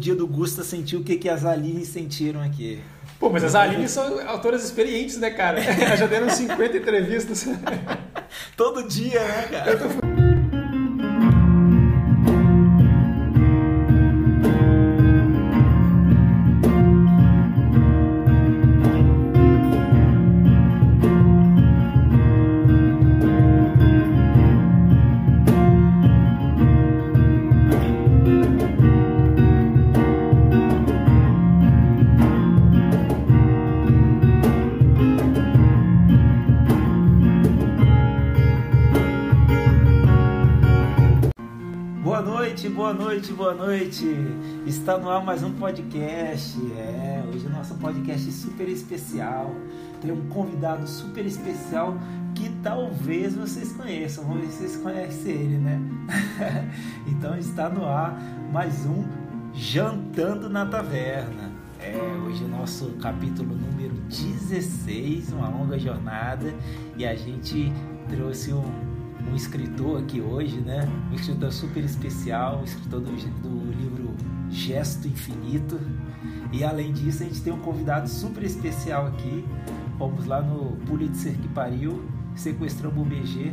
dia do Gusta sentiu o que, que as Aline sentiram aqui. Pô, mas as Aline são autoras experientes, né, cara? Já deram 50 entrevistas. Todo dia, né, cara? Noite, boa noite. Está no ar mais um podcast. É, hoje o nosso podcast é super especial. Tem um convidado super especial que talvez vocês conheçam. Vamos ver se vocês conhecem ele, né? então está no ar mais um Jantando na Taverna. É, hoje o nosso capítulo número 16, uma longa jornada, e a gente trouxe um um escritor aqui hoje, né? Um escritor super especial, um escritor do, do livro Gesto Infinito. E além disso, a gente tem um convidado super especial aqui. Vamos lá no Pulitzer que pariu, sequestramos o BG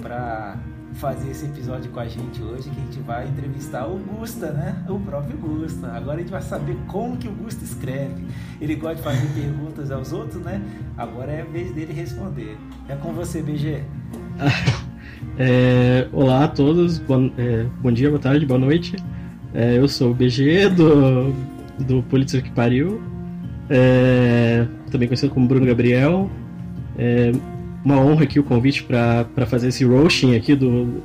para fazer esse episódio com a gente hoje, que a gente vai entrevistar o Gusta, né? O próprio Gusta. Agora a gente vai saber como que o Gusta escreve. Ele gosta de fazer perguntas aos outros, né? Agora é a vez dele responder. É com você, BG. É, olá a todos, bom, é, bom, dia, boa tarde, boa noite. É, eu sou o BG do, do Pulitzer que pariu, é, também conhecido como Bruno Gabriel. É, uma honra aqui o convite para fazer esse roasting aqui do,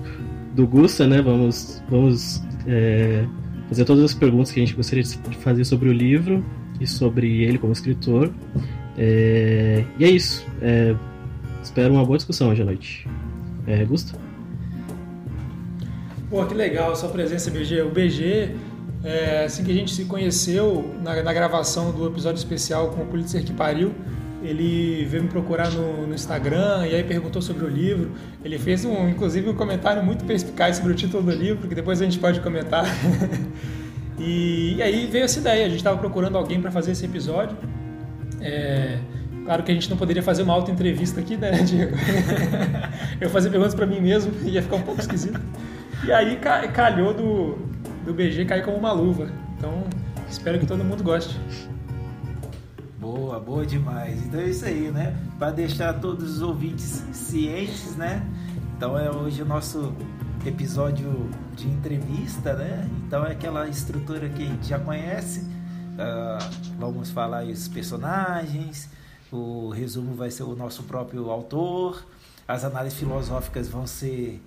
do Gusta, né? Vamos, vamos é, fazer todas as perguntas que a gente gostaria de fazer sobre o livro e sobre ele como escritor. e é isso. espero uma boa discussão hoje à noite. É? Pô, que legal sua presença, BG. O BG, é, assim que a gente se conheceu na, na, gravação do episódio especial com o Pulitzer que pariu, ele veio me procurar no, no, Instagram e aí perguntou sobre o livro. Ele fez, um, inclusive, um comentário muito perspicaz sobre o título do livro, que depois a gente pode comentar. e, e, aí veio essa ideia. A gente estava procurando alguém para fazer esse episódio. É, Claro que a gente não poderia fazer uma auto-entrevista aqui, né, Diego? eu fazer perguntas para mim mesmo ia ficar um pouco esquisito. E aí calhou do, do BG cair como uma luva. Então, espero que todo mundo goste. Boa, boa demais. Então é isso aí, né? Para deixar todos os ouvintes cientes, né? Então é hoje o nosso episódio de entrevista, né? Então é aquela estrutura que a gente já conhece. Uh, vamos falar os personagens, o resumo vai ser o nosso próprio autor, as análises filosóficas vão ser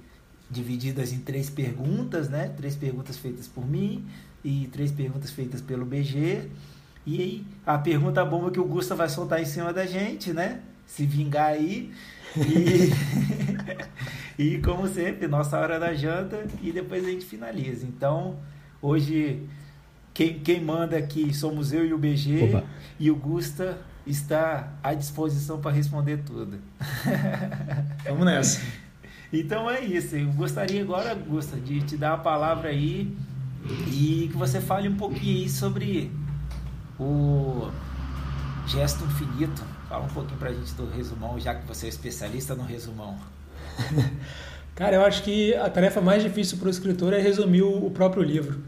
divididas em três perguntas, né? Três perguntas feitas por mim e três perguntas feitas pelo BG. E aí, a pergunta bomba que o Gusta vai soltar em cima da gente, né? Se vingar aí. E, e como sempre, nossa hora da janta e depois a gente finaliza. Então, hoje quem, quem manda aqui somos eu e o BG Opa. e o Gusta está à disposição para responder tudo. Vamos nessa. Então é isso. Eu gostaria agora, Gusta, de te dar a palavra aí e que você fale um pouquinho sobre o gesto infinito. Fala um pouquinho para a gente do resumão, já que você é especialista no resumão. Cara, eu acho que a tarefa mais difícil para o escritor é resumir o próprio livro.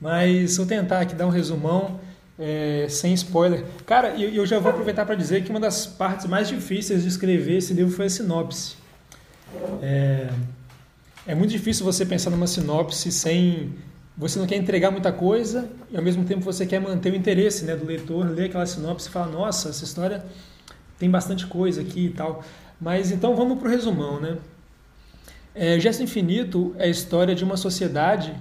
Mas se eu tentar aqui dar um resumão, é, sem spoiler. Cara, eu, eu já vou aproveitar para dizer que uma das partes mais difíceis de escrever esse livro foi a sinopse. É, é muito difícil você pensar numa sinopse sem. Você não quer entregar muita coisa e ao mesmo tempo você quer manter o interesse né, do leitor, ler aquela sinopse e falar: nossa, essa história tem bastante coisa aqui e tal. Mas então vamos para o resumão. Né? É, Gesto Infinito é a história de uma sociedade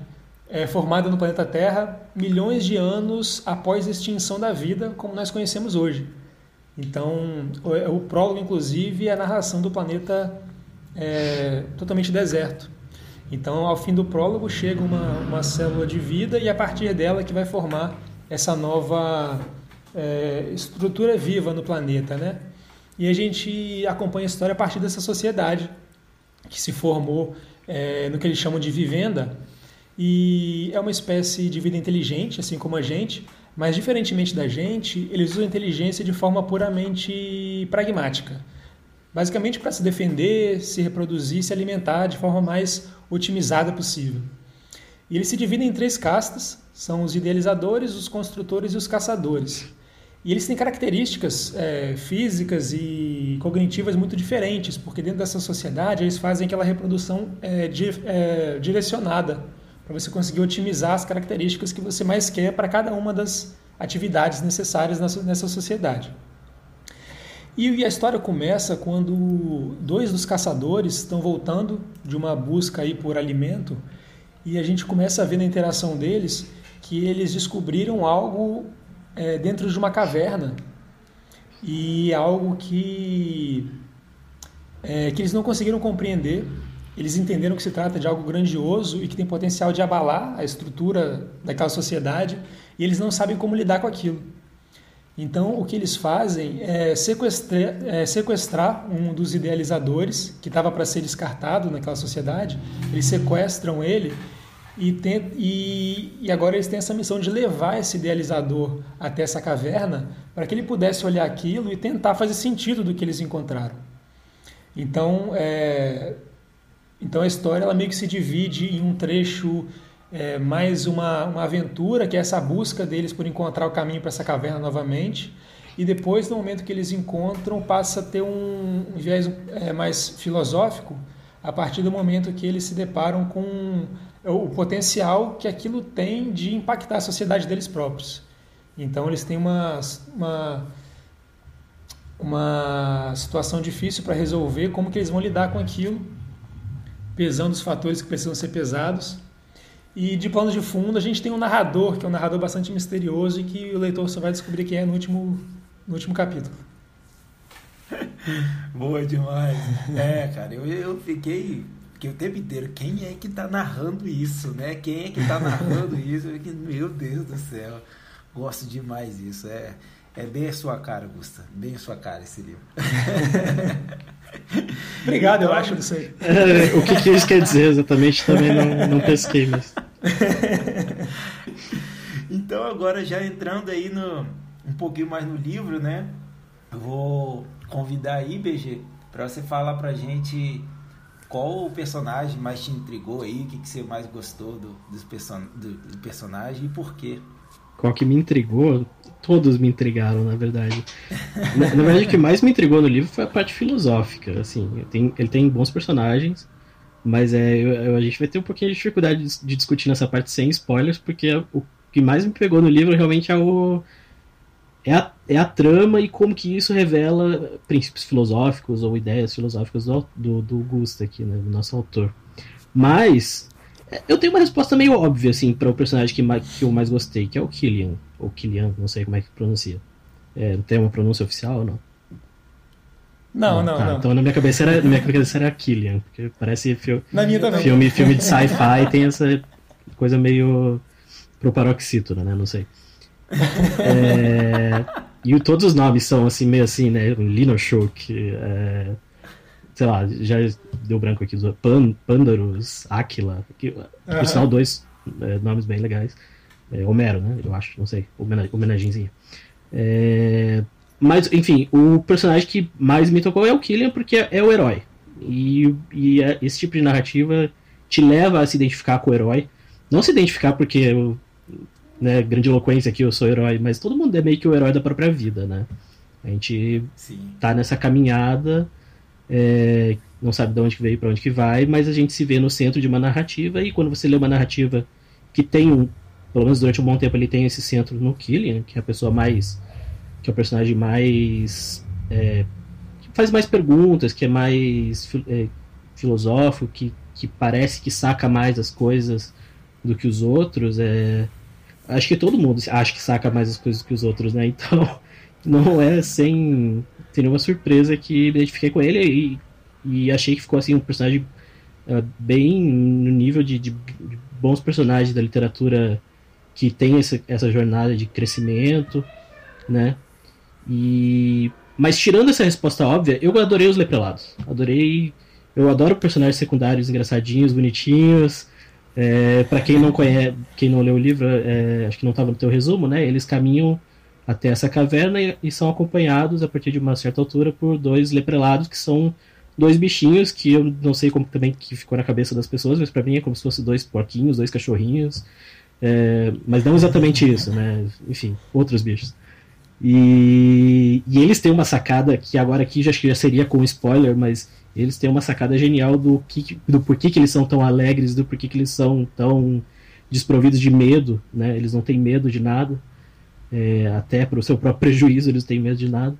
é, formada no planeta Terra milhões de anos após a extinção da vida, como nós conhecemos hoje. Então, o, o prólogo, inclusive, é a narração do planeta é, totalmente deserto. Então, ao fim do prólogo, chega uma, uma célula de vida e a partir dela que vai formar essa nova é, estrutura viva no planeta, né? E a gente acompanha a história a partir dessa sociedade que se formou é, no que eles chamam de vivenda, e é uma espécie de vida inteligente, assim como a gente, mas diferentemente da gente, eles usam a inteligência de forma puramente pragmática. Basicamente para se defender, se reproduzir, se alimentar de forma mais otimizada possível. E eles se dividem em três castas: são os idealizadores, os construtores e os caçadores. E eles têm características é, físicas e cognitivas muito diferentes, porque dentro dessa sociedade eles fazem aquela reprodução é, di, é, direcionada para você conseguir otimizar as características que você mais quer para cada uma das atividades necessárias nessa sociedade. E a história começa quando dois dos caçadores estão voltando de uma busca aí por alimento e a gente começa a ver na interação deles que eles descobriram algo é, dentro de uma caverna e algo que, é, que eles não conseguiram compreender eles entenderam que se trata de algo grandioso e que tem potencial de abalar a estrutura daquela sociedade e eles não sabem como lidar com aquilo. Então, o que eles fazem é sequestrar, é sequestrar um dos idealizadores que estava para ser descartado naquela sociedade. Eles sequestram ele e, tem, e, e, agora eles têm essa missão de levar esse idealizador até essa caverna para que ele pudesse olhar aquilo e tentar fazer sentido do que eles encontraram. Então, é, então a história ela meio que se divide em um trecho é, mais uma, uma aventura, que é essa busca deles por encontrar o caminho para essa caverna novamente. E depois, no momento que eles encontram, passa a ter um, viés é, mais filosófico a partir do momento que eles se deparam com o potencial que aquilo tem de impactar a sociedade deles próprios. Então eles têm uma, uma, uma situação difícil para resolver, como que eles vão lidar com aquilo pesando os fatores que precisam ser pesados. E de plano de fundo, a gente tem um narrador, que é um narrador bastante misterioso e que o leitor só vai descobrir quem é no último, no último capítulo. Boa demais. É, cara, eu, eu fiquei, fiquei o tempo inteiro. Quem é que tá narrando isso, né? Quem é que tá narrando isso? Eu fiquei, meu Deus do céu. Gosto demais disso. É, é bem a sua cara, Gusta. Bem a sua cara esse livro. Obrigado, então, eu acho, disso aí. É, o que, que isso quer dizer exatamente também não, não pesquei, mas. então agora já entrando aí no um pouquinho mais no livro, né? Eu vou convidar aí, BG, para você falar pra gente qual o personagem mais te intrigou aí, o que, que você mais gostou do, dos do, do personagem e por quê. Qual que me intrigou? Todos me intrigaram, na verdade. na, na, verdade, o que mais me intrigou no livro foi a parte filosófica. Assim, tem, ele tem bons personagens, mas é, eu, a gente vai ter um pouquinho de dificuldade de, de, discutir nessa parte sem spoilers, porque o que mais me pegou no livro realmente é o é a, é a trama e como que isso revela princípios filosóficos ou ideias filosóficas do, do, do Gusta aqui, né, do nosso autor. Mas eu tenho uma resposta meio óbvia, assim, para o personagem que, que eu mais gostei, que é o Killian. Ou Killian, não sei como é que pronuncia. É, tem uma pronúncia oficial ou não? Não, não, tá, não. Então na minha cabeça era, na minha cabeça era Killian, porque parece fio, na minha também. filme, filme de sci-fi tem essa coisa meio pro paroxítono, né? Não sei. É, e todos os nomes são assim, meio assim, né? Linoshuk, é, sei lá, já deu branco aqui, Pan, Pandarus, Aquila, que, uhum. por sinal, dois é, nomes bem legais. É, Homero, né? Eu acho, não sei, homenagenzinha. É, mas, enfim, o personagem que mais me tocou é o Killian, porque é, é o herói. E, e é, esse tipo de narrativa te leva a se identificar com o herói. Não se identificar porque eu, né, grande eloquência aqui, eu sou herói, mas todo mundo é meio que o herói da própria vida, né? A gente Sim. tá nessa caminhada é, não sabe de onde que veio para onde que vai, mas a gente se vê no centro de uma narrativa e quando você lê uma narrativa que tem um, pelo menos durante um bom tempo ele tem esse centro no Killian, que é a pessoa mais, que é o personagem mais é, que faz mais perguntas, que é mais é, filosófico, que, que parece que saca mais as coisas do que os outros, é acho que todo mundo acha que saca mais as coisas que os outros, né? Então não é sem teria uma surpresa que me identifiquei com ele e, e achei que ficou assim um personagem uh, bem no nível de, de, de, bons personagens da literatura que tem essa jornada de crescimento, né? E mas tirando essa resposta óbvia, eu adorei os leprelados. Adorei, eu adoro personagens secundários engraçadinhos, bonitinhos. É, para quem não conhece, quem não leu o livro, é, acho que não estava no teu resumo, né? Eles caminham até essa caverna e, e, são acompanhados a partir de uma certa altura por dois leprelados que são dois bichinhos que eu não sei como também que ficou na cabeça das pessoas, mas para mim é como se fossem dois porquinhos, dois cachorrinhos, é, mas não exatamente isso, né? Enfim, outros bichos. E, e, eles têm uma sacada que agora aqui já, já seria com spoiler, mas eles têm uma sacada genial do, que, do porquê que eles são tão alegres, do porquê que eles são tão desprovidos de medo, né? Eles não têm medo de nada, é, até para o seu próprio prejuízo eles têm medo de nada.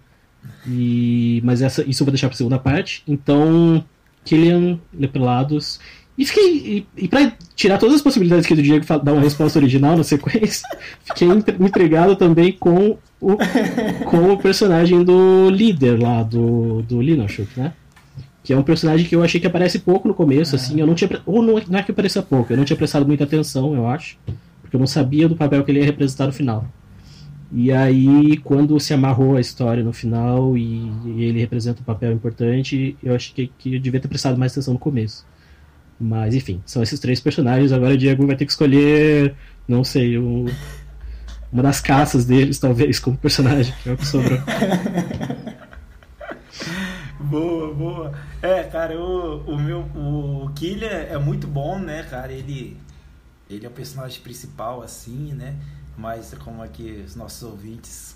E, mas essa, isso eu vou deixar para a segunda parte. Então, Killian, Lepelados. E fiquei. E, e para tirar todas as possibilidades que do Diego dar uma resposta original na sequência, fiquei intrigado também com o, com o personagem do líder lá, do, do Linoshuk, né? Que é um personagem que eu achei que aparece pouco no começo, é. assim, eu não tinha. Ou não, não é que apareça pouco, eu não tinha prestado muita atenção, eu acho. Porque eu não sabia do papel que ele ia representar no final. E aí, quando se amarrou a história no final e, e ele representa um papel importante, eu acho que, que eu devia ter prestado mais atenção no começo. Mas, enfim, são esses três personagens. Agora o Diego vai ter que escolher, não sei, um, uma das caças deles, talvez, como personagem, que é o que sobrou. boa, boa. É, cara, o, o meu. O Killian é muito bom, né, cara? Ele. Ele é o personagem principal, assim, né? mas como aqui os nossos ouvintes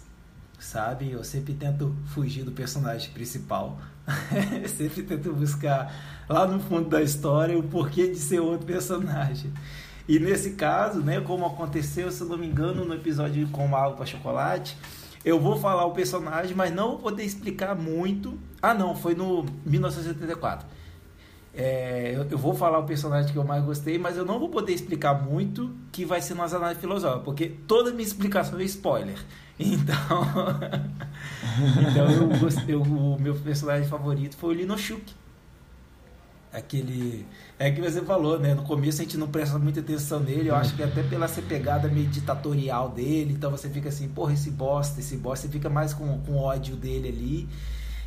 sabem, eu sempre tento fugir do personagem principal. sempre tento buscar lá no fundo da história o porquê de ser outro personagem. E nesse caso, né, como aconteceu, se não me engano, no episódio com água para chocolate, eu vou falar o personagem, mas não vou poder explicar muito. Ah, não, foi no 1974 é, eu, eu, vou falar o personagem que eu mais gostei, mas eu não vou poder explicar muito que vai ser nas análises filosóficas, porque toda minha explicação é spoiler. Então, então eu, gostei, o meu personagem favorito foi o Linoshuk. Aquele. É que você falou, né? No começo a gente não presta muita atenção nele. Eu acho que até pela ser pegada meio ditatorial dele. Então você fica assim, porra, esse bosta, esse bosta. Você fica mais com, com ódio dele ali.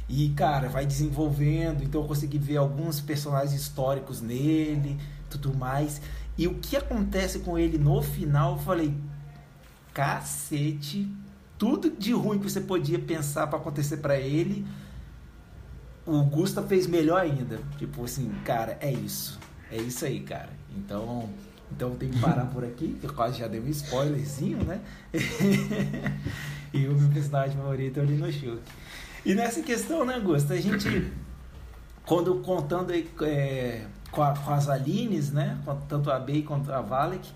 E, cara, vai desenvolvendo. Então eu consegui ver alguns personagens históricos nele, tudo mais. E o que acontece com ele no final, eu falei, cacete, tudo de ruim que você podia pensar para acontecer para ele, o Gusta fez melhor ainda. Tipo assim, cara, é isso. É isso aí, cara. Então, então tenho que parar por aqui, que eu quase já dei um spoilerzinho, né? e o meu personagem favorito é o Linoshuk. E nessa questão, né, Augusto, a gente, quando contando é, com, a, com, as Alines, né, tanto a Bey quanto a Valek,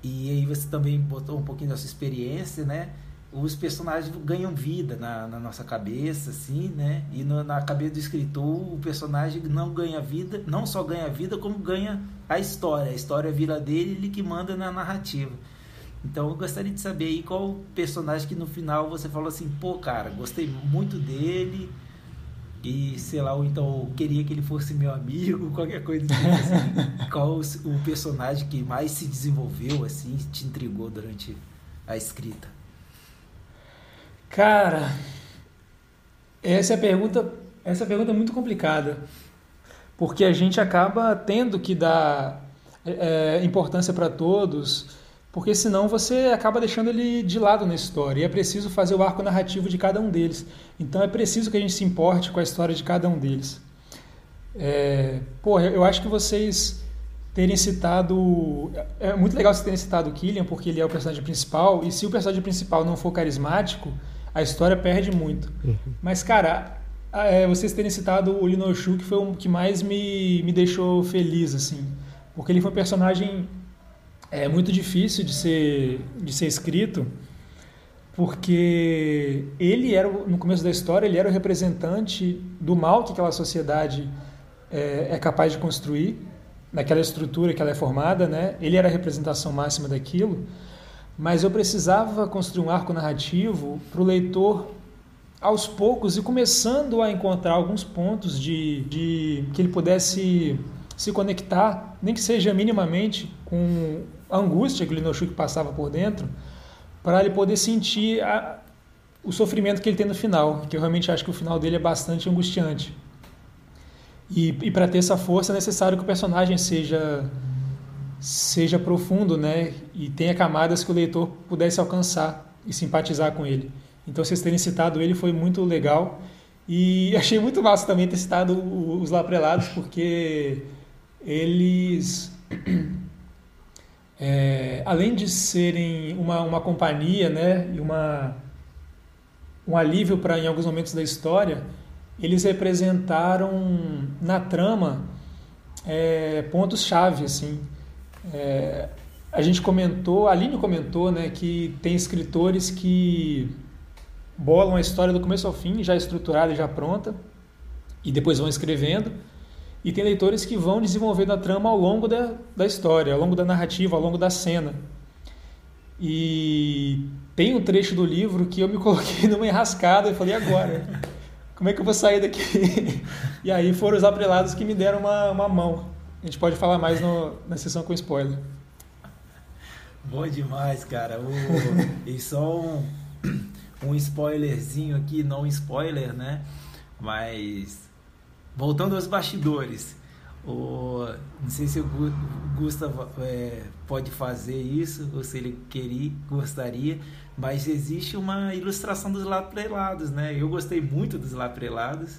e aí você também botou um pouquinho da sua experiência, né, os personagens ganham vida na, na nossa cabeça, assim, né, e no, na cabeça do escritor o personagem não ganha vida, não só ganha vida, como ganha a história, a história vira dele, ele que manda na narrativa. Então eu gostaria de saber aí qual personagem que no final você falou assim, pô, cara, gostei muito dele. E sei lá, ou então queria que ele fosse meu amigo, qualquer coisa tipo assim. qual o personagem que mais se desenvolveu, assim, te intrigou durante a escrita? Cara, essa é a pergunta, essa é pergunta muito complicada. Porque a gente acaba tendo que dar é, importância para todos porque senão você acaba deixando ele de lado na história. E é preciso fazer o arco narrativo de cada um deles. Então é preciso que a gente se importe com a história de cada um deles. É, pô, eu acho que vocês terem citado. É muito legal vocês terem citado o Killian, porque ele é o personagem principal. E se o personagem principal não for carismático, a história perde muito. Uhum. Mas, cara, é, vocês terem citado o Linoshu, que foi o que mais me, me deixou feliz, assim. Porque ele foi um personagem é muito difícil de ser, de ser escrito, porque ele era, no começo da história, ele era o representante do mal que aquela sociedade é, é capaz de construir, naquela estrutura que ela é formada, né? Ele era a representação máxima daquilo, mas eu precisava construir um arco narrativo para o leitor aos poucos e começando a encontrar alguns pontos de, de que ele pudesse se conectar, nem que seja minimamente, com angústia que o Linochuk passava por dentro, para ele poder sentir a, o sofrimento que ele tem no final, que eu realmente acho que o final dele é bastante angustiante. E, e para ter essa força é necessário que o personagem seja seja profundo, né? E tenha camadas que o leitor pudesse alcançar e simpatizar com ele. Então, vocês terem citado ele foi muito legal. E achei muito massa também ter citado os Laprelados, porque eles, é, além de serem uma, uma companhia né, e uma, um alívio para em alguns momentos da história, eles representaram na trama é, pontos-chave. Assim. É, a gente comentou, a Aline comentou né, que tem escritores que bolam a história do começo ao fim, já estruturada e já pronta, e depois vão escrevendo. E tem leitores que vão desenvolvendo a trama ao longo da, da história, ao longo da narrativa, ao longo da cena. E tem um trecho do livro que eu me coloquei numa enrascada e falei, agora? Como é que eu vou sair daqui? E aí foram os aprelados que me deram uma, uma mão. A gente pode falar mais no, na sessão com spoiler. Bom demais, cara. O, e só um, um spoilerzinho aqui, não spoiler, né? Mas voltando aos bastidores, o, não sei se o Gustavo é, pode fazer isso ou se ele queria, gostaria, mas existe uma ilustração dos laprelados, né? Eu gostei muito dos laprelados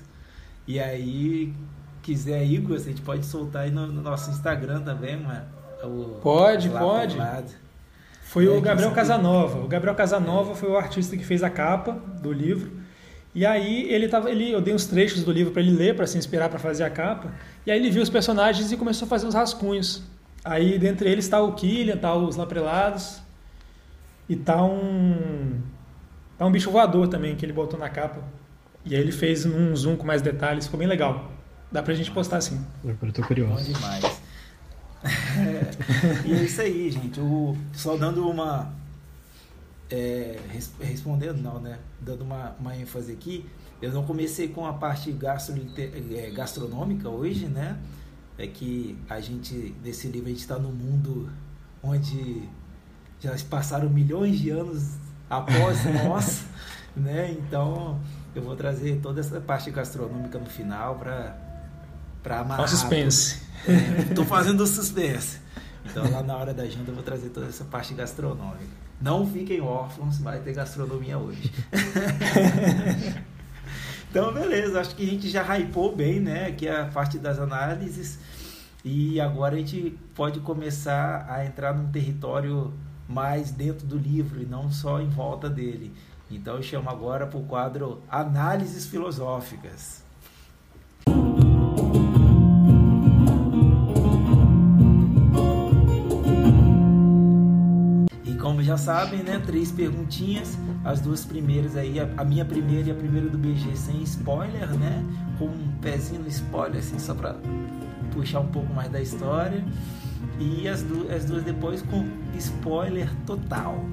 e aí quiser aí, Gustavo, a gente pode soltar aí no, no nosso Instagram também, mano. Pode, pode. Foi é, o Gabriel Casanova. O Gabriel Casanova foi o artista que fez a capa do livro. E aí ele tava, ele, eu dei uns trechos do livro para ele ler, para se inspirar para fazer a capa. E aí ele viu os personagens e começou a fazer uns rascunhos. Aí dentre eles está o Killian, tá os Laprelados e tá um tá um bicho voador também que ele botou na capa. E aí ele fez um zoom com mais detalhes, ficou bem legal. Dá pra gente postar assim. Agora eu tô curioso. Bom demais. é, e é isso aí, gente. O, só dando uma é, respondendo não, né? Dando uma, uma ênfase aqui, eu não comecei com a parte gastro, é, gastronômica hoje, né? É que a gente, nesse livro, a gente está no mundo onde já passaram milhões de anos após nós, né? Então, eu vou trazer toda essa parte gastronômica no final para para amarrar. suspense. Estou é, fazendo suspense. Então, lá na hora da janta, eu vou trazer toda essa parte gastronômica. Não fiquem órfãos, vai ter gastronomia hoje. então, beleza, acho que a gente já hypou bem, né? Aqui a parte das análises. E agora a gente pode começar a entrar num território mais dentro do livro e não só em volta dele. Então eu chamo agora para o quadro Análises Filosóficas. Já sabem, né? Três perguntinhas. As duas primeiras aí, a, minha primeira e a primeira do BG sem spoiler, né? Com um pezinho no spoiler, assim, só para puxar um pouco mais da história. E as, du as duas depois com spoiler total.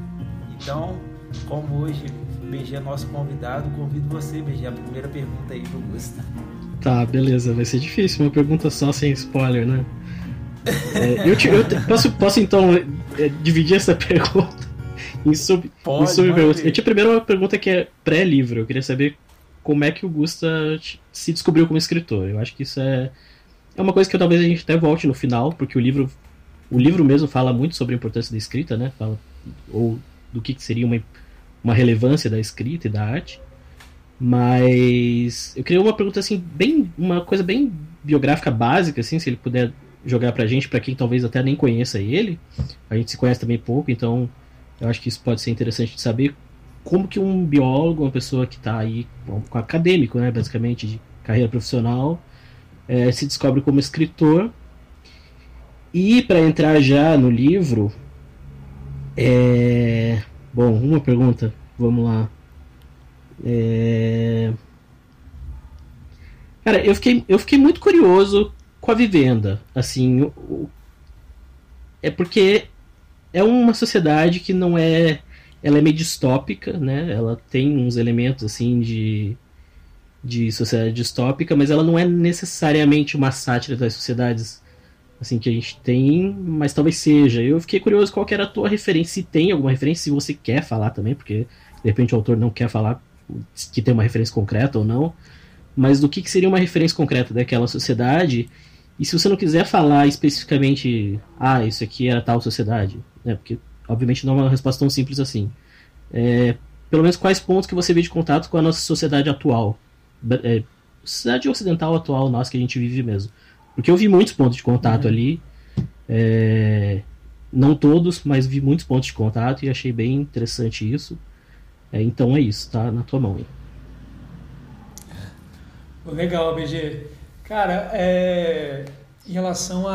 Então, como hoje BG é nosso convidado, convido você, BG, a primeira pergunta aí pro Gusta. Tá, beleza, vai ser difícil, uma pergunta só sem spoiler, né? É, eu, te, eu te, posso, posso então é, dividir essa pergunta sub, pode, perguntas. Eu tinha primeiro uma pergunta que é pré-livro. Eu queria saber como é que o Gusta se descobriu como escritor. Eu acho que isso é, é uma coisa que talvez a gente até volte no final, porque o livro o livro mesmo fala muito sobre a importância da escrita, né? Fala ou do que, que seria uma, uma relevância da escrita e da arte. Mas eu queria uma pergunta assim, bem uma coisa bem biográfica básica assim, se ele puder jogar pra gente, para quem talvez até nem conheça ele. A gente se conhece também pouco, então eu acho que isso pode ser interessante de saber como que um biólogo, uma pessoa que está aí, um acadêmico, né, basicamente, de carreira profissional, é, se descobre como escritor. E para entrar já no livro, é... bom, uma pergunta, vamos lá. É... Cara, eu fiquei, eu fiquei muito curioso com a vivenda. Assim, o, é porque é uma sociedade que não é. Ela é meio distópica, né? Ela tem uns elementos assim de, de sociedade distópica, mas ela não é necessariamente uma sátira das sociedades assim que a gente tem, mas talvez seja. Eu fiquei curioso qual era a tua referência, se tem alguma referência, se você quer falar também, porque de repente o autor não quer falar que tem uma referência concreta ou não, mas do que, que seria uma referência concreta daquela sociedade E se você não quiser falar especificamente, ah, isso aqui era tal sociedade, né? Porque obviamente não é uma resposta tão simples assim. É, pelo menos quais pontos que você vê de contato com a nossa sociedade atual, é, sociedade ocidental atual nossa que a gente vive mesmo. Porque eu vi muitos pontos de contato uhum. ali, é, não todos, mas vi muitos pontos de contato e achei bem interessante isso. É, então é isso, tá na tua mão aí. Legal, BG. Cara, é, em relação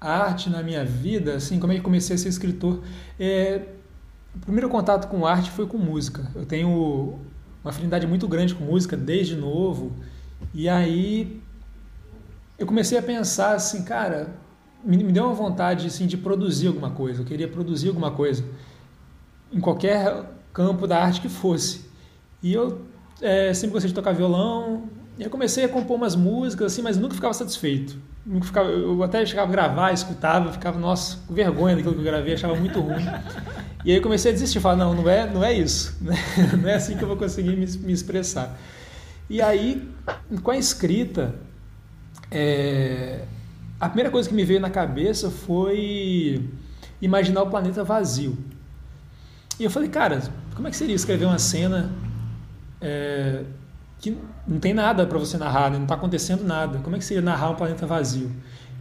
à arte na minha vida, assim, como é que comecei a ser escritor? É, o primeiro contato com arte foi com música. Eu tenho uma afinidade muito grande com música desde novo. E aí eu comecei a pensar assim, cara, me, me deu uma vontade assim, de produzir alguma coisa. Eu queria produzir alguma coisa em qualquer campo da arte que fosse. E eu é, sempre gostei de tocar violão. E eu comecei a compor umas músicas, assim, mas nunca ficava satisfeito. Eu até chegava a gravar, escutava, ficava, nossa, com vergonha daquilo que eu gravei, achava muito ruim. E aí eu comecei a desistir, falar, não, não é, não é isso. Né? Não é assim que eu vou conseguir me, me expressar. E aí, com a escrita, é, a primeira coisa que me veio na cabeça foi imaginar o planeta vazio. E eu falei, cara, como é que seria escrever uma cena é, que não tem nada para você narrar, né? não está acontecendo nada? Como é que seria narrar um planeta vazio?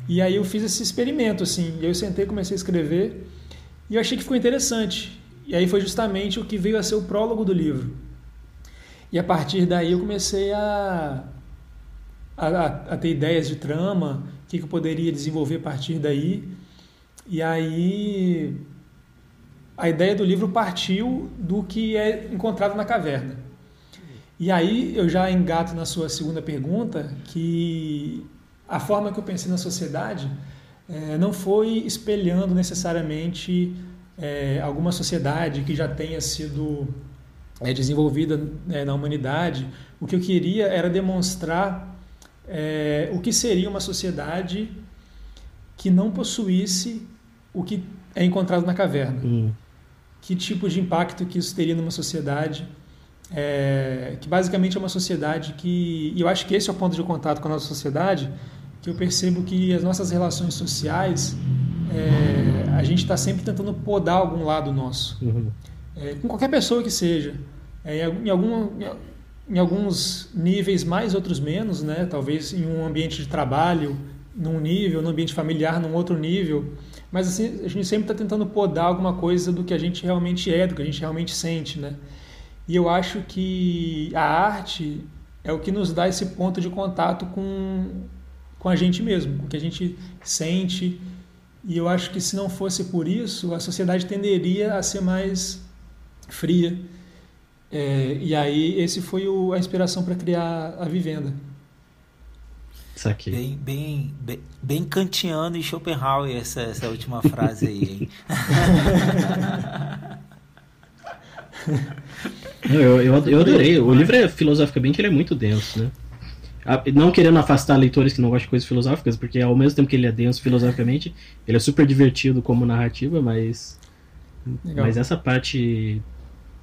E aí eu fiz esse experimento, assim, e aí eu sentei, comecei a escrever, e eu achei que ficou interessante. E aí foi justamente o que veio a ser o prólogo do livro. E a partir daí eu comecei a, a, a ter ideias de trama, o que, que eu poderia desenvolver a partir daí. E aí a ideia do livro partiu do que é encontrado na caverna. E aí eu já engato na sua segunda pergunta que a forma que eu pensei na sociedade é, não foi espelhando necessariamente é, alguma sociedade que já tenha sido é, desenvolvida né, na humanidade. O que eu queria era demonstrar o que seria uma sociedade que não possuísse o que é encontrado na caverna. Hum. Que tipo de impacto que isso teria numa sociedade é, que basicamente é uma sociedade que e eu acho que esse é o ponto de contato com a nossa sociedade que eu percebo que as nossas relações sociais é, a gente está sempre tentando podar algum lado nosso uhum. é, com qualquer pessoa que seja é, em, algum, em alguns níveis mais, outros menos, né? Talvez em um ambiente de trabalho, num nível, no ambiente familiar, num outro nível. Mas assim, a gente sempre está tentando podar alguma coisa do que a gente realmente é, do que a gente realmente sente, né? E eu acho que a arte é o que nos dá esse ponto de contato com, com a gente mesmo, com o que a gente sente. E eu acho que se não fosse por isso, a sociedade tenderia a ser mais fria é, e aí esse foi o, a inspiração para criar a vivenda. Isso aqui. Bem, bem, bem, bem kantiano e Schopenhauer essa, essa última frase aí, hein? eu, eu, eu adorei. O livro é filosoficamente ele é muito denso, né? Não querendo afastar leitores que não gostam de coisas filosóficas, porque ao mesmo tempo que ele é denso filosoficamente, ele é super divertido como narrativa, mas. Legal. Mas essa parte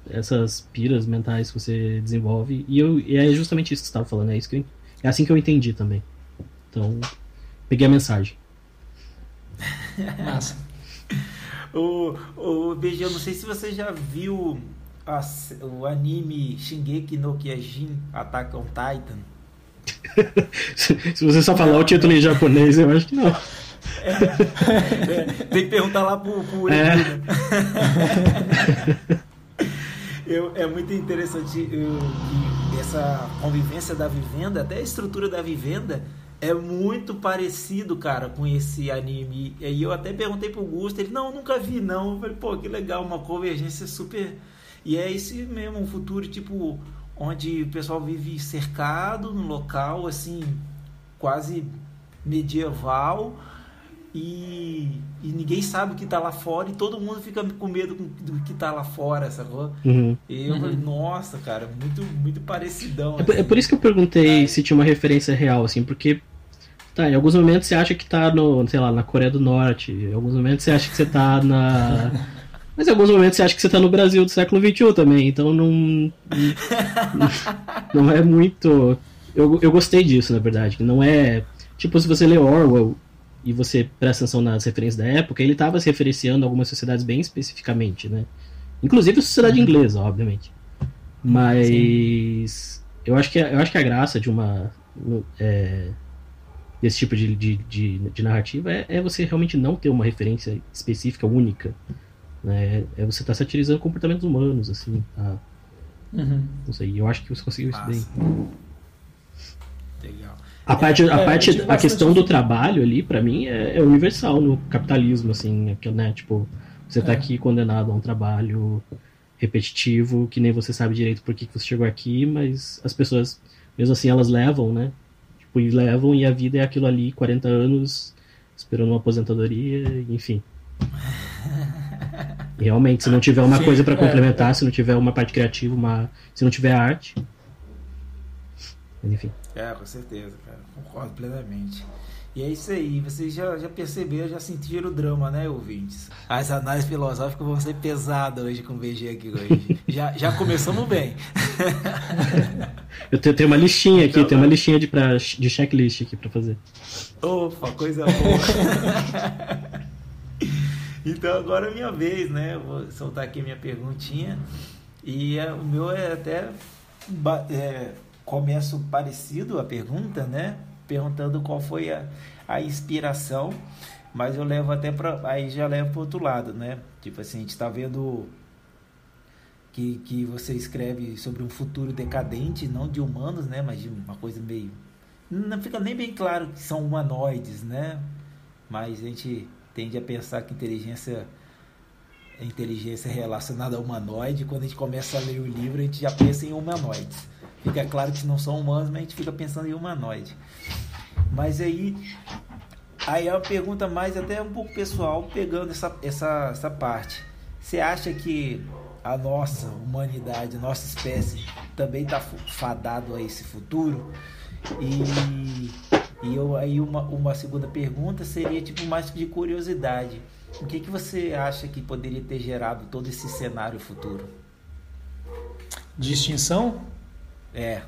essas piras mentais que você desenvolve. E, eu, e é justamente isso que você estava falando, é, isso que eu, é assim que eu entendi também. Então, peguei a mensagem. Massa. o, o BG, eu não sei se você já viu a, o anime Shingeki no Kyojin Attack on Titan. se você só falar o título em japonês, eu acho que não. É, é, tem que perguntar lá pro, pro é. Né? Eu, é muito interessante eu, essa convivência da vivenda, até a estrutura da vivenda é muito parecido, cara, com esse anime. E aí eu até perguntei pro Gusto, ele, não, nunca vi, não. Eu falei, pô, que legal, uma convergência super. E é esse mesmo, um futuro, tipo, onde o pessoal vive cercado no local, assim, quase medieval e, e ninguém sabe o que está lá fora e todo mundo fica com medo do que está lá fora, sacou? Uhum. E eu uhum. falei, nossa, cara, muito, muito parecidão. É, assim. é por isso que eu perguntei é. se tinha uma referência real, assim, porque Tá, em alguns momentos você acha que tá no, sei lá, na Coreia do Norte, em alguns momentos você acha que você tá na. Mas em alguns momentos você acha que você tá no Brasil do século XXI também, então não. Não, não é muito. Eu, eu gostei disso, na verdade, não é Tipo, se você lê Orwell e você presta atenção nas referências da época, ele estava se referenciando a algumas sociedades bem especificamente, né? Inclusive a sociedade uhum. inglesa, obviamente. Mas Sim. eu acho que eu acho que a graça de uma é, desse tipo de, de, de, de narrativa é, é, você realmente não ter uma referência específica única, né? É você estar tá satirizando comportamentos humanos, assim. Tá? Uhum. Não sei. Eu acho que você conseguiu isso bem. Legal. A parte, a, é, parte, a questão do trabalho ali, para mim, é, é, universal no capitalismo, assim, é né? Tipo, você tá é. aqui condenado a um trabalho repetitivo, que nem você sabe direito por que você chegou aqui, mas as pessoas, mesmo assim, elas levam, né? Tipo, e levam e a vida é aquilo ali, 40 anos, esperando uma aposentadoria, enfim. Realmente, se não tiver uma Sim, coisa para complementar, é, se não tiver uma parte criativa, uma, se não tiver arte, enfim. É, com certeza, cara. Concordo plenamente. E é isso aí, vocês já, já perceberam, já sentiram o drama, né, ouvintes? As análises filosóficas vão ser pesadas hoje com o BG aqui hoje. já, já começamos bem. Eu tenho, tenho uma listinha aqui, então, tem uma listinha de, pra, de checklist aqui para fazer. Opa, coisa boa. então agora é minha vez, né? Vou soltar aqui minha perguntinha. E é, o meu é até. É, começo parecido a pergunta, né? Perguntando qual foi a, a inspiração, mas eu levo até para aí já levo para outro lado, né? Tipo assim, a gente está vendo que, que você escreve sobre um futuro decadente, não de humanos, né? Mas de uma coisa meio não fica nem bem claro que são humanoides, né? Mas a gente tende a pensar que inteligência inteligência relacionada a humanoide, quando a gente começa a ler o livro, a gente já pensa em humanoides. Fica claro que não são humanos, mas a gente fica pensando em humanoide. Mas aí, aí é uma pergunta mais até um pouco pessoal, pegando essa, essa, essa parte. Você acha que a nossa humanidade, a nossa espécie, também está fadado a esse futuro? E, e eu, aí uma, uma segunda pergunta seria tipo mais de curiosidade. O que, que você acha que poderia ter gerado todo esse cenário futuro? De extinção? É.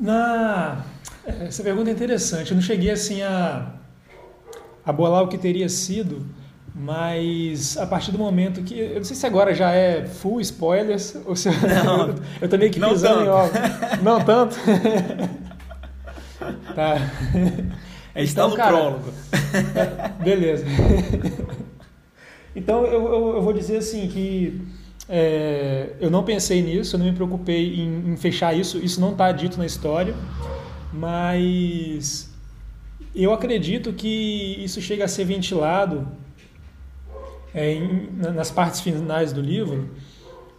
Na... Essa pergunta é interessante. Eu não cheguei assim a, a bolar o que teria sido, mas a partir do momento que. Eu não sei se agora já é full spoilers ou se. Não, eu tô meio que pisando em ovos. Não tanto? tá. É está então, no cara, prólogo. Beleza. Então eu, eu, eu vou dizer assim que é, eu não pensei nisso, eu não me preocupei em, em fechar isso, isso não está dito na história, mas eu acredito que isso chega a ser ventilado é, em, nas partes finais do livro.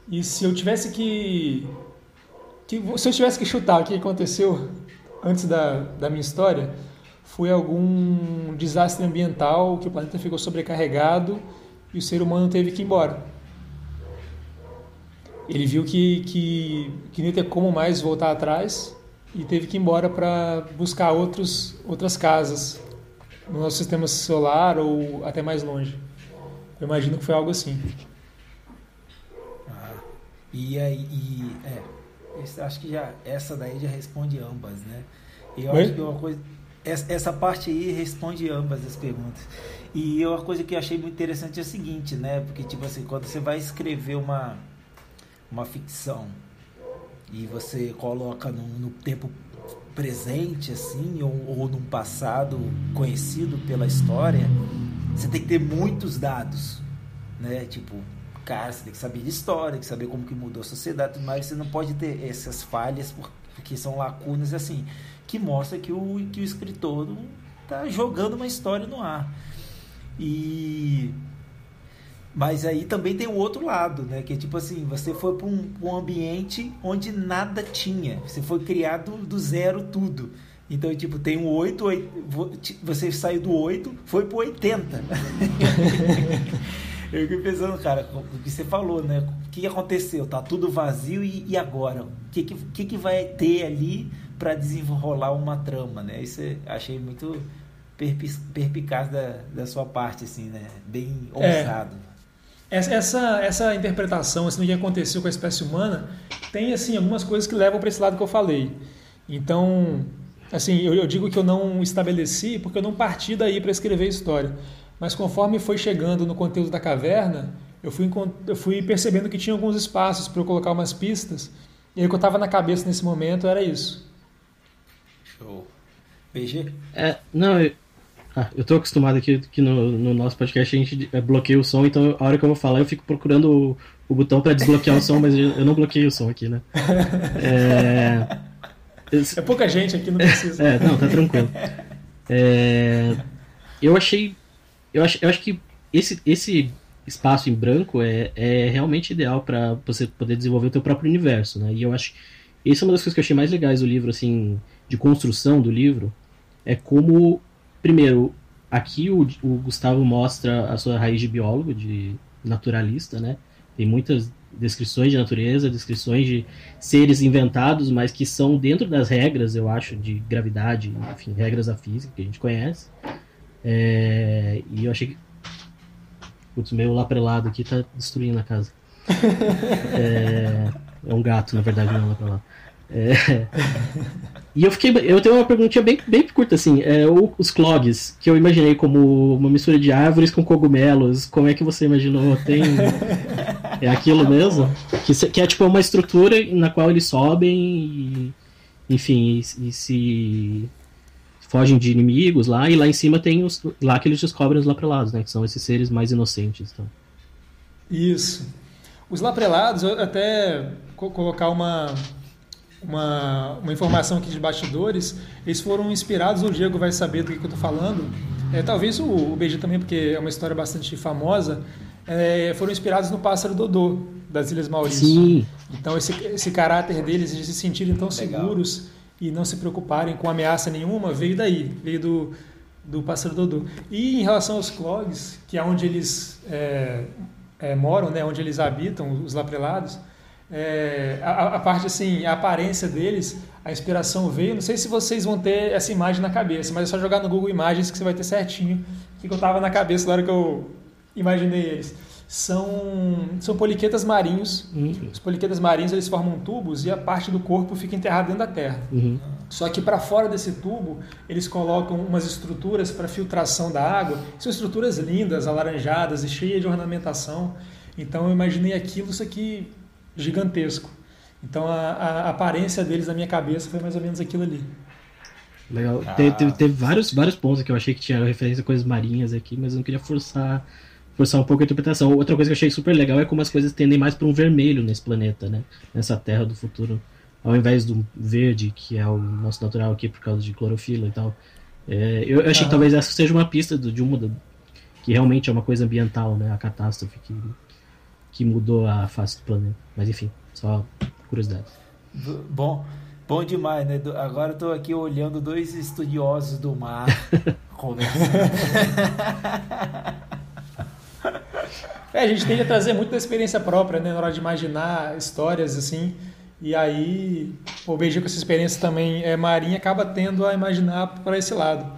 E se eu tivesse que, que, se eu tivesse que chutar o que aconteceu antes da, da minha história, foi algum desastre ambiental que o planeta ficou sobrecarregado e o ser humano teve que ir embora ele viu que, que, que não ia ter como mais voltar atrás e teve que ir embora para buscar outros, outras casas no nosso sistema solar ou até mais longe. Eu imagino que foi algo assim. Ah, e aí, e, é, acho que já essa daí já responde ambas, né? E eu Oi? acho que uma coisa, essa, essa parte aí responde ambas as perguntas. E uma coisa que eu achei muito interessante é o seguinte, né? Porque tipo assim, quando você vai escrever uma uma ficção e você coloca no, no tempo presente assim ou, ou num passado conhecido pela história você tem que ter muitos dados né tipo cara você tem que saber de história tem que saber como que mudou a sociedade mas você não pode ter essas falhas porque são lacunas assim que mostra que o que o escritor está jogando uma história no ar e mas aí também tem o outro lado, né? Que é tipo assim, você foi para um, um, ambiente onde nada tinha. Você foi criado do zero tudo. Então, tipo, tem um 8, 8 você saiu do 8, foi pro 80. Eu fiquei pensando, cara, o que você falou, né? O que aconteceu? Tá tudo vazio e, e agora? O que, que, que vai ter ali para desenrolar uma trama, né? Isso eu achei muito perpicaz da, da sua parte, assim, né? Bem é. ousado. É. Essa, essa interpretação assim, do que aconteceu com a espécie humana tem assim algumas coisas que levam para esse lado que eu falei. Então, assim, eu, eu digo que eu não estabeleci porque eu não parti daí para escrever história. Mas conforme foi chegando no conteúdo da caverna, eu fui, eu fui percebendo que tinha alguns espaços para eu colocar umas pistas. E aí o que eu estava na cabeça nesse momento era isso. Show. BG? É, não, eu, ah, eu tô acostumado aqui que no, no, nosso podcast a gente é, bloqueia o som, então a hora que eu vou falar eu fico procurando o, o botão para desbloquear o som, mas eu não bloqueei o som aqui, né? É, é pouca gente aqui, não precisa. é, não, tá tranquilo. É, eu achei. Eu acho, eu acho que esse, esse espaço em branco é, é realmente ideal para você poder desenvolver o teu próprio universo, né? E eu acho isso é uma das coisas que eu achei mais legais do livro, assim, de construção do livro, é como, primeiro, aqui o, o Gustavo mostra a sua raiz de biólogo, de naturalista, né? Tem muitas descrições de natureza, descrições de seres inventados, mas que são dentro das regras, eu acho, de gravidade, enfim, regras da física que a gente conhece. É, e eu achei que Putz, meu laprelado aqui tá destruindo a casa. é, é um gato, na verdade, não é um laprelado. É, e eu fiquei. Eu tenho uma perguntinha bem, bem curta, assim. É, os clogs, que eu imaginei como uma mistura de árvores com cogumelos. Como é que você imaginou? Tem. É aquilo mesmo? Que, que é tipo uma estrutura na qual eles sobem e. Enfim, e, e se fogem de inimigos lá, e lá em cima tem os. Lá que eles descobrem os laprelados, né? Que são esses seres mais inocentes. Então. Isso. Os laprelados, eu até colocar uma, uma, uma informação aqui de bastidores, eles foram inspirados, o Diego vai saber do que, eu estou falando, é, talvez o, o BG também, porque é uma história bastante famosa, é, foram inspirados no pássaro Dodô, das Ilhas Maurício. Sim. Então esse, esse caráter deles de se sentirem tão Legal. seguros e não se preocuparem com ameaça nenhuma veio daí, veio do, do pássaro Dodô. E em relação aos clogs, que é onde eles é, é, moram, né, onde eles habitam, os laprelados, é, a, a, parte assim, a aparência deles, a inspiração veio. Não sei se vocês vão ter essa imagem na cabeça, mas é só jogar no Google Imagens que você vai ter certinho o que eu estava na cabeça na hora que eu imaginei eles são, são poliquetas marinhos. Uhum. Os poliquetas marinhos eles formam tubos e a parte do corpo fica enterrada dentro da terra. Uhum. Só que para fora desse tubo eles colocam umas estruturas para filtração da água. São estruturas lindas, alaranjadas e cheias de ornamentação. Então eu imaginei aquilo, isso aqui gigantesco. Então a, a aparência deles na minha cabeça foi mais ou menos aquilo ali. Legal. Ah. Teve, teve, teve, vários, vários pontos que eu achei que tinha referência a coisas marinhas aqui, mas eu não queria forçar forçar um pouco a interpretação. Outra coisa que eu achei super legal é como as coisas tendem mais para um vermelho nesse planeta, né? Nessa terra do futuro. Ao invés do verde, que é o nosso natural aqui por causa de clorofila e tal. É, eu, eu achei que talvez essa seja uma pista de uma. que realmente é uma coisa ambiental, né? A catástrofe que, que mudou a face do planeta. Mas enfim, só curiosidade. Bom, bom demais, né? Agora eu tô aqui olhando dois estudiosos do mar. É, a gente tende a trazer muito da experiência própria, né, na hora de imaginar histórias assim. E aí, o BG com essa experiência também é marinha acaba tendo a imaginar para esse lado.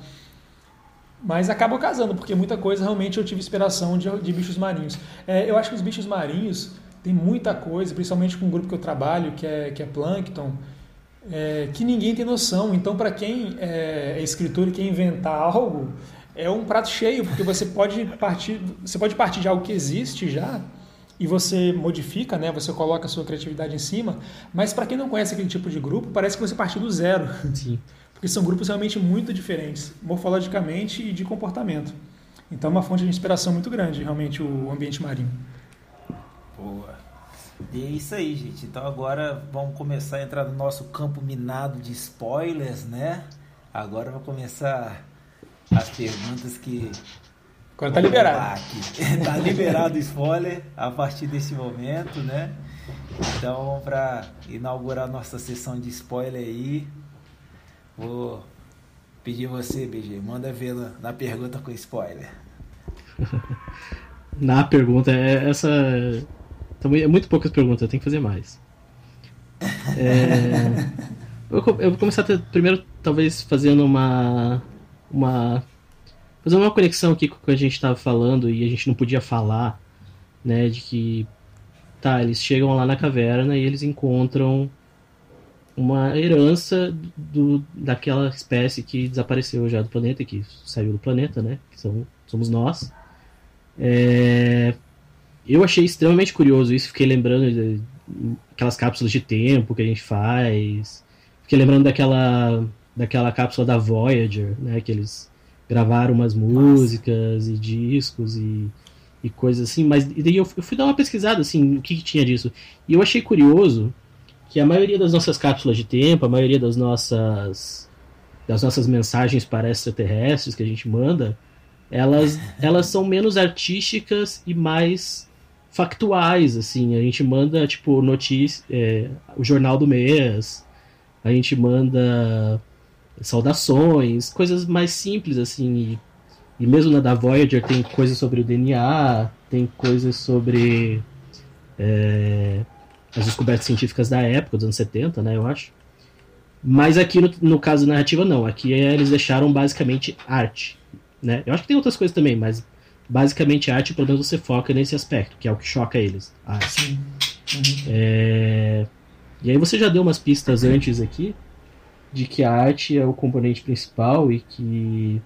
Mas acaba casando, porque muita coisa realmente eu tive inspiração de, de bichos marinhos. É, eu acho que os bichos marinhos tem muita coisa, principalmente com o grupo que eu trabalho, que é, que é Plankton, é, que ninguém tem noção. Então, para quem é, é escritor e quer inventar algo, é um prato cheio, porque você pode partir, você pode partir de algo que existe já e você modifica, né? Você coloca a sua criatividade em cima, mas para quem não conhece aquele tipo de grupo, parece que você partiu do zero. Sim. Porque são grupos realmente muito diferentes, morfologicamente e de comportamento. Então é uma fonte de inspiração muito grande, realmente, o ambiente marinho. Boa. E é isso aí, gente. Então agora vamos começar a entrar no nosso campo minado de spoilers, né? Agora vai começar as perguntas que. Agora tá liberado. tá liberado o spoiler a partir desse momento, né? Então, para inaugurar nossa sessão de spoiler aí, vou pedir você, BG, manda ver na pergunta com spoiler. na pergunta, é essa. É muito poucas perguntas, tem que fazer mais. É, eu vou começar primeiro, talvez, fazendo uma uma fazer uma conexão aqui com o que a gente estava falando e a gente não podia falar, né, de que tá, eles chegam lá na caverna e eles encontram uma herança do, daquela espécie que desapareceu já do planeta, que saiu do planeta, né? Que são, somos nós. É, eu achei extremamente curioso isso, fiquei lembrando de, aquelas cápsulas de tempo que a gente faz. Fiquei lembrando daquela, daquela cápsula da Voyager, né? Que eles gravaram umas músicas Nossa. e discos e, e coisas assim. Mas daí eu, eu fui dar uma pesquisada, assim, o que, que tinha disso. E eu achei curioso que a maioria das nossas cápsulas de tempo, a maioria das nossas das nossas mensagens para extraterrestres que a gente manda, elas elas são menos artísticas e mais factuais, assim. A gente manda, tipo, notícia, é, o jornal do mês, a gente manda saudações, coisas mais simples, assim. E, e mesmo na da Voyager tem coisas sobre o DNA, tem coisas sobre é, as descobertas científicas da época, dos anos 70, né, eu acho. Mas aqui no, no caso da narrativa, não. Aqui é, eles deixaram basicamente arte. Né? Eu acho que tem outras coisas também, mas basicamente arte, pelo menos você foca nesse aspecto, que é o que choca eles. A arte. Uhum. É... E aí você já deu umas pistas antes aqui de que a arte é o componente principal e que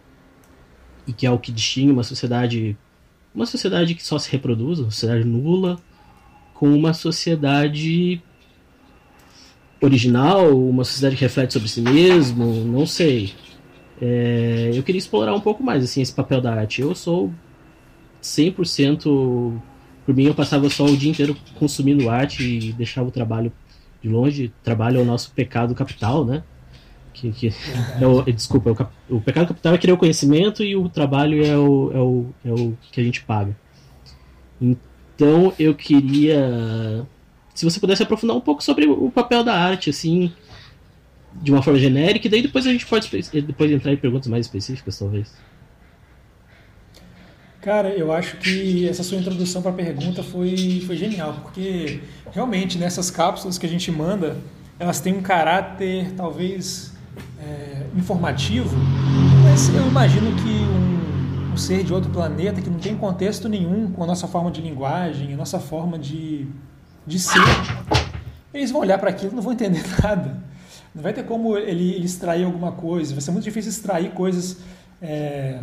e que é o que distingue uma sociedade uma sociedade que só se reproduz, uma sociedade nula, com uma sociedade original, uma sociedade que reflete sobre si mesmo, não sei. É, eu queria explorar um pouco mais assim esse papel da arte. Eu sou 100% por mim eu passava só o dia inteiro consumindo arte e deixava o trabalho de longe. Trabalho é o nosso pecado capital, né? Que, que é o, desculpa, o, o, pecado capital é querer o conhecimento e o trabalho é o, é o, é o que a gente paga. Então eu queria. Se você pudesse aprofundar um pouco sobre o papel da arte, assim, de uma forma genérica, e daí depois a gente pode depois entrar em perguntas mais específicas, talvez. Cara, eu acho que essa sua introdução para a pergunta foi, foi genial, porque realmente nessas cápsulas que a gente manda, elas têm um caráter talvez é, informativo, mas eu imagino que um, um, ser de outro planeta que não tem contexto nenhum com a nossa forma de linguagem, a nossa forma de, de ser, eles vão olhar para aquilo e não vão entender nada. Não vai ter como ele, ele extrair alguma coisa, vai ser muito difícil extrair coisas. É,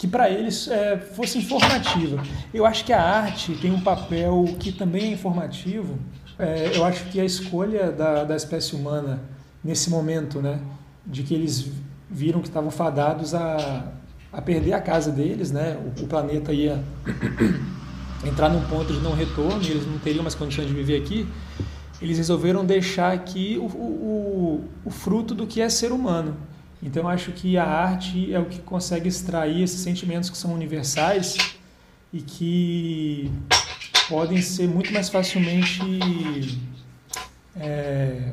que para eles é, fosse informativa. Eu acho que a arte tem um papel que também é informativo. É, eu acho que a escolha da, da espécie humana nesse momento, né, de que eles viram que estavam fadados a, a perder a casa deles, né, o, o planeta ia entrar num ponto de não retorno, eles não teriam mais condições de viver aqui. Eles resolveram deixar aqui o, o, o fruto do que é ser humano então, acho que a arte é o que consegue extrair esses sentimentos que são universais e que podem ser muito mais facilmente é,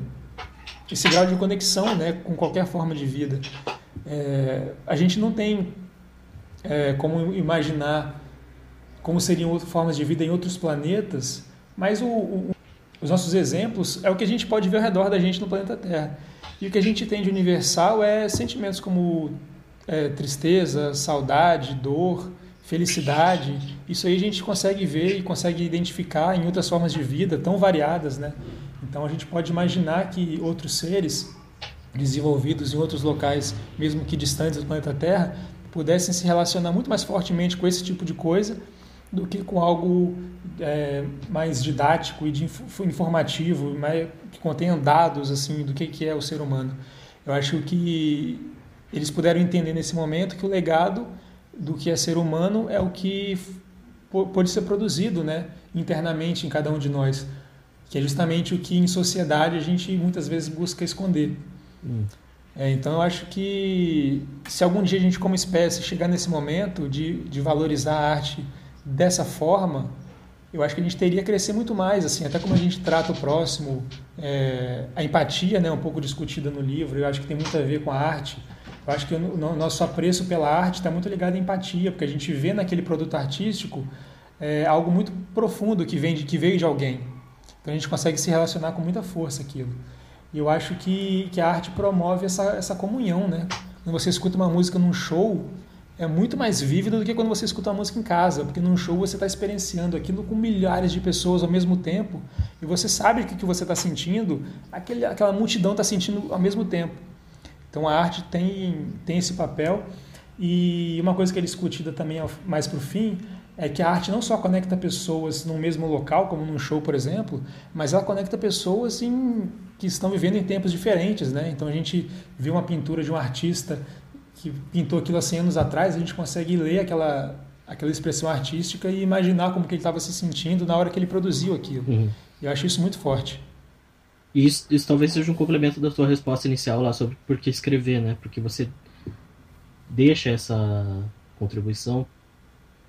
esse grau de conexão né, com qualquer forma de vida. É, a gente não tem é, como imaginar como seriam outras formas de vida em outros planetas, mas o, o, os nossos exemplos é o que a gente pode ver ao redor da gente no planeta Terra. E o que a gente tem de universal é sentimentos como é, tristeza, saudade, dor, felicidade. Isso aí a gente consegue ver e consegue identificar em outras formas de vida tão variadas, né? Então a gente pode imaginar que outros seres desenvolvidos em outros locais, mesmo que distantes do planeta Terra, pudessem se relacionar muito mais fortemente com esse tipo de coisa do que com algo é, mais didático e de informativo, mais, que contenha dados assim do que, que é o ser humano. Eu acho que eles puderam entender nesse momento que o legado do que é ser humano é o que pode ser produzido né, internamente em cada um de nós, que é justamente o que em sociedade a gente muitas vezes busca esconder. Hum. É, então eu acho que se algum dia a gente como espécie chegar nesse momento de, de valorizar a arte dessa forma, eu acho que a gente teria que crescer muito mais, assim, até como a gente trata o próximo, é, a empatia, né, um pouco discutida no livro, eu acho que tem muito a ver com a arte. Eu acho que o nosso apreço pela arte está muito ligado à empatia, porque a gente vê naquele produto artístico é, algo muito profundo que, vem de, que veio de alguém. Então a gente consegue se relacionar com muita força aquilo. E eu acho que, que a arte promove essa, essa comunhão, né? Quando você escuta uma música num show, é muito mais vívida do que quando você escuta uma música em casa, porque num show você está experienciando aquilo com milhares de pessoas ao mesmo tempo e você sabe que o que você está sentindo, aquele, aquela multidão está sentindo ao mesmo tempo. Então a arte tem, tem esse papel e uma coisa que é discutida também mais para o fim é que a arte não só conecta pessoas no mesmo local, como num show, por exemplo, mas ela conecta pessoas em, que estão vivendo em tempos diferentes. Né? Então a gente vê uma pintura de um artista que pintou aquilo há 100 anos atrás, a gente consegue ler aquela, aquela expressão artística e imaginar como que ele estava se sentindo na hora que ele produziu aquilo. Uhum. E eu acho isso muito forte. Isso, isso talvez seja um complemento da sua resposta inicial lá sobre por que escrever, né? Porque você deixa essa contribuição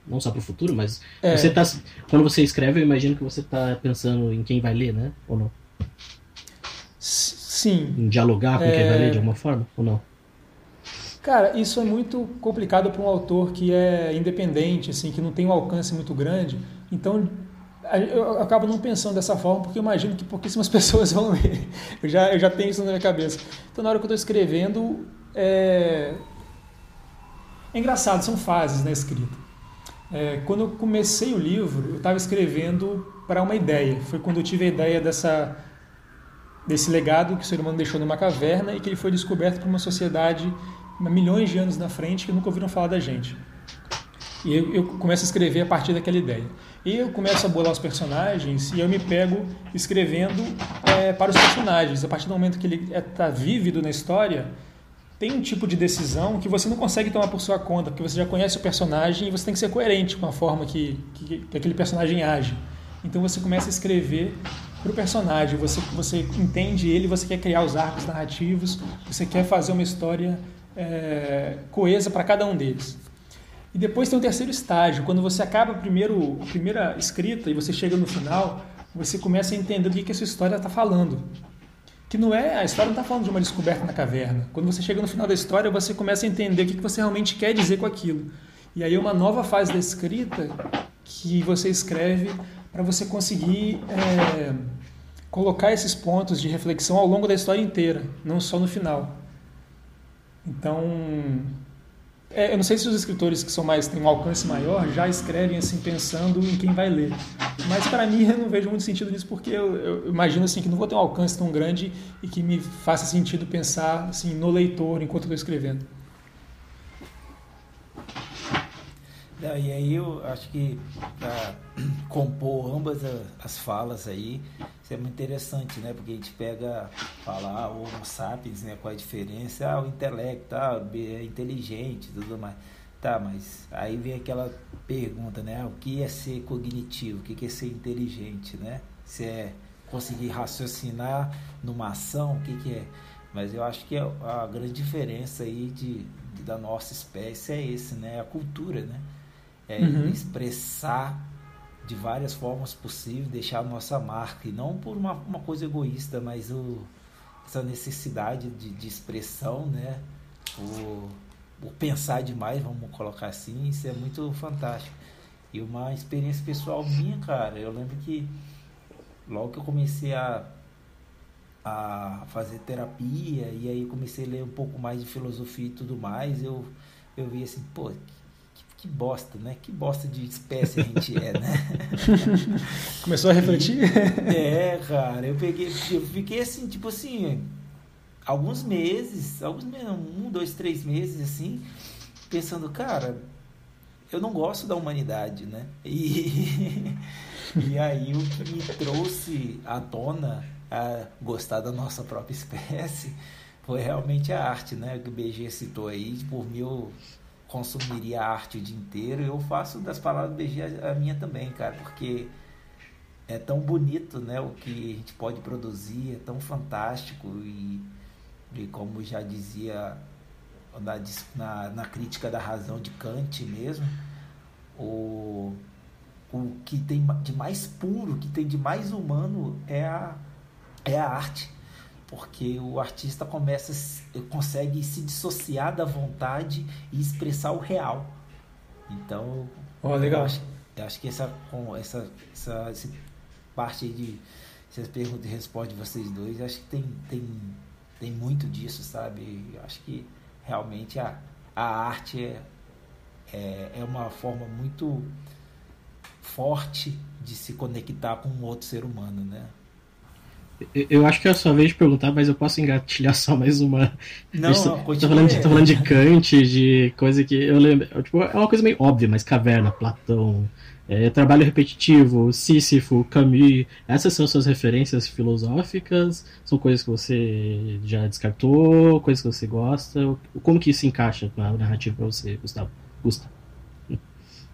não só para o futuro, mas é. você tá quando você escreve, eu imagino que você está pensando em quem vai ler, né? Ou não? Sim. Em dialogar com é... quem vai ler de alguma forma ou não? Cara, isso é muito complicado para um autor que é independente, assim, que não tem um alcance muito grande. Então, eu acabo não pensando dessa forma porque eu imagino que pouquíssimas pessoas vão ler. Eu já, eu já tenho isso na minha cabeça. Então, na hora que eu estou escrevendo, é... é engraçado, são fases na escrita. É, quando eu comecei o livro, eu estava escrevendo para uma ideia. Foi quando eu tive a ideia dessa, desse legado que o ser humano deixou numa caverna e que ele foi descoberto por uma sociedade milhões de anos na frente que nunca ouviram falar da gente. E eu, eu, começo a escrever a partir daquela ideia. E eu começo a bolar os personagens e eu me pego escrevendo é, para os personagens. A partir do momento que ele está é, tá vívido na história, tem um tipo de decisão que você não consegue tomar por sua conta, porque você já conhece o personagem e você tem que ser coerente com a forma que, que, que aquele personagem age. Então você começa a escrever para o personagem, você, você entende ele, você quer criar os arcos narrativos, você quer fazer uma história é, coesa para cada um deles. E depois tem o terceiro estágio, quando você acaba primeiro, a primeira escrita e você chega no final, você começa a entender o que, que essa história está falando que não é a história não está falando de uma descoberta na caverna. Quando você chega no final da história, você começa a entender o que você realmente quer dizer com aquilo. E aí uma nova fase da escrita que você escreve para você conseguir é, colocar esses pontos de reflexão ao longo da história inteira, não só no final. Então é, eu não sei se os escritores que são mais têm um alcance maior já escrevem assim pensando em quem vai ler. Mas para mim eu não vejo muito sentido nisso porque eu, eu, imagino assim que não vou ter um alcance tão grande e que me faça sentido pensar assim no leitor enquanto estou escrevendo. Não, e aí eu acho que para compor ambas as falas aí, isso é muito interessante, né? Porque a gente pega, falar ah, o Homo sapiens, né? Qual a diferença? Ah, o intelecto, ah, é inteligente tudo mais. Tá, mas aí vem aquela pergunta, né? O que é ser cognitivo? O que é ser inteligente, né? Se é conseguir raciocinar numa ação, o que, que é? Mas eu acho que a grande diferença aí de, de da nossa espécie é esse, né? A cultura, né? é, uhum. expressar de várias formas possíveis, deixar a nossa marca, e não por uma, uma coisa egoísta, mas o, essa necessidade de, de expressão, né? O, o pensar demais, vamos colocar assim, isso é muito fantástico. E uma experiência pessoal minha, cara, eu lembro que logo que eu comecei a, a fazer terapia, e aí comecei a ler um pouco mais de filosofia e tudo mais, eu, eu vi assim, pô, que bosta, né? Que bosta de espécie a gente é, né? Começou a refletir? E, é, cara, eu peguei, eu fiquei assim, tipo assim, alguns meses, alguns um, dois, três meses, assim, pensando, cara, eu não gosto da humanidade, né? E, e aí o que me trouxe à tona a gostar da nossa própria espécie foi realmente a arte, né? Que o BG citou aí, por mil consumiria arte o dia inteiro, eu faço das palavras do BG a, minha também, cara, porque é tão bonito, né, o que a gente pode produzir, é tão fantástico e, e como já dizia na, na, na, crítica da razão de Kant mesmo, o, o que tem de mais puro, que tem de mais humano é a, é a arte porque o artista começa consegue se dissociar da vontade e expressar o real. Então, oh, legal. Eu acho, eu acho que essa, essa, essa, essa parte aí de essas perguntas e respostas de vocês dois, acho que tem, tem, tem muito disso, sabe? Eu acho que realmente a, a arte é, é, é uma forma muito forte de se conectar com um outro ser humano, né? Eu acho que é a sua vez de perguntar, mas eu posso engatilhar só mais uma. Não, não tô, falando, de, tô falando de Kant, de coisa que eu lembro. Tipo, é uma coisa meio óbvia, mas Caverna, Platão, é, Trabalho Repetitivo, Sísifo, Camus, essas são suas referências filosóficas? São coisas que você já descartou, coisas que você gosta? Como que isso encaixa na narrativa para você, Gustavo? Gusta?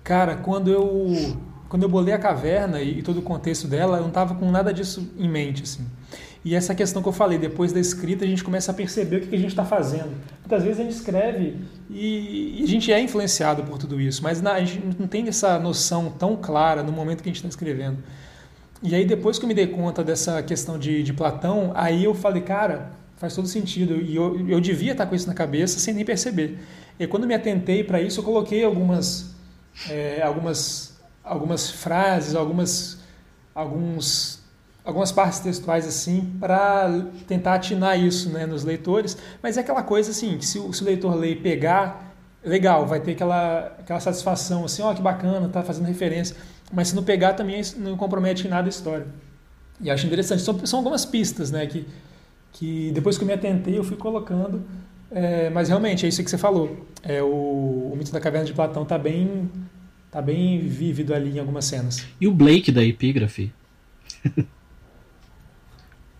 Cara, quando eu quando eu bolei a caverna e, e todo o contexto dela, eu não estava com nada disso em mente, assim. E essa questão que eu falei, depois da escrita a gente começa a perceber o que, a gente está fazendo. Muitas vezes a gente escreve e, e, a gente é influenciado por tudo isso, mas na, a gente não tem essa noção tão clara no momento que a gente está escrevendo. E aí depois que eu me dei conta dessa questão de, de Platão, aí eu falei, cara, faz todo sentido. E eu, eu devia estar com isso na cabeça sem nem perceber. E quando me atentei para isso, eu coloquei algumas, é, algumas algumas frases, algumas, alguns, algumas partes textuais assim para tentar atinar isso né, nos leitores. Mas é aquela coisa assim, que se, se o leitor ler e pegar, legal, vai ter aquela, aquela satisfação assim, ó, oh, que bacana, tá fazendo referência. Mas se não pegar também não compromete em nada a história. E acho interessante. São, são algumas pistas, né, que, que depois que eu me atentei eu fui colocando. É, mas realmente é isso que você falou. É, o, o mito da caverna de Platão está bem tá bem vívido ali em algumas cenas. E o Blake da Epígrafe?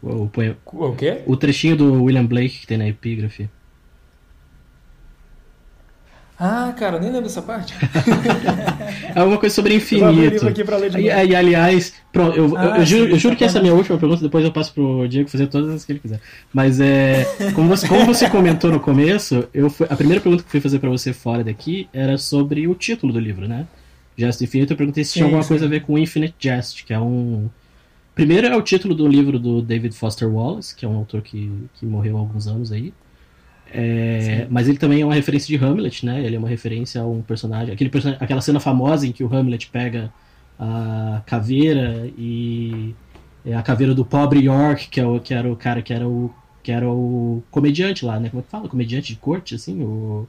o, o, o quê? O trechinho do William Blake que tem na Epígrafe. Ah, cara, nem lembro dessa parte. é uma coisa sobre infinito. Aqui pra ler de e, e, aliás, pronto, eu, ah, eu, eu, juro, eu juro que essa é a minha última pergunta, depois eu passo pro Diego fazer todas as que ele quiser. Mas é. Como você, como você comentou no começo, eu fui, a primeira pergunta que eu fui fazer para você fora daqui era sobre o título do livro, né? Jest Infinito, eu perguntei se tinha alguma coisa a ver com Infinite Jest, que é um. Primeiro é o título do livro do David Foster Wallace, que é um autor que, que morreu há alguns anos aí. É, mas ele também é uma referência de Hamlet, né? Ele é uma referência a um personagem, aquele person aquela cena famosa em que o Hamlet pega a caveira e é a caveira do pobre York, que, é o, que era o cara que era o que era o comediante lá, né? Como é que fala? Comediante de corte, assim, o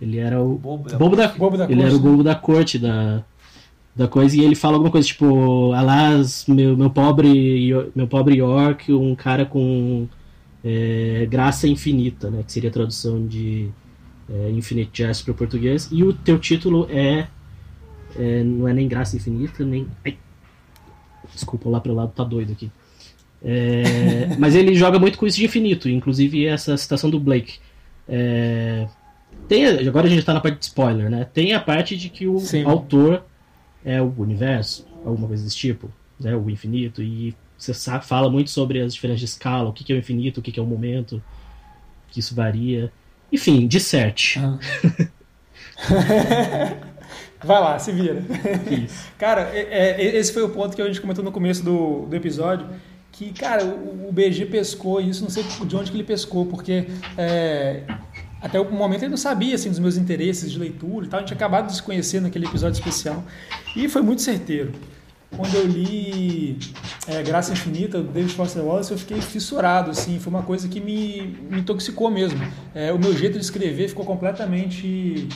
ele era o bobo, bobo da, bobo da ele corte, era o bobo da corte da, da coisa e ele fala alguma coisa tipo, alas, meu, meu pobre meu pobre York, um cara com é, graça infinita, né, que seria a tradução de é, Infinite Jest para o português. E o teu título é, é, não é nem graça infinita, nem ai, desculpa, lá o lado tá doido aqui. É, mas ele joga muito com isso de infinito, inclusive essa citação do Blake. É, tem, agora a gente está na parte de spoiler, né? Tem a parte de que o Sim. autor é o universo, alguma coisa desse tipo, né? O infinito, e você sabe, fala muito sobre as diferenças de escala, o que, é o infinito, o que, é o momento, que isso varia. Enfim, disserte. Ah. Vai lá, se vira. Isso. Cara, é, é, esse foi o ponto que a gente comentou no começo do, do episódio que, cara, o, o BG pescou isso, não sei de onde que ele pescou, porque é, até o momento ele não sabia assim, dos meus interesses de leitura e tal. A gente tinha acabado de se conhecer naquele episódio especial. E foi muito certeiro. Quando eu li é, Graça Infinita, do David Foster Wallace, eu fiquei fissurado. Assim, foi uma coisa que me, me intoxicou mesmo. É, o meu jeito de escrever ficou completamente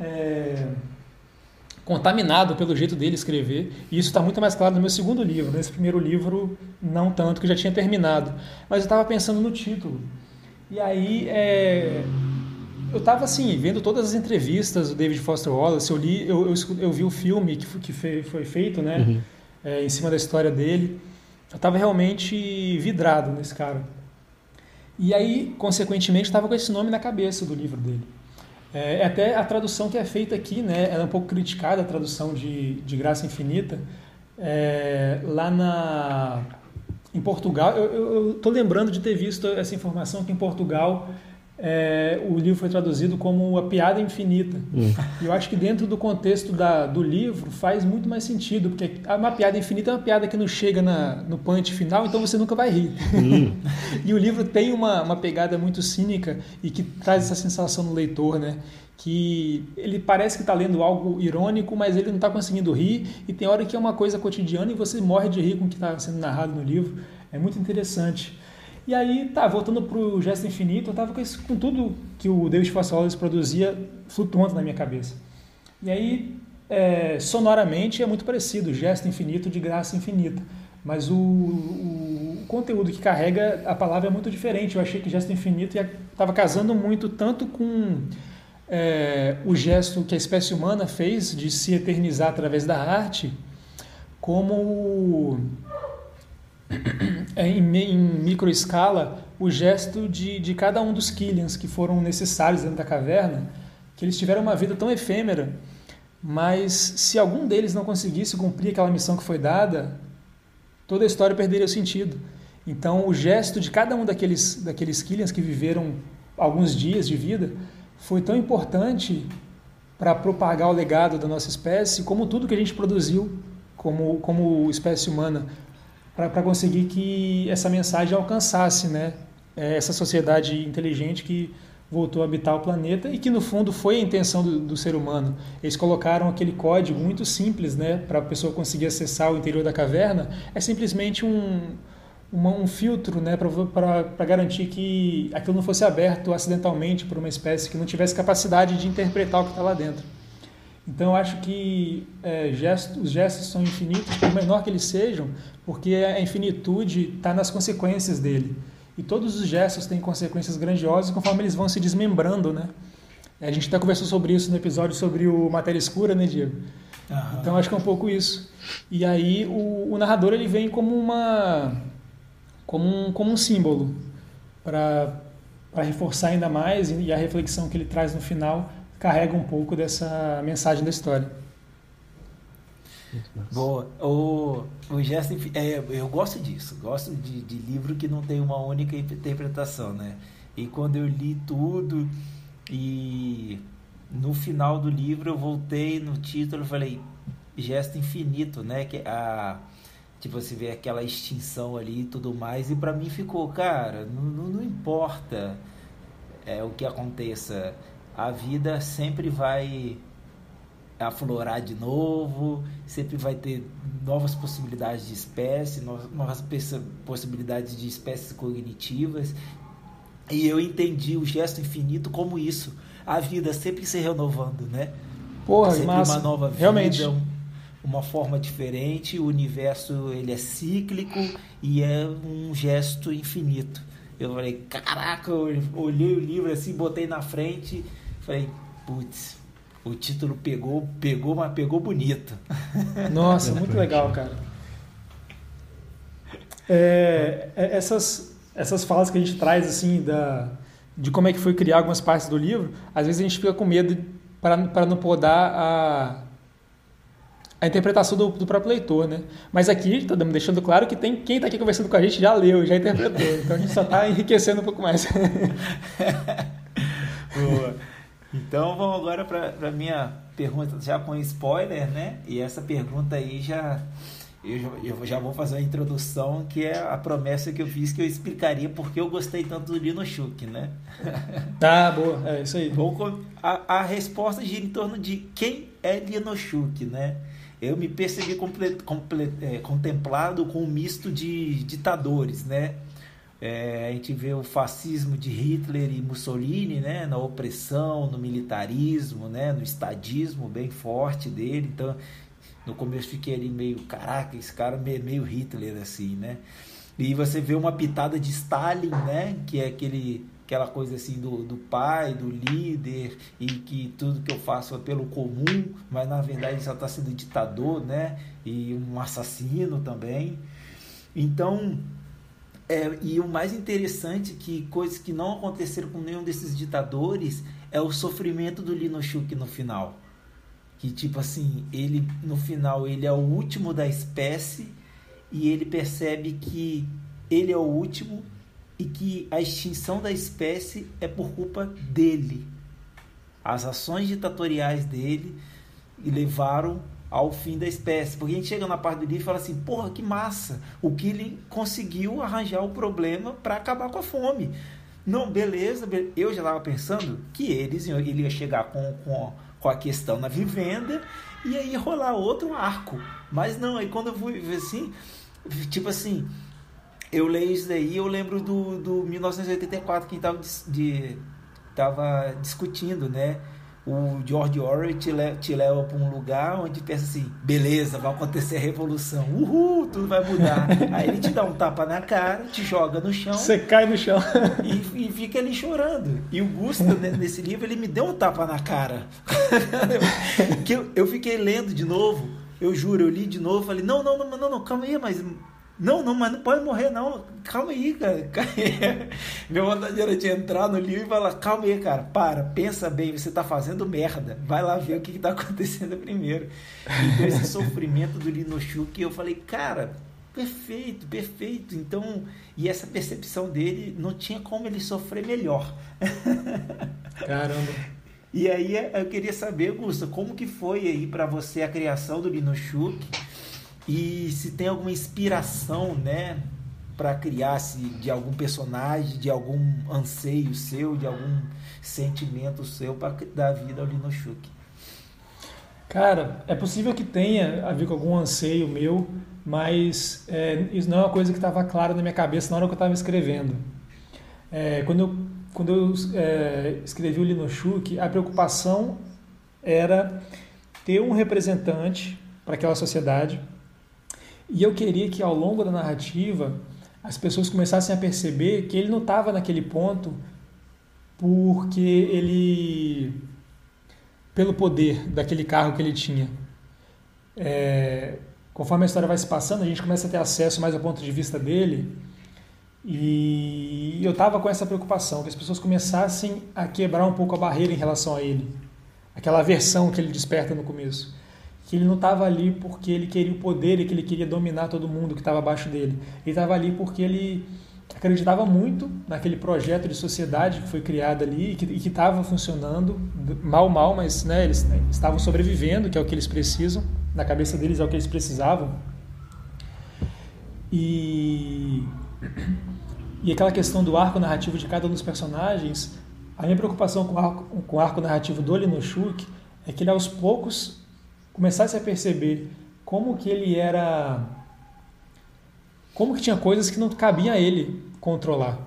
é, contaminado pelo jeito dele escrever. E isso está muito mais claro no meu segundo livro. Nesse primeiro livro, não tanto, que já tinha terminado. Mas eu estava pensando no título. E aí, é, eu estava assim, vendo todas as entrevistas do David Foster Wallace, eu li, eu, eu, eu vi o filme que, que foi feito, né, uhum. é, em cima da história dele. Eu estava realmente vidrado nesse cara. E aí, consequentemente, estava com esse nome na cabeça do livro dele. É, é, até a tradução que é feita aqui, né, ela é um pouco criticada, a tradução de, de Graça Infinita. É, lá na em Portugal, eu estou lembrando de ter visto essa informação que em Portugal é, o livro foi traduzido como A Piada Infinita. Hum. E eu acho que dentro do contexto da, do livro faz muito mais sentido, porque uma piada infinita é uma piada que não chega na, no punch final, então você nunca vai rir. Hum. e o livro tem uma, uma pegada muito cínica e que traz essa sensação no leitor, né? que ele parece que está lendo algo irônico, mas ele não está conseguindo rir, e tem hora que é uma coisa cotidiana e você morre de rir com o que está sendo narrado no livro. É muito interessante. E aí, tá, voltando para o Gesto Infinito, eu estava com, com, tudo que o Foster Wallace produzia flutuando na minha cabeça. E aí, é, sonoramente é muito parecido, gesto infinito de graça infinita. Mas o, o, o, conteúdo que carrega a palavra é muito diferente. Eu achei que gesto infinito estava casando muito tanto com é, o gesto que a espécie humana fez de se eternizar através da arte, como em, em micro escala o gesto de, de cada um dos Killians que foram necessários dentro da caverna, que eles tiveram uma vida tão efêmera, mas se algum deles não conseguisse cumprir aquela missão que foi dada, toda a história perderia o sentido. Então, o gesto de cada um daqueles, daqueles Killians que viveram alguns dias de vida foi tão importante para propagar o legado da nossa espécie, como tudo que a gente produziu como, como espécie humana, para conseguir que essa mensagem alcançasse né, é, essa sociedade inteligente que voltou a habitar o planeta e que no fundo foi a intenção do, do ser humano. Eles colocaram aquele código muito simples, né, para a pessoa conseguir acessar o interior da caverna. É simplesmente um, uma, um filtro, né, para garantir que aquilo não fosse aberto acidentalmente por uma espécie que não tivesse capacidade de interpretar o que está lá dentro. Então eu acho que é, gestos, os gestos são infinitos, por menor que eles sejam, porque a infinitude está nas consequências dele. E todos os gestos têm consequências grandiosas conforme eles vão se desmembrando, né? A gente até conversou sobre isso no episódio sobre o Matéria Escura, né, Diego? Aham. Então acho que é um pouco isso. E aí o, o narrador ele vem como uma como um, como um símbolo para reforçar ainda mais e a reflexão que ele traz no final carrega um pouco dessa mensagem da história. Boa. O, o gesto, é, eu gosto disso. Gosto de, de livro que não tem uma única interpretação, né? E quando eu li tudo e no final do livro eu voltei no título e falei gesto infinito, né? Que a tipo você vê aquela extinção ali e tudo mais e para mim ficou, cara, não, não, não importa é o que aconteça, a vida sempre vai aflorar de novo, sempre vai ter novas possibilidades de espécie, novas possibilidades de espécies cognitivas. E eu entendi o gesto infinito como isso. A vida sempre se renovando, né? Porra, sempre massa. uma nova vida, Realmente. uma forma diferente. O universo ele é cíclico e é um gesto infinito. Eu falei, caraca, eu olhei o livro assim, botei na frente, falei, putz, o título pegou, pegou, mas pegou bonito. Nossa, muito legal, cara. É, é, essas, essas falas que a gente traz, assim, da, de como é que foi criar algumas partes do livro, às vezes a gente fica com medo para não podar a, a interpretação do, do, próprio leitor, né? Mas aqui estamos deixando claro que tem quem está aqui conversando com a gente já leu, já interpretou. Então a gente só está enriquecendo um pouco mais. Boa. Então vamos agora para a minha pergunta já com spoiler, né? E essa pergunta aí já eu, eu, já vou fazer uma introdução que é a promessa que eu fiz que eu explicaria porque eu gostei tanto do Lino Schuch, né? Tá, boa, é isso aí. Bom, a, a resposta gira em torno de quem é Lino Schuch, né? Eu me percebi comple, comple, é, contemplado com um misto de ditadores, né? É, a gente vê o fascismo de Hitler e Mussolini, né, na opressão, no militarismo, né, no estadismo bem forte dele. Então, no começo fiquei ali meio, caraca, esse cara é meio Hitler assim, né? E você vê uma pitada de Stalin, né, que é aquele aquela coisa assim do, do pai, do líder, e que tudo que eu faço é pelo comum, mas na verdade ele só está sendo ditador, né? E um assassino também. Então, é, e o mais interessante que coisas que não aconteceram com nenhum desses ditadores é o sofrimento do Linochuk no final. Que tipo assim, ele no final ele é o último da espécie e ele percebe que ele é o último e que a extinção da espécie é por culpa dele. As ações ditatoriais dele levaram ao fim da espécie. Porque a gente chega na parte do livro e fala assim: porra, que massa! O Killing conseguiu arranjar o problema para acabar com a fome. Não, beleza, eu já estava pensando que eles ele ia chegar com, com, com a questão na vivenda e aí rolar outro arco. Mas não, aí quando eu fui ver assim, tipo assim, eu leio isso daí eu lembro do, do 1984 que estava de, discutindo, né? O George Orwell te, le te leva para um lugar onde pensa assim, beleza, vai acontecer a revolução, uhul, tudo vai mudar. Aí ele te dá um tapa na cara, te joga no chão. Você cai no chão. E, e fica ali chorando. E o Gusto, nesse livro, ele me deu um tapa na cara. que eu, eu fiquei lendo de novo, eu juro, eu li de novo, falei, não, não, não, não, não calma aí, mas não, não, mas não pode morrer, não. Calma aí, cara. Minha vontade era de entrar no livro e falar: calma aí, cara, para, pensa bem, você está fazendo merda. Vai lá ver o que está acontecendo primeiro. Então, esse sofrimento do Linochuk, eu falei: cara, perfeito, perfeito. Então, e essa percepção dele, não tinha como ele sofrer melhor. Caramba. E aí eu queria saber, Augusto, como que foi aí para você a criação do Linochuk? E se tem alguma inspiração, né, para criar-se de algum personagem, de algum anseio seu, de algum sentimento seu para dar vida ao Linochuk. Cara, é possível que tenha a ver com algum anseio meu, mas é, isso não é uma coisa que estava clara na minha cabeça na hora que eu estava escrevendo. É, quando eu, quando eu é, escrevi o Linochuk, a preocupação era ter um representante para aquela sociedade e eu queria que ao longo da narrativa as pessoas começassem a perceber que ele não estava naquele ponto porque ele. pelo poder daquele carro que ele tinha. É, conforme a história vai se passando, a gente começa a ter acesso mais ao ponto de vista dele. E eu estava com essa preocupação, que as pessoas começassem a quebrar um pouco a barreira em relação a ele. Aquela aversão que ele desperta no começo que ele não estava ali porque ele queria o poder e que ele queria dominar todo mundo que estava abaixo dele. Ele estava ali porque ele acreditava muito naquele projeto de sociedade que foi criado ali e que estava funcionando mal, mal, mas né, eles estavam sobrevivendo, que é o que eles precisam. Na cabeça deles é o que eles precisavam. E, e aquela questão do arco narrativo de cada um dos personagens, a minha preocupação com o arco, com o arco narrativo do Linochuk é que ele aos poucos começasse a perceber como que ele era como que tinha coisas que não cabia a ele controlar.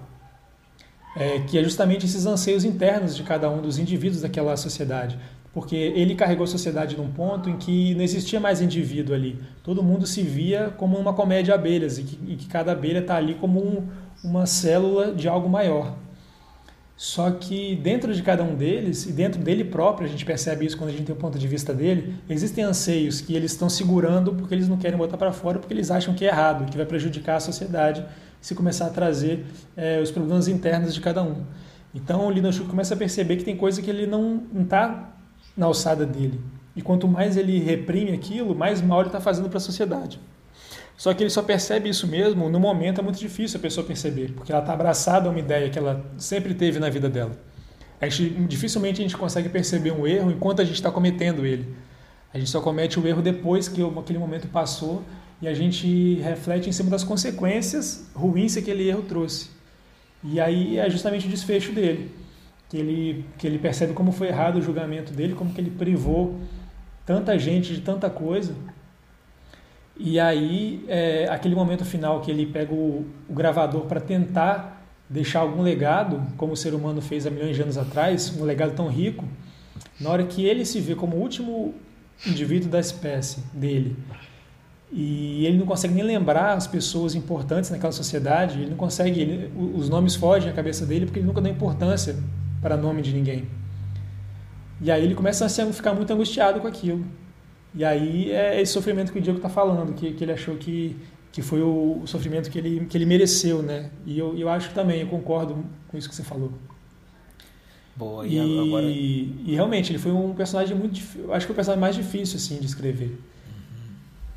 É, que é justamente esses anseios internos de cada um dos indivíduos daquela sociedade. Porque ele carregou a sociedade num ponto em que não existia mais indivíduo ali. Todo mundo se via como uma comédia de abelhas e que, e que cada abelha está ali como um, uma célula de algo maior só que dentro de cada um deles, e dentro dele próprio, a gente percebe isso quando a gente tem o ponto de vista dele, existem anseios que eles estão segurando porque eles não querem botar para fora, porque eles acham que é errado, que vai prejudicar a sociedade se começar a trazer é, os problemas internos de cada um. Então o Linochuk começa a perceber que tem coisa que ele não está na alçada dele. E quanto mais ele reprime aquilo, mais mal ele está fazendo para a sociedade. Só que ele só percebe isso mesmo no momento, é muito difícil a pessoa perceber, porque ela está abraçada a uma ideia que ela sempre teve na vida dela. A gente, dificilmente a gente consegue perceber um erro enquanto a gente está cometendo ele. A gente só comete o erro depois que aquele momento passou e a gente reflete em cima das consequências ruins que aquele erro trouxe. E aí é justamente o desfecho dele, que ele, que ele percebe como foi errado o julgamento dele, como que ele privou tanta gente de tanta coisa e aí, é, aquele momento final que ele pega o, o gravador para tentar deixar algum legado, como o ser humano fez há milhões de anos atrás, um legado tão rico, na hora que ele se vê como o último indivíduo da espécie dele, e ele não consegue nem lembrar as pessoas importantes naquela sociedade, ele não consegue, ele, os nomes fogem à cabeça dele porque ele nunca deu importância para nome de ninguém. E aí ele começa a ficar muito angustiado com aquilo. E aí é esse sofrimento que o Diego está falando, que, que ele achou que, que foi o, sofrimento que ele, que ele mereceu, né? E eu, eu acho que também, eu concordo com isso que você falou. Boa, e, e, agora... e realmente, ele foi um personagem muito difícil, acho que o personagem mais difícil, assim, de escrever.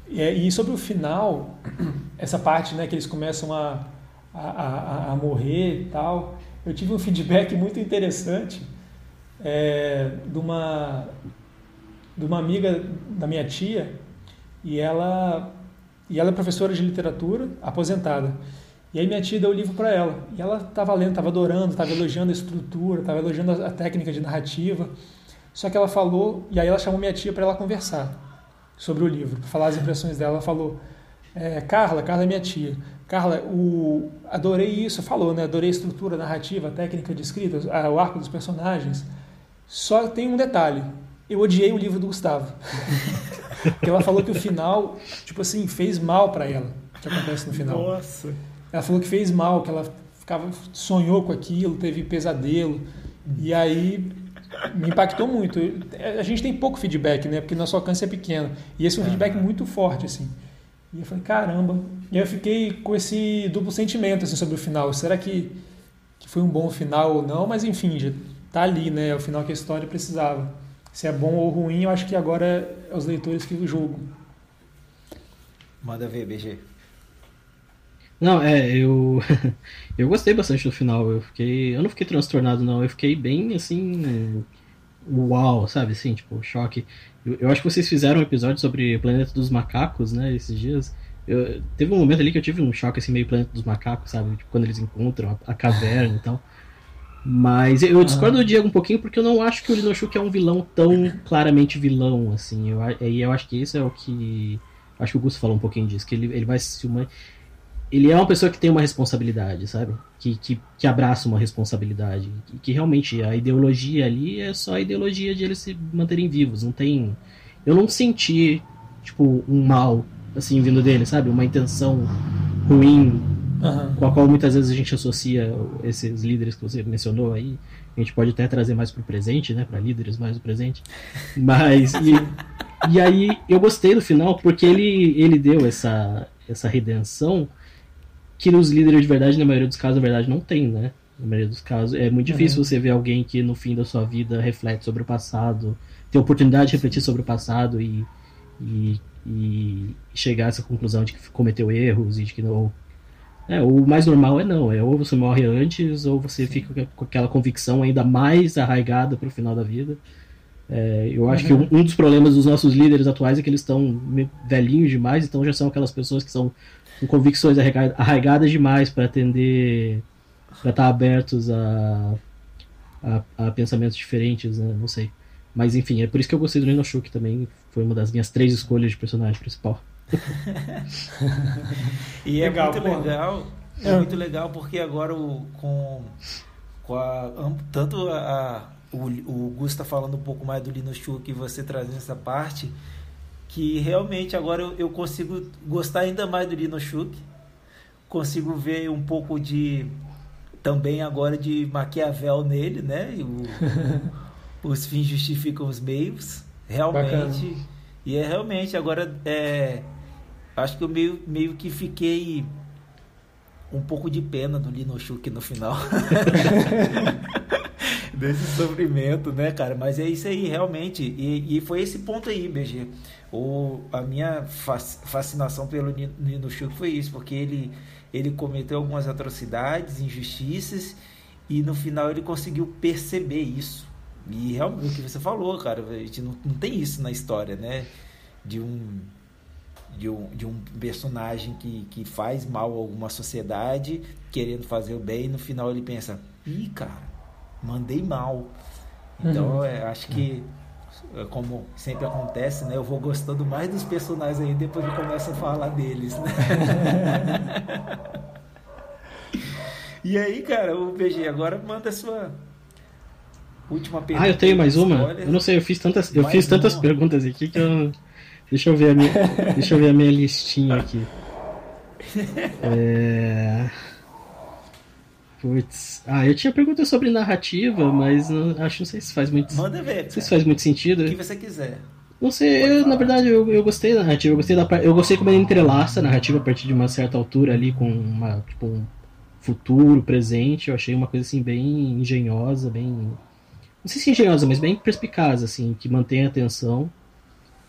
Uhum. E, e, sobre o final, essa parte, né, que eles começam a, a, a, a morrer e tal, eu tive um feedback muito interessante é, de uma de uma amiga da minha tia e ela e ela é professora de literatura aposentada. E aí minha tia deu o livro para ela. E ela estava lendo, estava adorando, estava elogiando a estrutura, estava elogiando a, técnica de narrativa. Só que ela falou, e aí ela chamou minha tia para ela conversar sobre o livro, para falar as impressões dela. Ela falou: é, Carla, Carla é minha tia. Carla, o, adorei isso, falou, né? Adorei a estrutura narrativa, a técnica de escrita, o arco dos personagens. Só tem um detalhe. Eu odiei o livro do Gustavo. Porque ela falou que o final, tipo assim, fez mal para ela. O que acontece no final. Nossa. Ela falou que fez mal, que ela ficava sonhou com aquilo, teve pesadelo. E aí me impactou muito. A gente tem pouco feedback, né? Porque nosso alcance é pequeno. E esse é um feedback muito forte, assim. E eu falei, caramba. E eu fiquei com esse duplo sentimento assim, sobre o final. Será que, que foi um bom final ou não? Mas enfim, já tá ali, né? É o final que a história precisava. Se é bom ou ruim, eu acho que agora é os leitores que julgam. Manda ver, BG. Não, é, eu eu gostei bastante do final. Eu fiquei, eu não fiquei transtornado não, eu fiquei bem assim, uau, sabe, assim, tipo, choque. Eu, eu acho que vocês fizeram um episódio sobre o Planeta dos Macacos, né, esses dias. Eu, teve um momento ali que eu tive um choque assim meio Planeta dos Macacos, sabe, tipo, quando eles encontram a, a caverna e tal. Mas eu discordo do Diego um pouquinho porque eu não acho que o Linoshuk é um vilão tão claramente vilão, assim. Eu, e eu acho que isso é o que. Acho que o Gusto falou um pouquinho disso, que ele, ele vai se uma ele é uma pessoa que tem uma responsabilidade, sabe? Que, que, que abraça uma responsabilidade. Que, que, realmente a ideologia ali é só a ideologia de eles se manterem vivos. Não tem. Eu não senti, tipo, um mal, assim, vindo dele, sabe? Uma intenção ruim, uhum. com a qual muitas vezes a gente associa esses líderes que você mencionou aí. A gente pode até trazer mais pro presente, né? Para líderes mais do presente. Mas. E, e aí eu gostei do final porque ele, ele deu essa, essa redenção que os líderes de verdade, na maioria dos casos, na verdade, não tem, né? Na maioria dos casos. É muito difícil uhum. você ver alguém que no fim da sua vida reflete sobre o passado, tem a oportunidade de refletir sobre o passado e, e, e chegar a essa conclusão de que cometeu erros e de que não. É, o mais normal é não, é ou você morre antes ou você Sim. fica com aquela convicção ainda mais arraigada para o final da vida. É, eu acho uhum. que um, um, dos problemas dos nossos líderes atuais é que eles estão velhinhos demais, então já são aquelas pessoas que são com convicções arraigadas demais para atender, para estar tá abertos a, a, a, pensamentos diferentes, né? não sei. Mas enfim, é por isso que eu gostei do Inosuke também, foi uma das minhas três escolhas de personagem principal. E é legal, muito pô. legal, é, é, muito legal porque agora o, com, com a, tanto a, o, o Gus está falando um pouco mais do Linosuke e você trazendo essa parte, que realmente agora eu, eu consigo gostar ainda mais do Linochuk, consigo ver um pouco de também agora de Maquiavel nele, né? O, os fins justificam os meios, realmente. Bacana. E é realmente agora é, acho que eu meio, meio que fiquei um pouco de pena do Linochuk no final. Desse sofrimento, né, cara? Mas é isso aí, realmente. E, e foi esse ponto aí, BG o, a minha fascinação pelo Nino Chuck foi isso, porque ele, ele cometeu algumas atrocidades, injustiças, e no final ele conseguiu perceber isso. E realmente, o que você falou, cara, a gente não, não tem isso na história, né? De um, de um, de um personagem que, que faz mal a alguma sociedade, querendo fazer o bem, e no final ele pensa: ih, cara, mandei mal. Então, uhum. é, acho que é como sempre acontece, né? Eu vou gostando mais dos personagens aí depois que começo a falar deles, né? e aí, cara, o BG, agora manda a sua última pergunta. Ah, eu tenho mais uma? Eu não sei, eu fiz tantas, eu fiz tantas perguntas aqui que eu Deixa eu ver a minha, deixa eu ver a minha listinha aqui. É... Putz. Ah, eu tinha pergunta sobre narrativa, mas não, acho não sei se faz muito. Manda ver. Não sei se faz muito sentido. O que você quiser. Não sei, eu, na verdade eu, eu gostei da narrativa, eu gostei da eu gostei como ele entrelaça a narrativa a partir de uma certa altura ali com uma, tipo, um futuro, presente, eu achei uma coisa assim bem engenhosa, bem não sei se engenhosa, mas bem perspicaz assim, que mantém a atenção.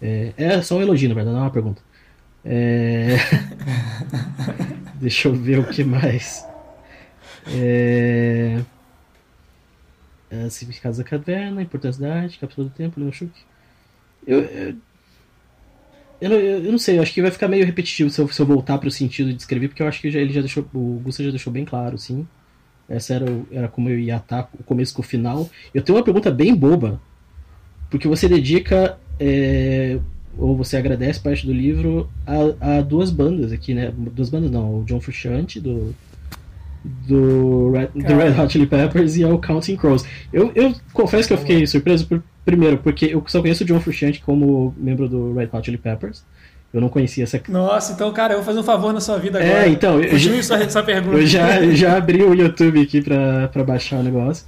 É, é só um elogio, na verdade, não é uma pergunta. É... Deixa eu ver o que mais. É... é da caverna, importância da arte, cápsula do tempo, Leonchuk. Eu, eu, eu, não, eu, não sei, eu acho que vai ficar meio repetitivo se eu, se eu voltar para o sentido de descrever, porque eu acho que já, ele já deixou, o Gusta já deixou bem claro, sim. Essa era, era como eu ia atar o começo com o final. Eu tenho uma pergunta bem boba, porque você dedica, é, ou você agradece parte do livro a, a, duas bandas aqui, né? Duas bandas não, o John Frusciante, do do Red, do Red Hot Chili Peppers e é o Counting Crows. Eu, eu confesso que eu fiquei surpreso, por, primeiro, porque eu só conheço o John Frusciante como membro do Red Hot Chili Peppers. Eu não conhecia essa. Nossa, então, cara, eu vou fazer um favor na sua vida É, agora. então, eu Continue já- sua, sua pergunta. Eu já, já abri o YouTube aqui pra, pra baixar o negócio.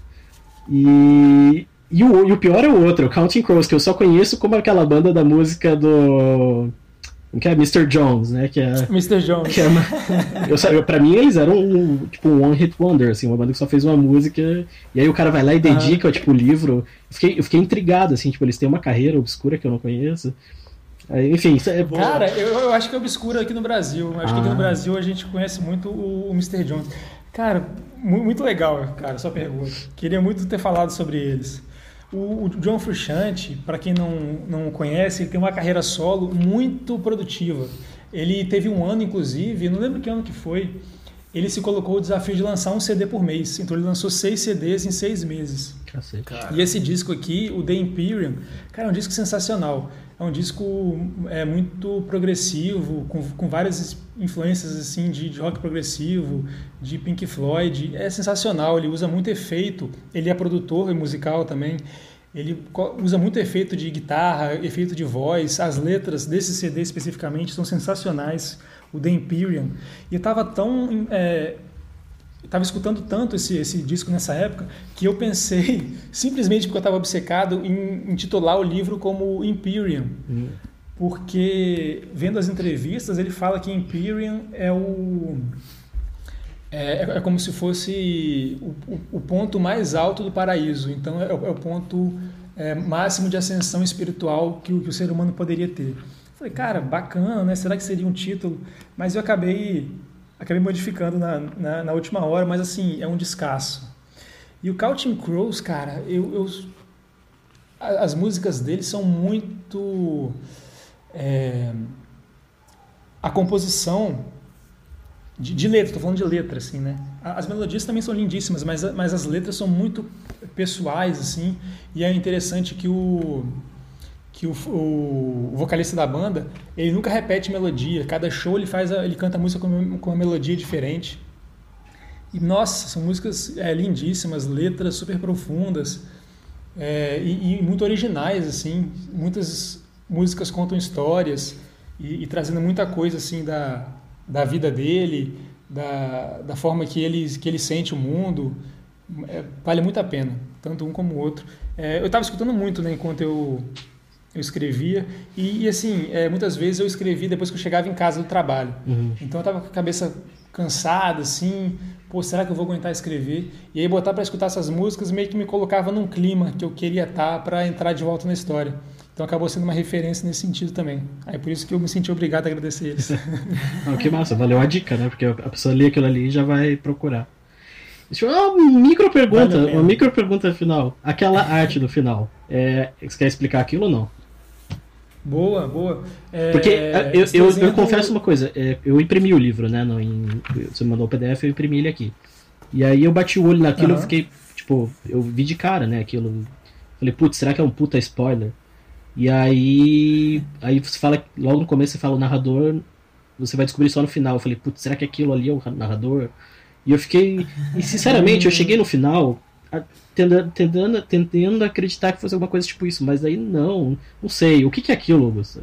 E, e, o, e o pior é o outro, o Counting Crows, que eu só conheço como aquela banda da música do. Que é Mr. Jones, né? Que é. Mr. Jones. Que é uma, eu, sa- eu, pra mim, eles eram um, tipo um one hit wonder, assim, uma banda que só fez uma música, e aí o cara vai lá e dedica, tipo, o livro. Eu fiquei, eu fiquei intrigado, assim, tipo, eles têm uma carreira obscura que eu não conheço. Enfim, isso é Cara, eu, eu acho que é obscuro aqui no Brasil. Eu Acho que aqui Ah. no Brasil a gente conhece muito o, o Mr. Jones. Cara, mu- muito legal, cara, sua pergunta. Queria muito ter falado sobre eles. O, o John Frusciante, para quem não, não conhece, ele tem uma carreira solo muito produtiva. Ele teve um ano, inclusive, não lembro que ano que foi, ele se colocou o desafio de lançar um CD por mês. Então ele lançou seis CDs em seis meses. Cacete. E esse disco aqui, o The Imperium, cara, é um disco sensacional. É um disco é, muito progressivo, com, com várias influências assim de, de rock progressivo, de Pink Floyd. É sensacional, ele usa muito efeito. Ele é produtor e musical também. Ele usa muito efeito de guitarra, efeito de voz. As letras desse CD especificamente são sensacionais. O The Imperium. E estava tão é, estava escutando tanto esse, esse disco nessa época que eu pensei, simplesmente porque eu estava obcecado, em intitular o livro como Imperium. Hum. Porque, vendo as entrevistas, ele fala que Imperium é o. É, é como se fosse o, o- o ponto mais alto do paraíso. Então, é, o- é o ponto é, máximo de ascensão espiritual que o, que o ser humano poderia ter. Falei, cara, bacana, né? Será que seria um título? Mas eu acabei, acabei modificando na, na, na última hora, mas assim, é um descasso. E o Counting Crows, cara, eu, eu- as músicas dele são muito. é, a composição de, de letra, estou falando de letra, assim, né? As melodias também são lindíssimas, mas, mas as letras são muito pessoais, assim, e é interessante que o que o, o vocalista da banda ele nunca repete melodia, cada show ele faz a- ele canta a música com, com uma melodia diferente. E nossa, são músicas é, lindíssimas, letras super profundas é, e, e muito originais assim. Muitas músicas contam histórias e, e trazendo muita coisa assim da, da vida dele, da, da forma que ele que ele sente o mundo. É, vale muito a pena, tanto um como o outro. É, eu estava escutando muito, né, enquanto eu eu escrevia e, e, assim é, muitas vezes eu escrevi depois que eu chegava em casa do trabalho. Uhum. Então eu tava com a cabeça cansada, assim, pô, será que eu vou aguentar escrever? E aí botar para escutar essas músicas meio que me colocava num clima que eu queria estar para entrar de volta na história. Então acabou sendo uma referência nesse sentido também. Aí por isso que eu me senti obrigado a agradecer eles. Ah, que massa, valeu a dica, né? Porque a pessoa lê aquilo ali e já vai procurar. Deixa eu uma micro pergunta, uma micro pergunta final. Aquela arte do final, é, você quer explicar aquilo ou não? Boa, boa. É, Porque é, eu, eu, eu confesso uma coisa, é, eu imprimi o livro, né? No, em, você mandou o PDF, eu imprimi ele aqui. E aí eu bati o olho naquilo e Aham. fiquei, tipo, eu vi de cara, né? Aquilo. Falei, putz, será que é um puta spoiler? E aí. Aí você fala, logo no começo você fala o narrador, você vai descobrir só no final. Eu falei, putz, será que aquilo ali é o narrador? E eu fiquei. E sinceramente, eu cheguei no final a- tendendo, tendendo, tendendo a acreditar que fosse alguma coisa tipo isso, mas aí não, não sei. O que, que é aquilo, Augusto?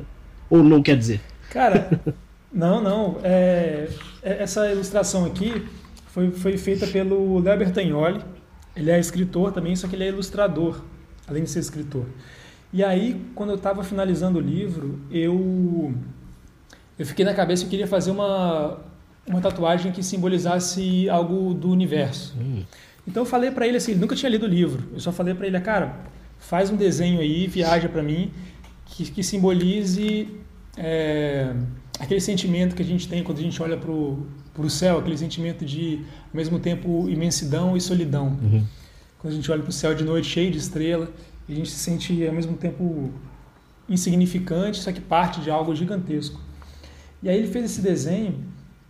Ou não quer dizer? Cara, não, não. é- é- essa ilustração aqui foi, foi feita pelo Léo Bertagnoli. Ele é escritor também, só que ele é ilustrador, além de ser escritor. E aí, quando eu estava finalizando o livro, eu, eu fiquei na cabeça que eu queria fazer uma, uma tatuagem que simbolizasse algo do universo. Então eu falei para ele assim, ele nunca tinha lido o livro. Eu só falei para ele, cara, faz um desenho aí, viaja para mim, que, que simbolize é, aquele sentimento que a gente tem quando a gente olha para o céu, aquele sentimento de, ao mesmo tempo, imensidão e solidão. Uhum. Quando a gente olha para o céu de noite cheio de estrela, a gente se sente, ao mesmo tempo, insignificante, só que parte de algo gigantesco. E aí ele fez esse desenho,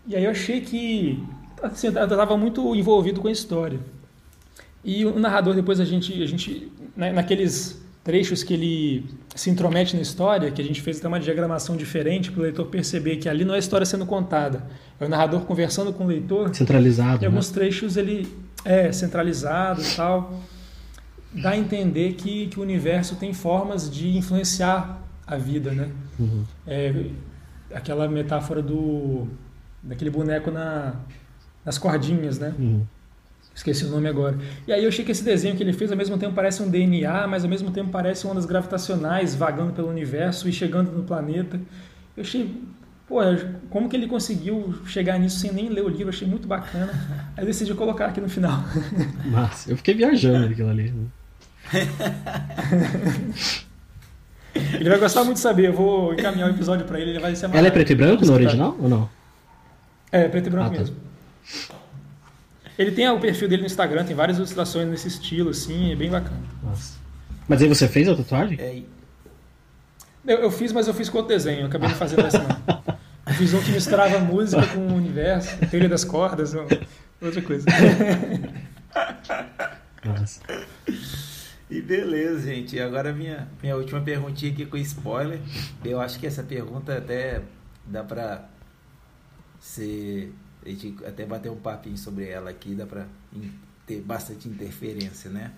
e aí eu achei que assim, eu estava muito envolvido com a história. E o narrador, depois a gente, a gente na- naqueles trechos que ele se intromete na história, que a gente fez até uma diagramação diferente para o leitor perceber que ali não é a história sendo contada, é o narrador conversando com o leitor. Centralizado. Em alguns né? trechos ele é centralizado e tal. Dá a entender que, que o universo tem formas de influenciar a vida, né? Uhum. É, aquela metáfora do daquele boneco na, nas cordinhas, né? Uhum. Esqueci o nome agora. E aí eu achei que esse desenho que ele fez ao mesmo tempo parece um DNA, mas ao mesmo tempo parece ondas gravitacionais vagando pelo universo e chegando no planeta. Eu achei, pô, como que ele conseguiu chegar nisso sem nem ler o livro? Achei muito bacana. Aí eu decidi colocar aqui no final. Massa. Eu fiquei viajando naquilo ali. né? Ele vai gostar muito de saber. Eu vou encaminhar o episódio pra ele. Ele vai se amarrar. Ela é preto e branco no Escutar. original ou não? É, preto e branco Ah, tá. mesmo. Ele tem o perfil dele no Instagram, tem várias ilustrações nesse estilo, assim, é bem bacana. Nossa. Mas aí você fez a tatuagem? É, Eu, eu fiz, mas eu fiz com outro desenho, eu acabei não fazendo essa não. Eu fiz um que misturava música com o universo, teoria das cordas, ou- outra coisa. Nossa. E beleza, gente. Agora minha, minha última perguntinha aqui com spoiler. Eu acho que essa pergunta até dá pra ser. A gente até bater um papinho sobre ela aqui, dá in- ter bastante interferência, né?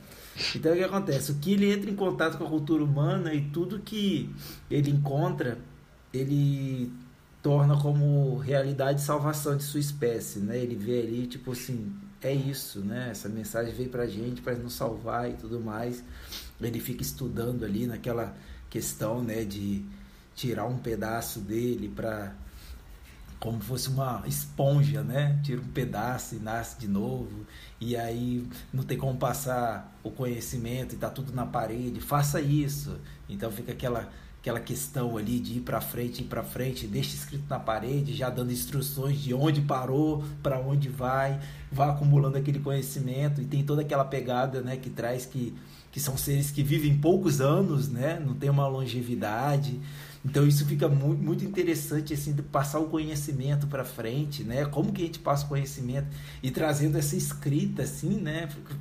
Então o que acontece? O que ele entra em contato com a cultura humana e tudo que ele encontra, ele torna como realidade salvação de sua espécie, né? Ele vê ali, tipo assim, é isso, né? Essa mensagem veio pra gente para nos salvar e tudo mais. Ele fica estudando ali naquela questão, né, de tirar um pedaço dele para como fosse uma esponja, né? Tira um pedaço e nasce de novo. E aí não tem como passar o conhecimento e tá tudo na parede. Faça isso. Então fica aquela aquela questão ali de ir para frente, ir para frente, deixa escrito na parede, já dando instruções de onde parou, para onde vai, vá acumulando aquele conhecimento e tem toda aquela pegada, né, que traz que que são seres que vivem poucos anos, né? Não tem uma longevidade. Então isso fica muito, muito interessante assim de passar o conhecimento para frente, né? Como que a gente passa o conhecimento e trazendo essa escrita assim, né? Fica,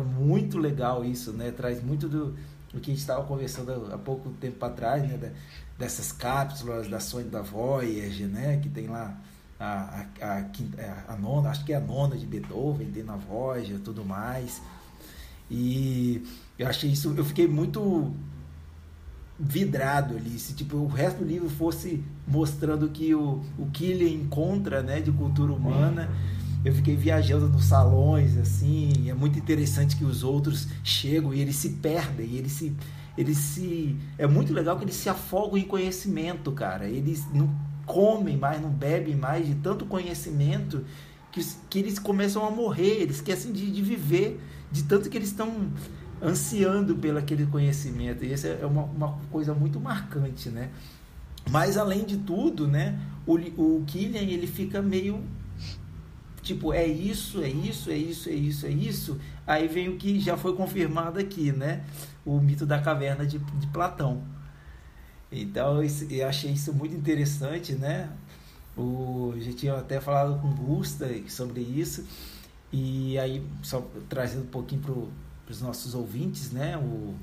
muito legal isso, né? Traz muito do, do que a gente estava conversando há pouco tempo atrás, né? Da- dessas cápsulas da sonho da Voyager, né? Que tem lá a, a, a, quinta- a nona, acho que é a nona de Beethoven, tem na Voyager, tudo mais. E eu achei isso, eu fiquei muito vidrado ali. Se tipo, o resto do livro fosse mostrando que o, o que ele encontra né, de cultura humana. Eu fiquei viajando nos salões, assim, é muito interessante que os outros chegam e eles se perdem, eles se. Eles se. É muito legal que eles se afogam em conhecimento, cara. Eles não comem mais, não bebem mais de tanto conhecimento que, que eles começam a morrer, eles esquecem de, de viver, de tanto que eles estão ansiando pelo aquele conhecimento. E essa é uma, uma coisa muito marcante, né? Mas além de tudo, né, o, o Killian ele fica meio tipo, é isso, é isso, é isso, é isso, é isso. Aí vem o que já foi confirmado aqui, né? O mito da caverna de, de Platão. Então eu achei isso muito interessante, né? O, gente tinha até falado com o Gusta sobre isso. E aí, só trazendo um pouquinho para os nossos ouvintes, né? O,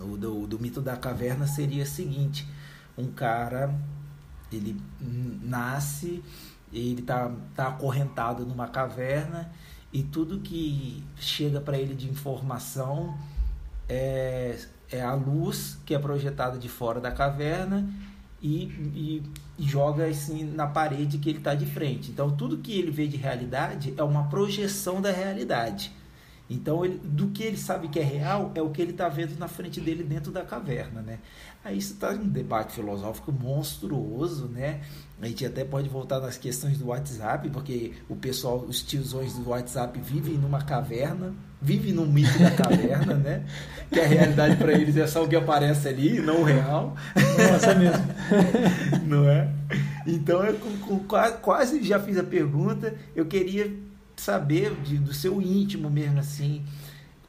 o do, do mito da caverna seria o seguinte: um cara ele nasce, ele tá, tá acorrentado numa caverna e tudo que chega para ele de informação é, é a luz que é projetada de fora da caverna e, e, e joga assim na parede que ele está de frente. Então tudo que ele vê de realidade é uma projeção da realidade. Então, ele, do que ele sabe que é real é o que ele está vendo na frente dele dentro da caverna, né? Aí isso está um debate filosófico monstruoso, né? A gente até pode voltar nas questões do WhatsApp, porque o pessoal, os tiozões do WhatsApp vivem numa caverna, vivem no mito da caverna, né? Que a realidade para eles é só o que aparece ali, não o real. Nossa, é mesmo. não é? Então, eu com- com- qua- quase já fiz a pergunta. Eu queria saber de- do seu íntimo mesmo, assim,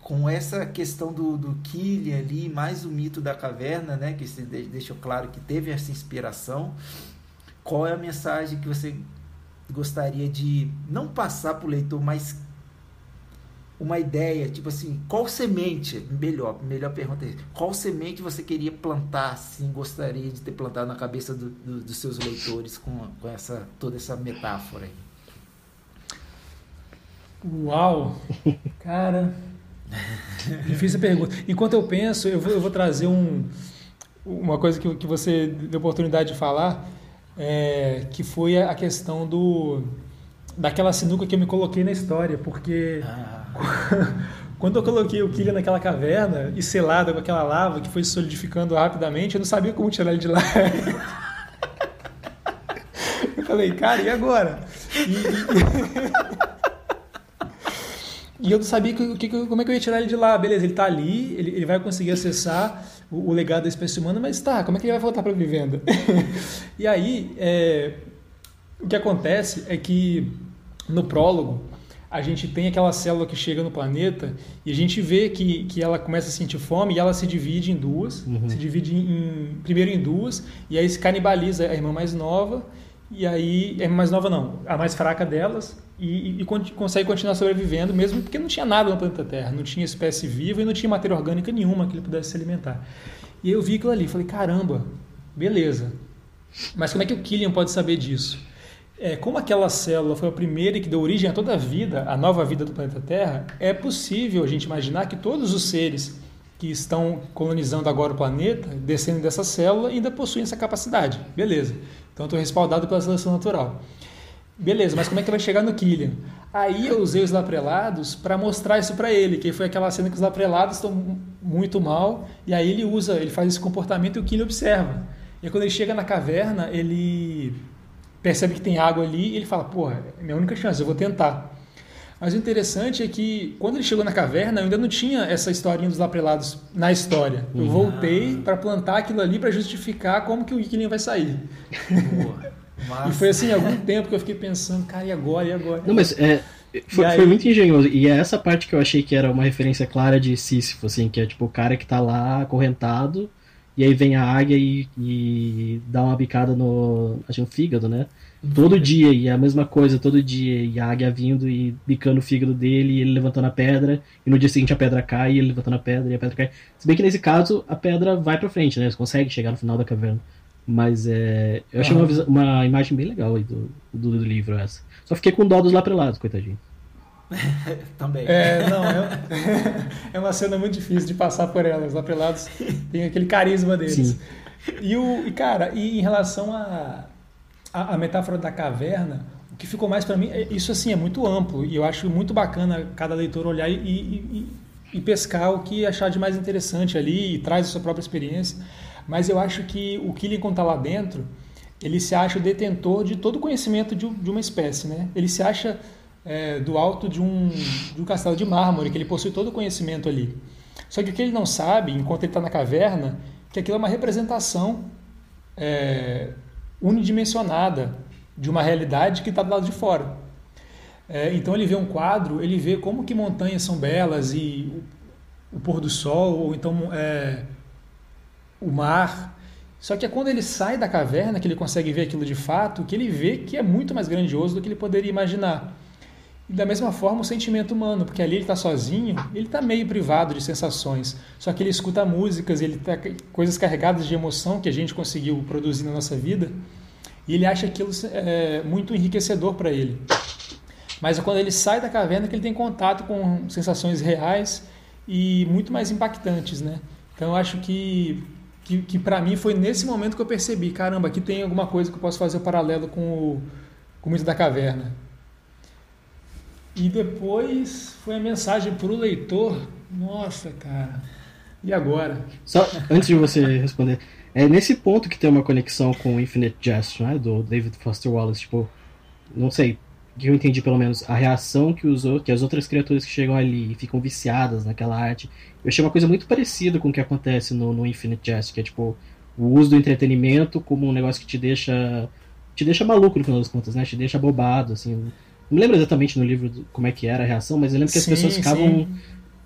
com essa questão do, do Killian ali, mais o mito da caverna, né? Que de- deixou claro que teve essa inspiração. Qual é a mensagem que você gostaria de não passar para o leitor, mas uma ideia, tipo assim, qual semente, melhor, melhor pergunta é, qual semente você queria plantar, assim, gostaria de ter plantado na cabeça do, do, dos seus leitores com, com essa, toda essa metáfora aí? Uau! Cara, difícil pergunta. Enquanto eu penso, eu vou, eu vou trazer um, uma coisa que, que você deu oportunidade de falar, é, que foi a questão do daquela sinuca que eu me coloquei na história, porque ah. quando eu coloquei o Killian naquela caverna e selado com aquela lava que foi solidificando rapidamente, eu não sabia como tirar ele de lá. eu falei, cara, e agora? E, e... e eu não sabia que, que, como é que eu ia tirar ele de lá. Beleza, ele está ali, ele, ele vai conseguir acessar o, o, legado da espécie humana, mas tá, como é que ele vai voltar para a vivenda? e aí, é, o que acontece é que no prólogo, a gente tem aquela célula que chega no planeta e a gente vê que, que ela começa a sentir fome e ela se divide em duas, uhum. se divide em, primeiro em duas e aí se canibaliza a irmã mais nova e aí a irmã mais nova não, a mais fraca delas e, e, consegue continuar sobrevivendo mesmo porque não tinha nada no planeta Terra, não tinha espécie viva e não tinha matéria orgânica nenhuma que ele pudesse se alimentar. E eu vi aquilo ali, falei caramba, beleza, mas como é que o Killian pode saber disso? É, como aquela célula foi a primeira que deu origem a toda a vida, a nova vida do planeta Terra, é possível a gente imaginar que todos os seres que estão colonizando agora o planeta, descendo dessa célula, ainda possuem essa capacidade. Beleza. Então estou respaldado pela seleção natural. Beleza, mas como é que vai chegar no Killian? Aí eu usei os laprelados para mostrar isso para ele, que foi aquela cena que os laprelados estão muito mal, e aí ele usa, ele faz esse comportamento e o Killian observa. E quando ele chega na caverna, ele percebe que tem água ali e ele fala, porra, é minha única chance, eu vou tentar. Mas o interessante é que quando ele chegou na caverna, eu ainda não tinha essa historinha dos laprelados na história. Eu uhum. voltei para plantar aquilo ali para justificar como que o Wikilinho vai sair. E foi assim, algum tempo que eu fiquei pensando, cara, e agora, e agora? Não, mas é, foi, aí... foi, muito engenhoso. E é essa parte que eu achei que era uma referência clara de Sísifo, assim, que é tipo o cara que tá lá acorrentado e aí vem a águia e, e dá uma bicada no, acho, no fígado, né? Todo dia, e é a mesma coisa todo dia, e a águia vindo e bicando o fígado dele, e ele levantando a pedra, e no dia seguinte a pedra cai, e ele levantando a pedra, e a pedra cai. Se bem que nesse caso a pedra vai pra frente, né? Você consegue chegar no final da caverna. Mas é, eu achei uhum. uma, uma imagem bem legal aí do, do, do, livro essa. Só fiquei com dó dos lá lados, coitadinho. Também. É, não, é, é uma cena muito difícil de passar por ela. Os apelados têm aquele carisma deles. Sim. E, o, e, cara, e em relação à a, a, a, metáfora da caverna, o que ficou mais para mim, é, isso assim é muito amplo e eu acho muito bacana cada leitor olhar e, e, e, pescar o que achar de mais interessante ali e traz a sua própria experiência. Mas eu acho que o Killian está lá dentro, ele se acha o detentor de todo o conhecimento de, de uma espécie, né? Ele se acha é, do alto de um, de um castelo de mármore, que ele possui todo o conhecimento ali. Só que o que ele não sabe, enquanto ele está na caverna, que aquilo é uma representação é, unidimensionada de uma realidade que está do lado de fora. É, então ele vê um quadro, ele vê como que montanhas são belas e o, o pôr do sol, ou então é, o mar. Só que é quando ele sai da caverna que ele consegue ver aquilo de fato, que ele vê que é muito mais grandioso do que ele poderia imaginar. E da mesma forma o sentimento humano, porque ali ele está sozinho, ele está meio privado de sensações. Só que ele escuta músicas, ele tá coisas carregadas de emoção que a gente conseguiu produzir na nossa vida, e ele acha aquilo é, muito enriquecedor para ele. Mas é quando ele sai da caverna que ele tem contato com sensações reais e muito mais impactantes, né? Então eu acho que que, que para mim foi nesse momento que eu percebi, caramba, aqui tem alguma coisa que eu posso fazer o paralelo com o, com o mito da caverna. E depois foi a mensagem para o leitor. Nossa, cara. E agora? Só antes de você responder, é nesse ponto que tem uma conexão com o Infinite Jest, né, do David Foster Wallace. Tipo, não sei, que eu entendi pelo menos a reação que os que as outras criaturas que chegam ali e ficam viciadas naquela arte. Eu achei uma coisa muito parecida com o que acontece no, no Infinite Jest, que é tipo o uso do entretenimento como um negócio que te deixa te deixa maluco no final das contas, né? Te deixa bobado, assim. Não lembro exatamente no livro como é que era a reação, mas eu lembro que as sim, pessoas ficavam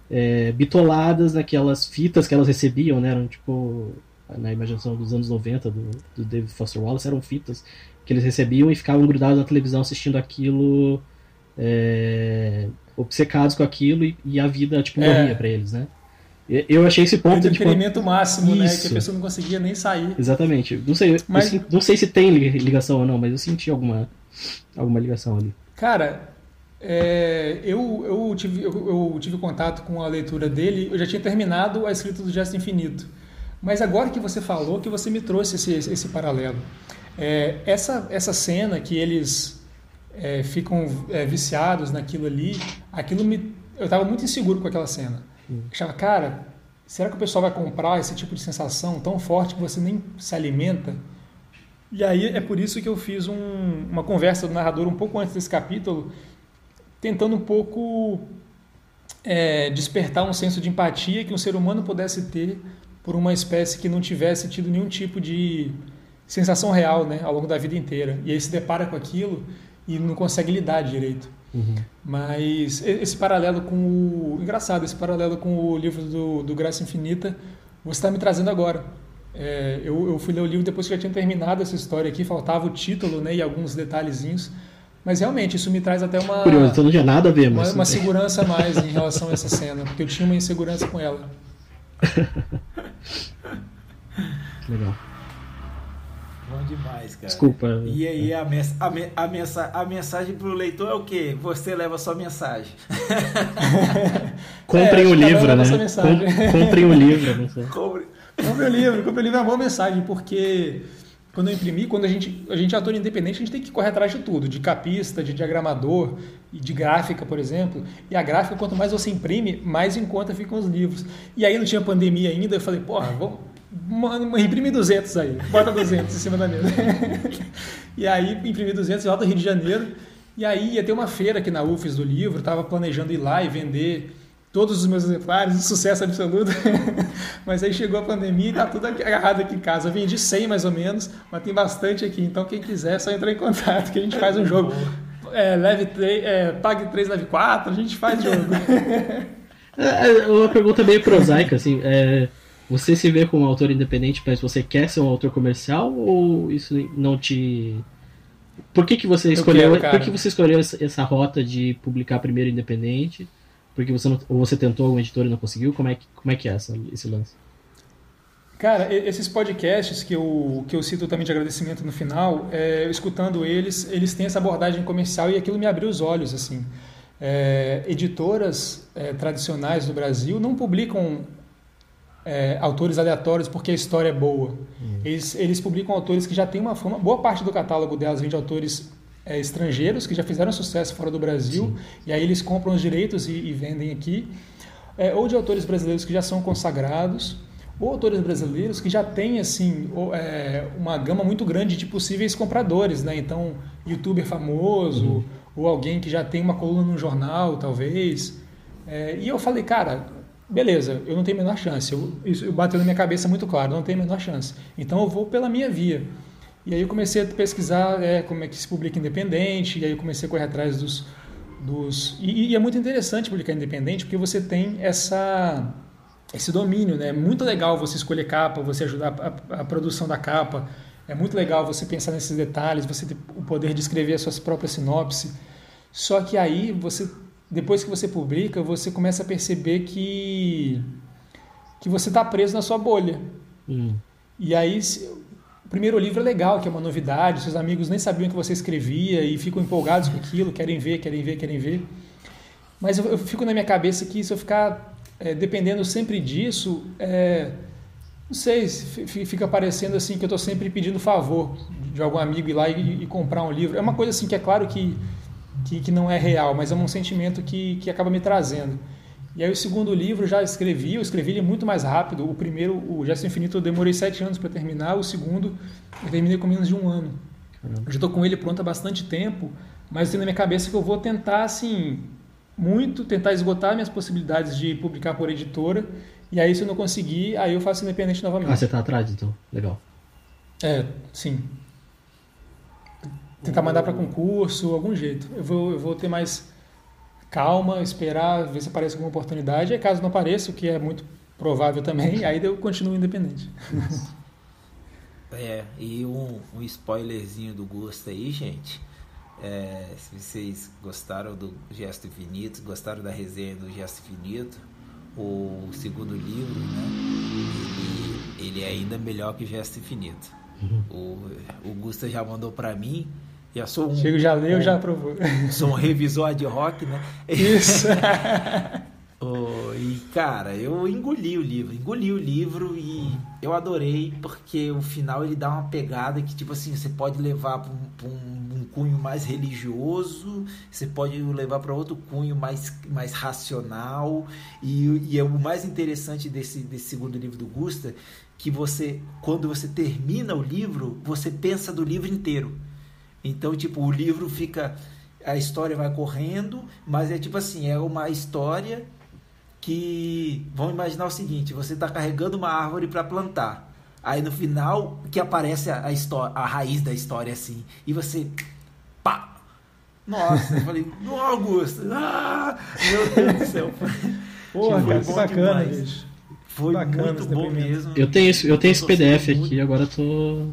é, bitoladas naquelas fitas que elas recebiam, né? Eram tipo, na imaginação dos anos 90 do, do David Foster Wallace, eram fitas que eles recebiam e ficavam grudados na televisão assistindo aquilo é, obcecados com aquilo e, e a vida, tipo, morria é. pra eles, né? Eu achei esse ponto. O tipo, máximo, né? Que a pessoa não conseguia nem sair. Exatamente. Não sei, mas... não sei se tem ligação ou não, mas eu senti alguma, alguma ligação ali. Cara, é, eu, eu, tive, eu, eu, tive contato com a leitura dele, eu já tinha terminado a escrita do Gesto Infinito. Mas agora que você falou, que você me trouxe esse, esse paralelo. É, essa, essa cena que eles é, ficam é, viciados naquilo ali, aquilo me. Eu estava muito inseguro com aquela cena. Hum. Eu achava, cara, será que o pessoal vai comprar esse tipo de sensação tão forte que você nem se alimenta? E aí é por isso que eu fiz um, uma conversa do narrador um pouco antes desse capítulo, tentando um pouco é, despertar um senso de empatia que um ser humano pudesse ter por uma espécie que não tivesse tido nenhum tipo de sensação real né, ao longo da vida inteira. E aí se depara com aquilo e não consegue lidar direito. Uhum. Mas esse paralelo com o. Engraçado, esse paralelo com o livro do, do Graça Infinita, você está me trazendo agora. É, eu, eu, fui ler o livro depois que já tinha terminado essa história aqui, faltava o título né, e alguns detalhezinhos. Mas realmente, isso me traz até uma. Curioso, então não tinha nada a ver, mas. Uma, uma segurança a mais em relação a essa cena, porque eu tinha uma insegurança com ela. Legal. Bom demais, cara. Desculpa. E aí, a, mens a, me a, mensa a mensagem pro leitor é o quê? Você leva a sua mensagem. Comprem é, o livro, né? Comprem o livro. Compre... Compre o livro. Compre o livro é uma boa mensagem, porque quando eu imprimi, quando a gente, a gente é ator independente, a gente tem que correr atrás de tudo, de capista, de diagramador, de gráfica, por exemplo. E a gráfica, quanto mais você imprime, mais em conta ficam os livros. E aí não tinha pandemia ainda, eu falei, porra, vamos imprime 200 aí, bota 200 em cima da mesa. e aí imprimi 200 lá do Rio de Janeiro. E aí ia ter uma feira aqui na UFES do livro, estava planejando ir lá e vender todos os meus exemplares, sucesso absoluto. mas aí chegou a pandemia e tá tudo agarrado aqui em casa. Eu vendi 100 mais ou menos, mas tem bastante aqui. Então quem quiser é só entrar em contato que a gente faz um jogo. É, leve 3, é, pague 3, leve 4, a gente faz jogo. É, é uma pergunta meio prosaica, assim. É, você se vê como um autor independente, mas você quer ser um autor comercial ou isso não te por que, que você escolheu quero, por que você escolheu essa rota de publicar primeiro independente porque você não, ou você tentou alguma editora e não conseguiu? Como é que, como é, que é essa, esse lance? Cara, esses podcasts que eu, que eu cito também de agradecimento no final, é, escutando eles, eles têm essa abordagem comercial e aquilo me abriu os olhos, assim. É, editoras é, tradicionais do Brasil não publicam é, autores aleatórios porque a história é boa. Uhum. Eles, eles publicam autores que já têm uma fama. Boa parte do catálogo delas vem de autores é, estrangeiros que já fizeram sucesso fora do Brasil Sim. e aí eles compram os direitos e, e vendem aqui, é, ou de autores brasileiros que já são consagrados, ou autores brasileiros que já têm assim é, uma gama muito grande de possíveis compradores, né? Então, youtuber famoso uhum. ou alguém que já tem uma coluna no jornal, talvez. É, e eu falei, cara, beleza, eu não tenho a menor chance. Eu, isso bateu na minha cabeça muito claro, não tenho a menor chance. Então eu vou pela minha via. E aí eu comecei a pesquisar é, como é que se publica independente, e aí eu comecei a correr atrás dos... dos e, e é muito interessante publicar independente, porque você tem essa esse domínio, né? É muito legal você escolher capa, você ajudar a, a, produção da capa. É muito legal você pensar nesses detalhes, você ter o poder de escrever as suas próprias sinopse. Só que aí você, depois que você publica, você começa a perceber que que você está preso na sua bolha. Hum. E aí primeiro livro é legal, que é uma novidade, seus amigos nem sabiam que você escrevia e ficam empolgados com aquilo, querem ver, querem ver, querem ver. Mas eu, eu fico na minha cabeça que se eu ficar é, dependendo sempre disso, é, não sei, fica parecendo assim que eu estou sempre pedindo favor de algum amigo ir lá e, e, comprar um livro. É uma coisa assim que é claro que, que, que não é real, mas é um sentimento que, que acaba me trazendo. E aí o segundo livro eu já escrevi, eu escrevi ele muito mais rápido. O primeiro, o Gesto Infinito, eu demorei sete anos para terminar. O segundo, eu terminei com menos de um ano. Caramba. Eu já estou com ele pronto há bastante tempo, mas eu tenho na minha cabeça que eu vou tentar, assim, muito, tentar esgotar minhas possibilidades de publicar por editora. E aí, se eu não conseguir, aí eu faço independente novamente. Ah, você está atrás, então. Legal. É, sim. Tentar mandar para concurso, algum jeito. Eu vou, eu vou ter mais calma, esperar, ver se aparece alguma oportunidade. E caso não apareça, o que é muito provável também, aí eu continuo independente. É, e um, um spoilerzinho do gosto aí, gente. É, se vocês gostaram do Gesto Infinito, gostaram da resenha do Gesto Infinito, o segundo livro, né? Ele, ele é ainda melhor que Gesto Infinito. Uhum. O, o Gusta já mandou para mim. Já sou um, Chego já leu, um, já aprovou. Sou um revisor ad hoc, né? Isso. Oh, e cara, eu engoli o livro, engoli o livro e eu adorei porque o final ele dá uma pegada que tipo assim você pode levar para um, um, um, cunho mais religioso, você pode levar para outro cunho mais, mais racional e, e é o mais interessante desse, desse segundo livro do Gusta que você quando você termina o livro você pensa do livro inteiro. Então tipo o livro fica a história vai correndo, mas é tipo assim é uma história que vamos imaginar o seguinte: você está carregando uma árvore para plantar. Aí no final que aparece a, a, história, a raiz da história assim, e você pá. Nossa, eu falei, no Augusto, ah, meu Deus do céu. Porra, cara, que bacana, bicho. Foi bacana muito bom mesmo. Eu tenho esse, eu tenho esse PDF aqui, agora tô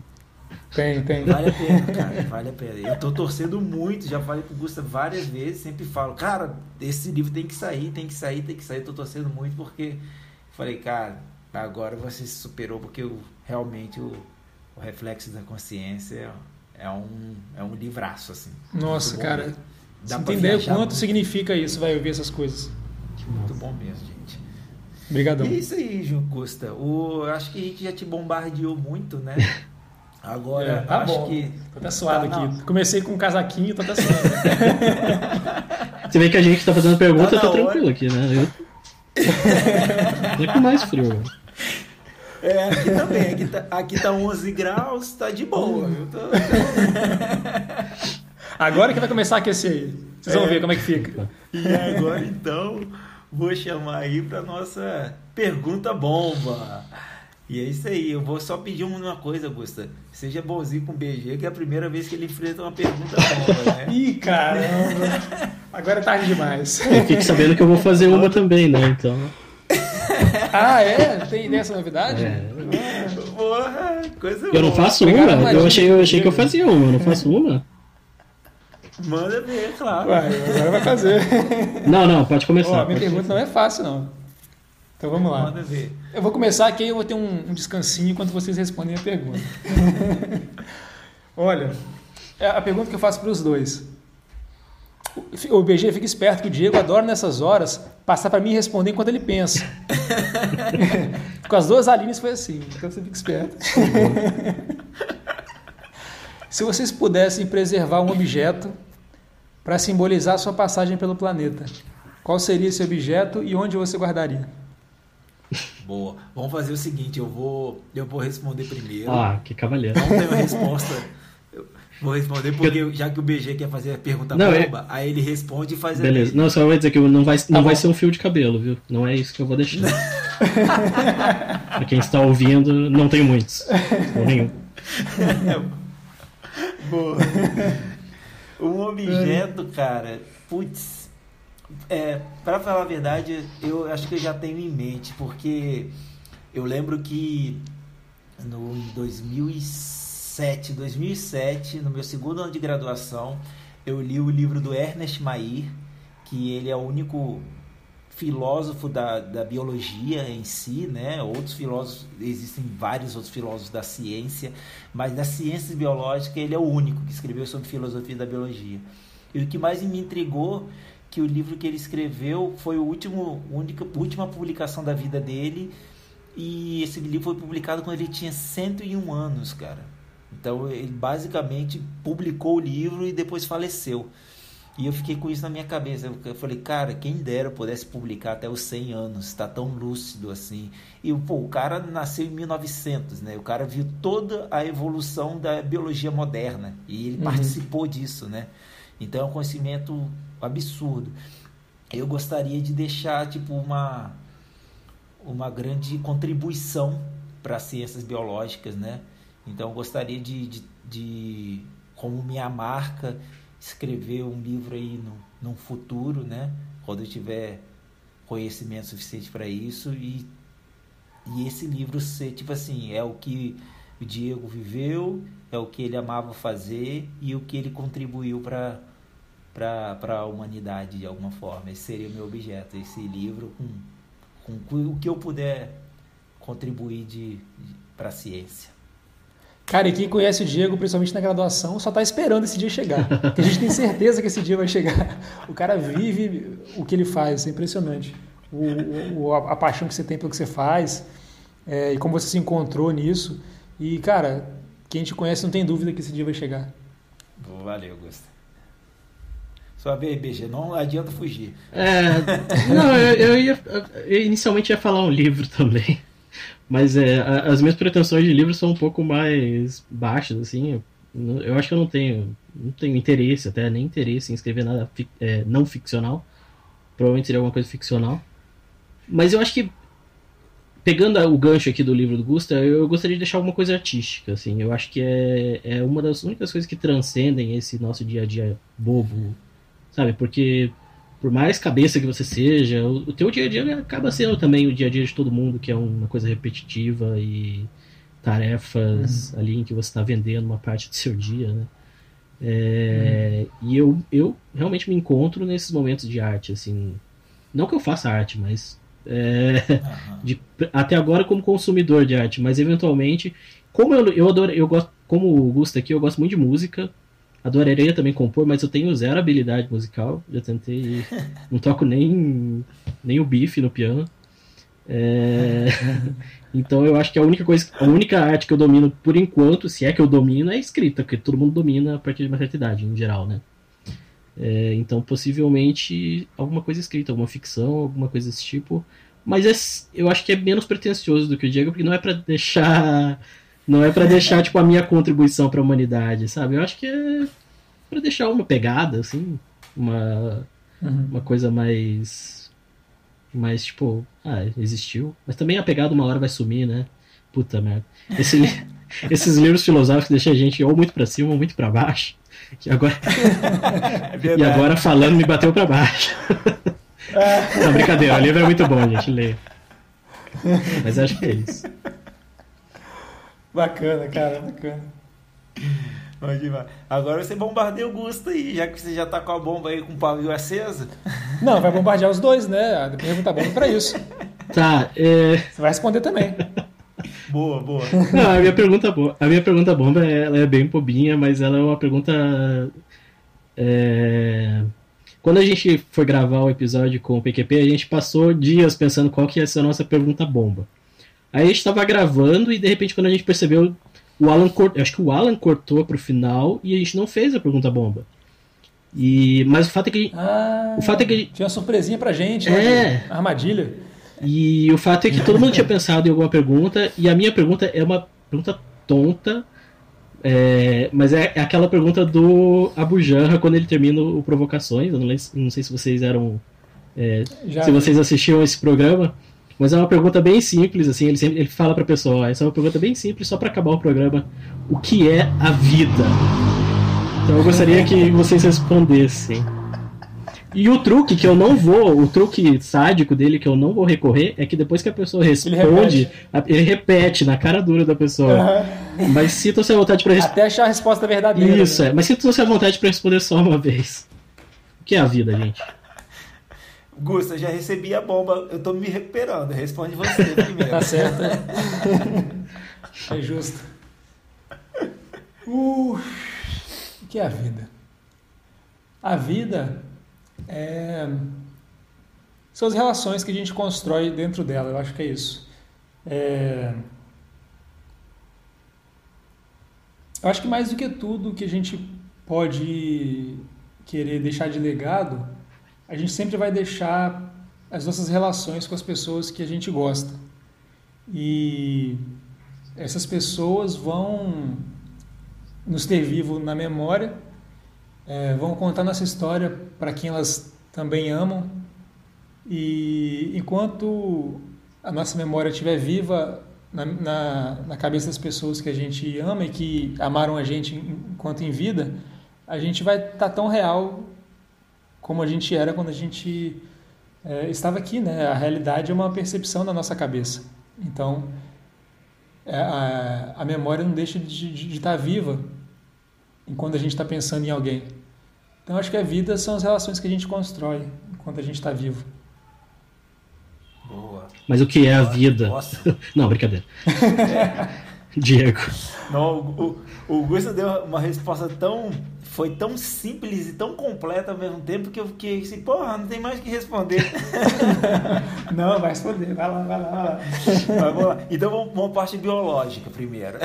tem, tem. Vale a pena, cara, vale a pena. Eu tô torcendo muito, já falei pro Gusta várias vezes, sempre falo, cara, esse livro tem que sair, tem que sair, tem que sair. Eu tô torcendo muito porque falei, cara, agora você se superou porque o, realmente o, o Reflexo da Consciência é um, é um livraço, assim. Nossa, cara, Dá você entender o quanto muito. significa isso, vai ouvir essas coisas. Muito bom mesmo, gente. Obrigadão. E é isso aí, João Costa. O, acho que a gente já te bombardeou muito, né? Agora, é, tá acho bom. que. Tô até suado tá, aqui. Não. Comecei com um casaquinho, tô até suado. Você vê que a gente tá fazendo pergunta, tá, tá tranquilo aqui, né? Eu... tô com mais frio. É, aqui também. Aqui tá, aqui tá 11 graus, tá de boa. Eu tô... Agora que vai começar a aquecer aí. Vocês vão é. ver como é que fica. E agora, então, vou chamar aí para nossa pergunta bomba. E é isso aí, eu vou só pedir uma coisa, Gusta. Seja bonzinho com o BG, que é a primeira vez que ele enfrenta uma pergunta nova, né? Ih, caramba! Agora é tarde demais. Eu fico sabendo que eu vou fazer uma também, né? Então. Ah, é? Tem essa novidade? É. Porra, coisa Eu não faço uma? Eu achei, eu achei que eu fazia uma, eu não faço uma. Manda ver, claro. Ué, agora vai fazer. Não, não, pode começar. Oh, minha pergunta não é fácil, não. Então vamos lá. Manda ver. Eu vou começar aqui eu vou ter um, um descansinho enquanto vocês respondem a pergunta. Olha, é a pergunta que eu faço para os dois. O BG fica esperto que o Diego adora nessas horas passar para mim responder enquanto ele pensa. Com as duas Alines foi assim, então você fica esperto. Se vocês pudessem preservar um objeto para simbolizar a sua passagem pelo planeta, qual seria esse objeto e onde você guardaria? Boa. Vamos fazer o seguinte, eu vou, eu vou responder primeiro. Ah, que cavaleiro. Não tenho resposta. Eu vou responder porque já que o BG quer fazer a pergunta não, bomba, é... aí ele responde e faz Beleza. Não, só vou dizer que não vai, não tá vai ser um fio de cabelo, viu? Não é isso que eu vou deixar. pra quem está ouvindo, não tem muitos. Ou nenhum. Boa. Um objeto, cara, putz, é, para falar a verdade, eu acho que eu já tenho em mente, porque eu lembro que no 2007, 2007, no meu segundo ano de graduação, eu li o livro do Ernest Mayr, que ele é o único filósofo da, da biologia em si, né? Outros filósofos, existem vários outros filósofos da ciência, mas da ciência biológica ele é o único que escreveu sobre filosofia da biologia. E o que mais me intrigou que o livro que ele escreveu foi o último, única, última publicação da vida dele e esse livro foi publicado quando ele tinha 101 anos, cara. Então ele basicamente publicou o livro e depois faleceu. E eu fiquei com isso na minha cabeça. Eu falei, cara, quem dera eu pudesse publicar até os 100 anos, está tão lúcido assim. E pô, o cara nasceu em 1900, né? O cara viu toda a evolução da biologia moderna e ele uhum. participou disso, né? Então é um conhecimento absurdo. Eu gostaria de deixar tipo uma uma grande contribuição para as ciências biológicas, né? Então gostaria de, de, de, como minha marca escrever um livro aí no, no futuro, né? Quando eu tiver conhecimento suficiente para isso e e esse livro ser tipo assim é o que o Diego viveu, é o que ele amava fazer e o que ele contribuiu para para a humanidade de alguma forma. Esse seria o meu objeto, esse livro com, com o que eu puder contribuir de, de para a ciência. Cara, e quem conhece o Diego, principalmente na graduação, só está esperando esse dia chegar. Porque a gente tem certeza que esse dia vai chegar. O cara vive o que ele faz, é impressionante. O, o, a, paixão que você tem pelo que você faz é, e como você se encontrou nisso. E, cara, quem te conhece não tem dúvida que esse dia vai chegar. Valeu, Augusto. Só BG, não adianta fugir. É, não, eu, eu, ia, eu inicialmente ia falar um livro também. Mas é, as minhas pretensões de livro são um pouco mais baixas, assim. Eu acho que eu não tenho, não tenho interesse, até nem interesse em escrever nada é, não ficcional. Provavelmente seria alguma coisa ficcional. Mas eu acho que, pegando o gancho aqui do livro do Gusta, eu gostaria de deixar alguma coisa artística, assim. Eu acho que é, é uma das únicas coisas que transcendem esse nosso dia a dia bobo, sabe? Porque por mais cabeça que você seja, o, o teu dia a dia acaba sendo também o dia a dia de todo mundo, que é uma coisa repetitiva e tarefas uhum. ali em que você está vendendo uma parte do seu dia, né? É, uhum. E eu, eu realmente me encontro nesses momentos de arte, assim. Não que eu faça arte, mas. É, uhum. de, até agora como consumidor de arte, mas eventualmente. Como eu, eu adoro. Eu gosto, como o Gusto aqui, eu gosto muito de música. Adoraria também compor, mas eu tenho zero habilidade musical. Já tentei. Não toco nem, nem o bife no piano. É... então eu acho que a única coisa, a única arte que eu domino por enquanto, se é que eu domino, é escrita, porque todo mundo domina a partir de uma certa idade, em geral, né? É, então possivelmente alguma coisa escrita, alguma ficção, alguma coisa desse tipo. Mas é, eu acho que é menos pretencioso do que o Diego, porque não é para deixar não é para deixar, tipo, a minha contribuição para a humanidade, sabe? Eu acho que é para deixar uma pegada, assim, uma, uhum. uma coisa mais. Mais, tipo, ah, existiu. Mas também a pegada uma hora vai sumir, né? Puta merda. Esse, esses livros filosóficos deixam a gente ou muito para cima ou muito para baixo. Que agora... É e agora falando me bateu para baixo. É. Não, brincadeira, o livro é muito bom, gente, leia. Mas acho que é isso. Bacana, cara, bacana. Agora você bombardeia o Gusto aí, já que você já tá com a bomba aí com o pavio aceso. Não, vai bombardear os dois, né? A pergunta bomba para isso. Tá, é... Você vai responder também. Boa, boa. Não, a minha pergunta, a minha pergunta bomba ela é bem bobinha, mas ela é uma pergunta. É... Quando a gente foi gravar o episódio com o PQP, a gente passou dias pensando qual que ia ser a nossa pergunta bomba. Aí a gente tava gravando e de repente quando a gente percebeu, o Alan cortou, acho que o Alan cortou pro final e a gente não fez a pergunta bomba. E mas o fato é que ah, o fato é que tinha uma surpresinha pra gente, né, é. Armadilha. E o fato é que todo mundo tinha pensado em alguma pergunta e a minha pergunta é uma pergunta tonta, é, mas é, é, aquela pergunta do Abu Janra quando ele termina o Provocações. Eu não, não sei se vocês eram. É, se vocês assistiam esse programa. Mas é uma pergunta bem simples, assim, ele sempre ele fala pra pessoa, essa é uma pergunta bem simples, só para acabar o programa. O que é a vida? Então eu gostaria que vocês respondessem. E o truque que eu não vou, o truque sádico dele que eu não vou recorrer é que depois que a pessoa responde, ele repete, ele repete na cara dura da pessoa. Uhum. Mas sinta-se à vontade para responder. Até achar a resposta verdadeira. Isso, né? é. Mas sinta-se à vontade para responder só uma vez. O que é a vida, gente? Gusta, já recebi a bomba, eu tô me recuperando. Responde você primeiro. tá certo. é justo. Uh, o que é a vida? A vida é... são as relações que a gente constrói dentro dela, eu acho que é isso. É... Eu acho que mais do que tudo que a gente pode querer deixar de legado a gente sempre vai deixar as nossas relações com as pessoas que a gente gosta. E essas pessoas vão nos ter vivo na memória, é, vão contar nossa história para quem elas também amam. E enquanto a nossa memória estiver viva na, na, na, cabeça das pessoas que a gente ama e que amaram a gente enquanto em vida, a gente vai estar tá tão real como a gente era quando a gente é, estava aqui, né? A realidade é uma percepção da nossa cabeça. Então, é, a, a memória não deixa de, de, de estar viva enquanto a gente está pensando em alguém. Então acho que a vida são as relações que a gente constrói enquanto a gente está vivo. Boa. Mas o que é a vida? Nossa. não, brincadeira. Diego. Não, o, o Gusto deu uma resposta tão. Foi tão simples e tão completa ao mesmo tempo que eu fiquei assim, porra, não tem mais o que responder. não, vai responder, vai lá, vai lá, vai lá. Mas, vamos lá. Então vamos, vamos parte biológica primeiro.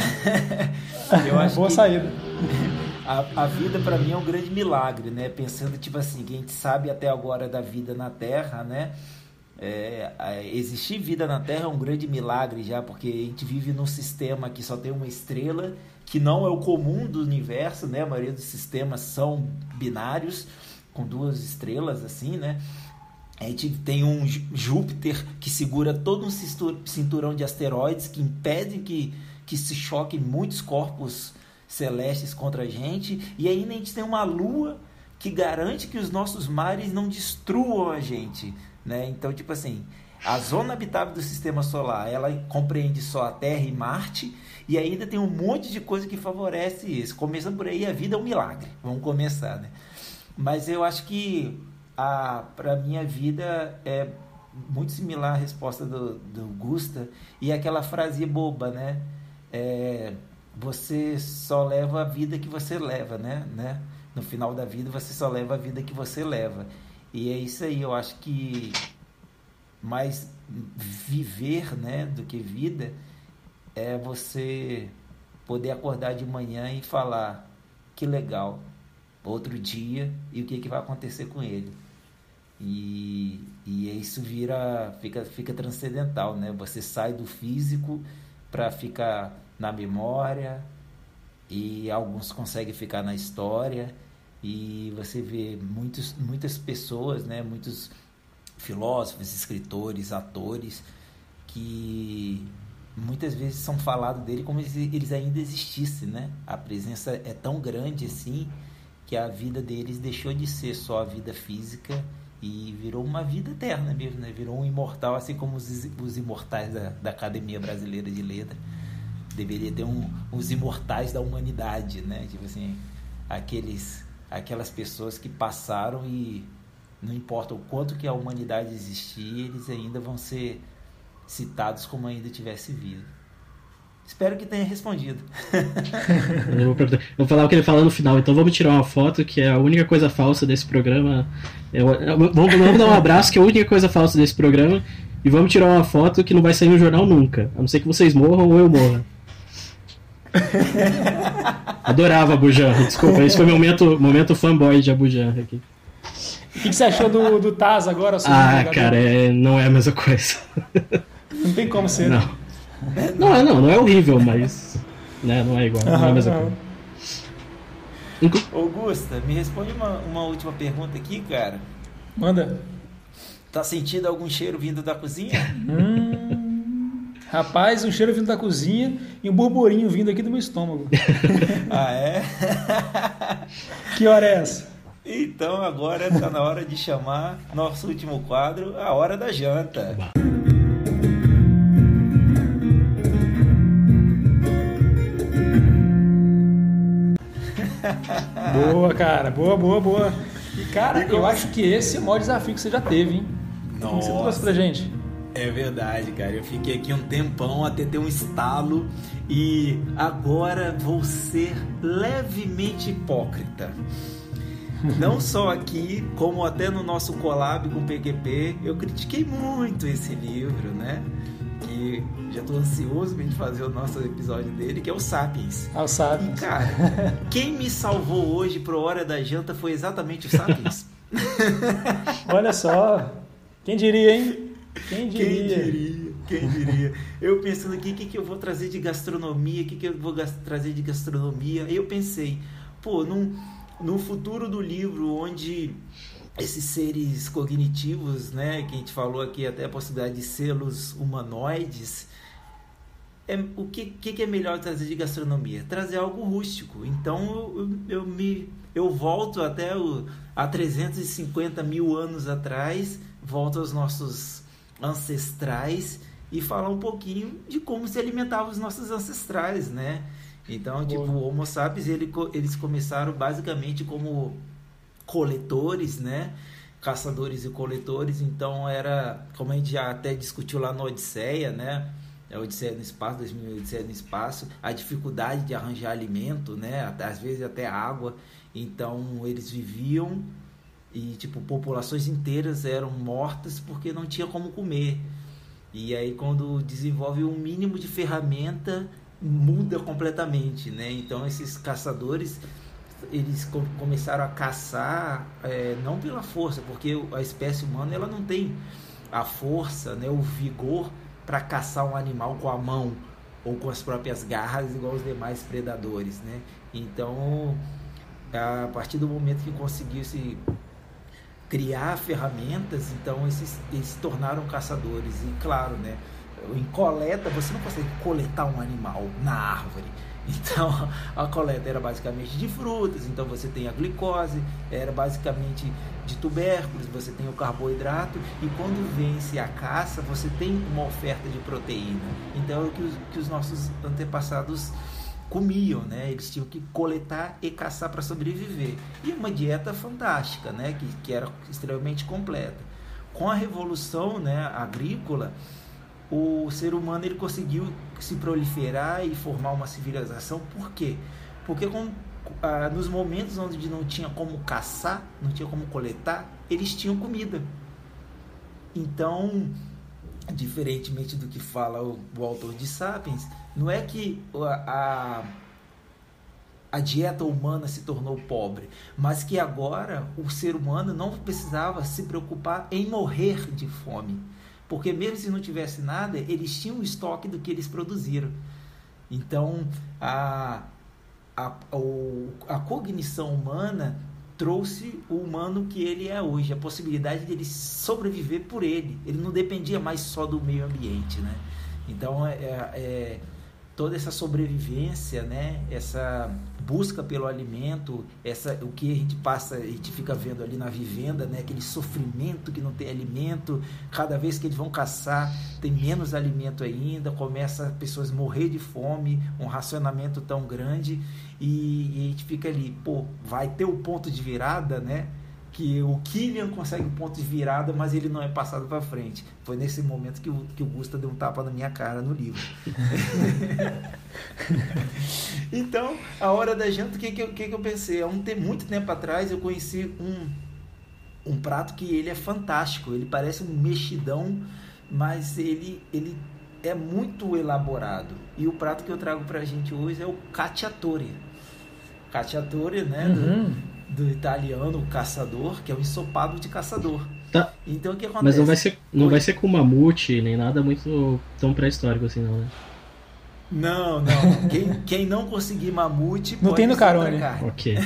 Eu acho Boa que... saída a, a vida para mim é um grande milagre, né? Pensando tipo assim, que a gente sabe até agora da vida na Terra, né? É, existir vida na Terra é um grande milagre já, porque a gente vive num sistema que só tem uma estrela, que não é o comum do universo, né? A maioria dos sistemas são binários, com duas estrelas, assim, né? A gente tem um Júpiter que segura todo um cinturão de asteroides que impedem que, que se choquem muitos corpos celestes contra a gente, e ainda a gente tem uma lua que garante que os nossos mares não destruam a gente, né? Então, tipo assim, a zona habitável do sistema solar, ela compreende só a Terra e Marte, e ainda tem um monte de coisa que favorece isso. Começando por aí, a vida é um milagre. Vamos começar, né? Mas eu acho que a para minha vida é muito similar à resposta do, do Gusta e aquela frase boba, né? É, você só leva a vida que você leva, né? né? No final da vida você só leva a vida que você leva. E é isso aí, eu acho que mais viver, né, do que vida é você poder acordar de manhã e falar que legal, outro dia e o que, que vai acontecer com ele. E, e isso vira, fica, fica transcendental, né? Você sai do físico para ficar na memória e alguns conseguem ficar na história e você vê muitos, muitas pessoas, né, muitos filósofos, escritores, atores que muitas vezes são falados dele como se eles ainda existissem, né? A presença é tão grande assim que a vida deles deixou de ser só a vida física e virou uma vida eterna mesmo, né? Virou um imortal, assim como os, os imortais da, da Academia Brasileira de Letras deveria ter um, os imortais da humanidade, né? Tipo assim, aqueles, aquelas pessoas que passaram e não importa o quanto que a humanidade existir, eles ainda vão ser citados como ainda tivesse vida. Espero que tenha respondido. vou, vou falar o que ele fala no final, então vamos tirar uma foto, que é a única coisa falsa desse programa. Eu, vamos, vamos dar um abraço, que é a única coisa falsa desse programa. E vamos tirar uma foto que não vai sair no jornal nunca. A não ser que vocês morram ou eu morra. Adorava Abujan. Desculpa, esse foi meu momento, momento fanboy de Abujan aqui. O que, você achou do, do Taz agora? Ah, cara, é, não é a mesma coisa. Não tem como ser. Não. Não é, não, não é horrível, mas né, não é igual. Não, não é a mesma coisa. Augusta, me responde uma, uma última pergunta aqui, cara. Manda. Tá sentindo algum cheiro vindo da cozinha? Hum. Rapaz, um cheiro vindo da cozinha e um burburinho vindo aqui do meu estômago. ah, é? que hora é essa? Então agora está na hora de chamar nosso último quadro, a hora da janta. boa, cara. Boa, boa, boa. E, cara, eu acho que esse é o maior desafio que você já teve, hein? Nossa. O que você trouxe pra gente? É verdade, cara. Eu fiquei aqui um tempão até ter um estalo e agora vou ser levemente hipócrita. Não só aqui, como até no nosso collab com o PQP, eu critiquei muito esse livro, né? Que já estou ansioso para gente fazer o nosso episódio dele, que é o Sapiens. Ah, o Sapiens. E, cara, quem me salvou hoje pro Hora da Janta foi exatamente o Sapiens. Olha só, quem diria, hein? Quem diria? Quem diria? Quem diria? Eu pensando aqui, o que, que eu vou trazer de gastronomia? O que, que eu vou trazer de gastronomia? Aí eu pensei, pô, num, num futuro do livro onde esses seres cognitivos, né, que a gente falou aqui até a possibilidade de selos humanoides, é, o que, que, que, é melhor trazer de gastronomia? Trazer algo rústico. Então eu, eu me eu volto até o, a 350 mil anos atrás, volto aos nossos ancestrais e falar um pouquinho de como se alimentavam os nossos ancestrais, né? Então, Boa. tipo, o Homo sapiens, ele, eles começaram basicamente como coletores, né? Caçadores e coletores. Então, era, como a gente já até discutiu lá no Odisseia, né? A Odisseia no Espaço, 2000 Odisseia no Espaço, a dificuldade de arranjar alimento, né? Às vezes até água. Então, eles viviam e, tipo, populações inteiras eram mortas porque não tinha como comer. E aí quando desenvolve um mínimo de ferramenta, muda completamente, né? Então esses caçadores eles começaram a caçar é, não pela força, porque a espécie humana ela não tem a força, né, o vigor para caçar um animal com a mão ou com as próprias garras igual os demais predadores, né? Então, a partir do momento que conseguiu se criar ferramentas, então esses, se tornaram caçadores. E claro, né, em coleta, você não consegue coletar um animal na árvore. Então a coleta era basicamente de frutas, então você tem a glicose, era basicamente de tubérculos, você tem o carboidrato, e quando vence a caça, você tem uma oferta de proteína. Então é o que os, que os nossos antepassados comiam, né? Eles tinham que coletar e caçar para sobreviver. E uma dieta fantástica, né? Que, que era extremamente completa. Com a revolução né, agrícola, o ser humano ele conseguiu se proliferar e formar uma civilização. Por quê? Porque com, ah, nos momentos onde não tinha como caçar, não tinha como coletar, eles tinham comida. Então, diferentemente do que fala o, o autor de Sapiens, não é que a, a dieta humana se tornou pobre, mas que agora o ser humano não precisava se preocupar em morrer de fome. Porque mesmo se não tivesse nada, eles tinham o estoque do que eles produziram. Então, a, a, a, a cognição humana trouxe o humano que ele é hoje, a possibilidade de ele sobreviver por ele. Ele não dependia mais só do meio ambiente, né? Então, é, é, é toda essa sobrevivência, né? Essa busca pelo alimento, essa o que a gente passa, a gente fica vendo ali na vivenda, né? Aquele sofrimento que não tem alimento, cada vez que eles vão caçar tem menos alimento ainda, começa pessoas morrer de fome, um racionamento tão grande e, e a gente fica ali, pô, vai ter o ponto de virada, né? Que o Killian consegue um ponto de virada, mas ele não é passado para frente. Foi nesse momento que o, que o Gusta deu um tapa na minha cara no livro. então, a hora da janta, o que, que, que, que eu pensei? Há um, muito tempo atrás eu conheci um, um prato que ele é fantástico. Ele parece um mexidão, mas ele, ele é muito elaborado. E o prato que eu trago para a gente hoje é o cacciatore. Cacciatore, né? Uhum. Do, do italiano caçador, que é o ensopado de caçador. Tá. Então o que acontece? Mas não vai ser, não vai ser com mamute, nem nada muito tão pré-histórico assim, não, né? Não, não. quem, quem não conseguir mamute não tem no carone. Ok.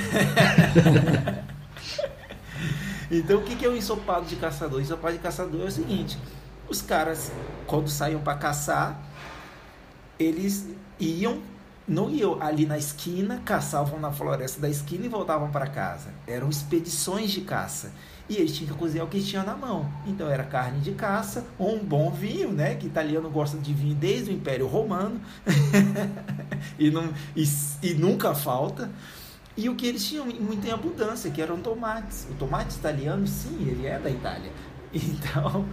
então o que é o ensopado de caçador? O ensopado de caçador é o seguinte: os caras, quando saíam para caçar, eles iam não iam ali na esquina, caçavam na floresta da esquina e voltavam para casa. Eram expedições de caça. E eles tinham que cozinhar o que tinha na mão. Então era carne de caça ou um bom vinho, né? Que italiano gosta de vinho desde o Império Romano. e, não, e, e nunca falta. E o que eles tinham muito em abundância, que eram tomates. O tomate italiano, sim, ele é da Itália. Então,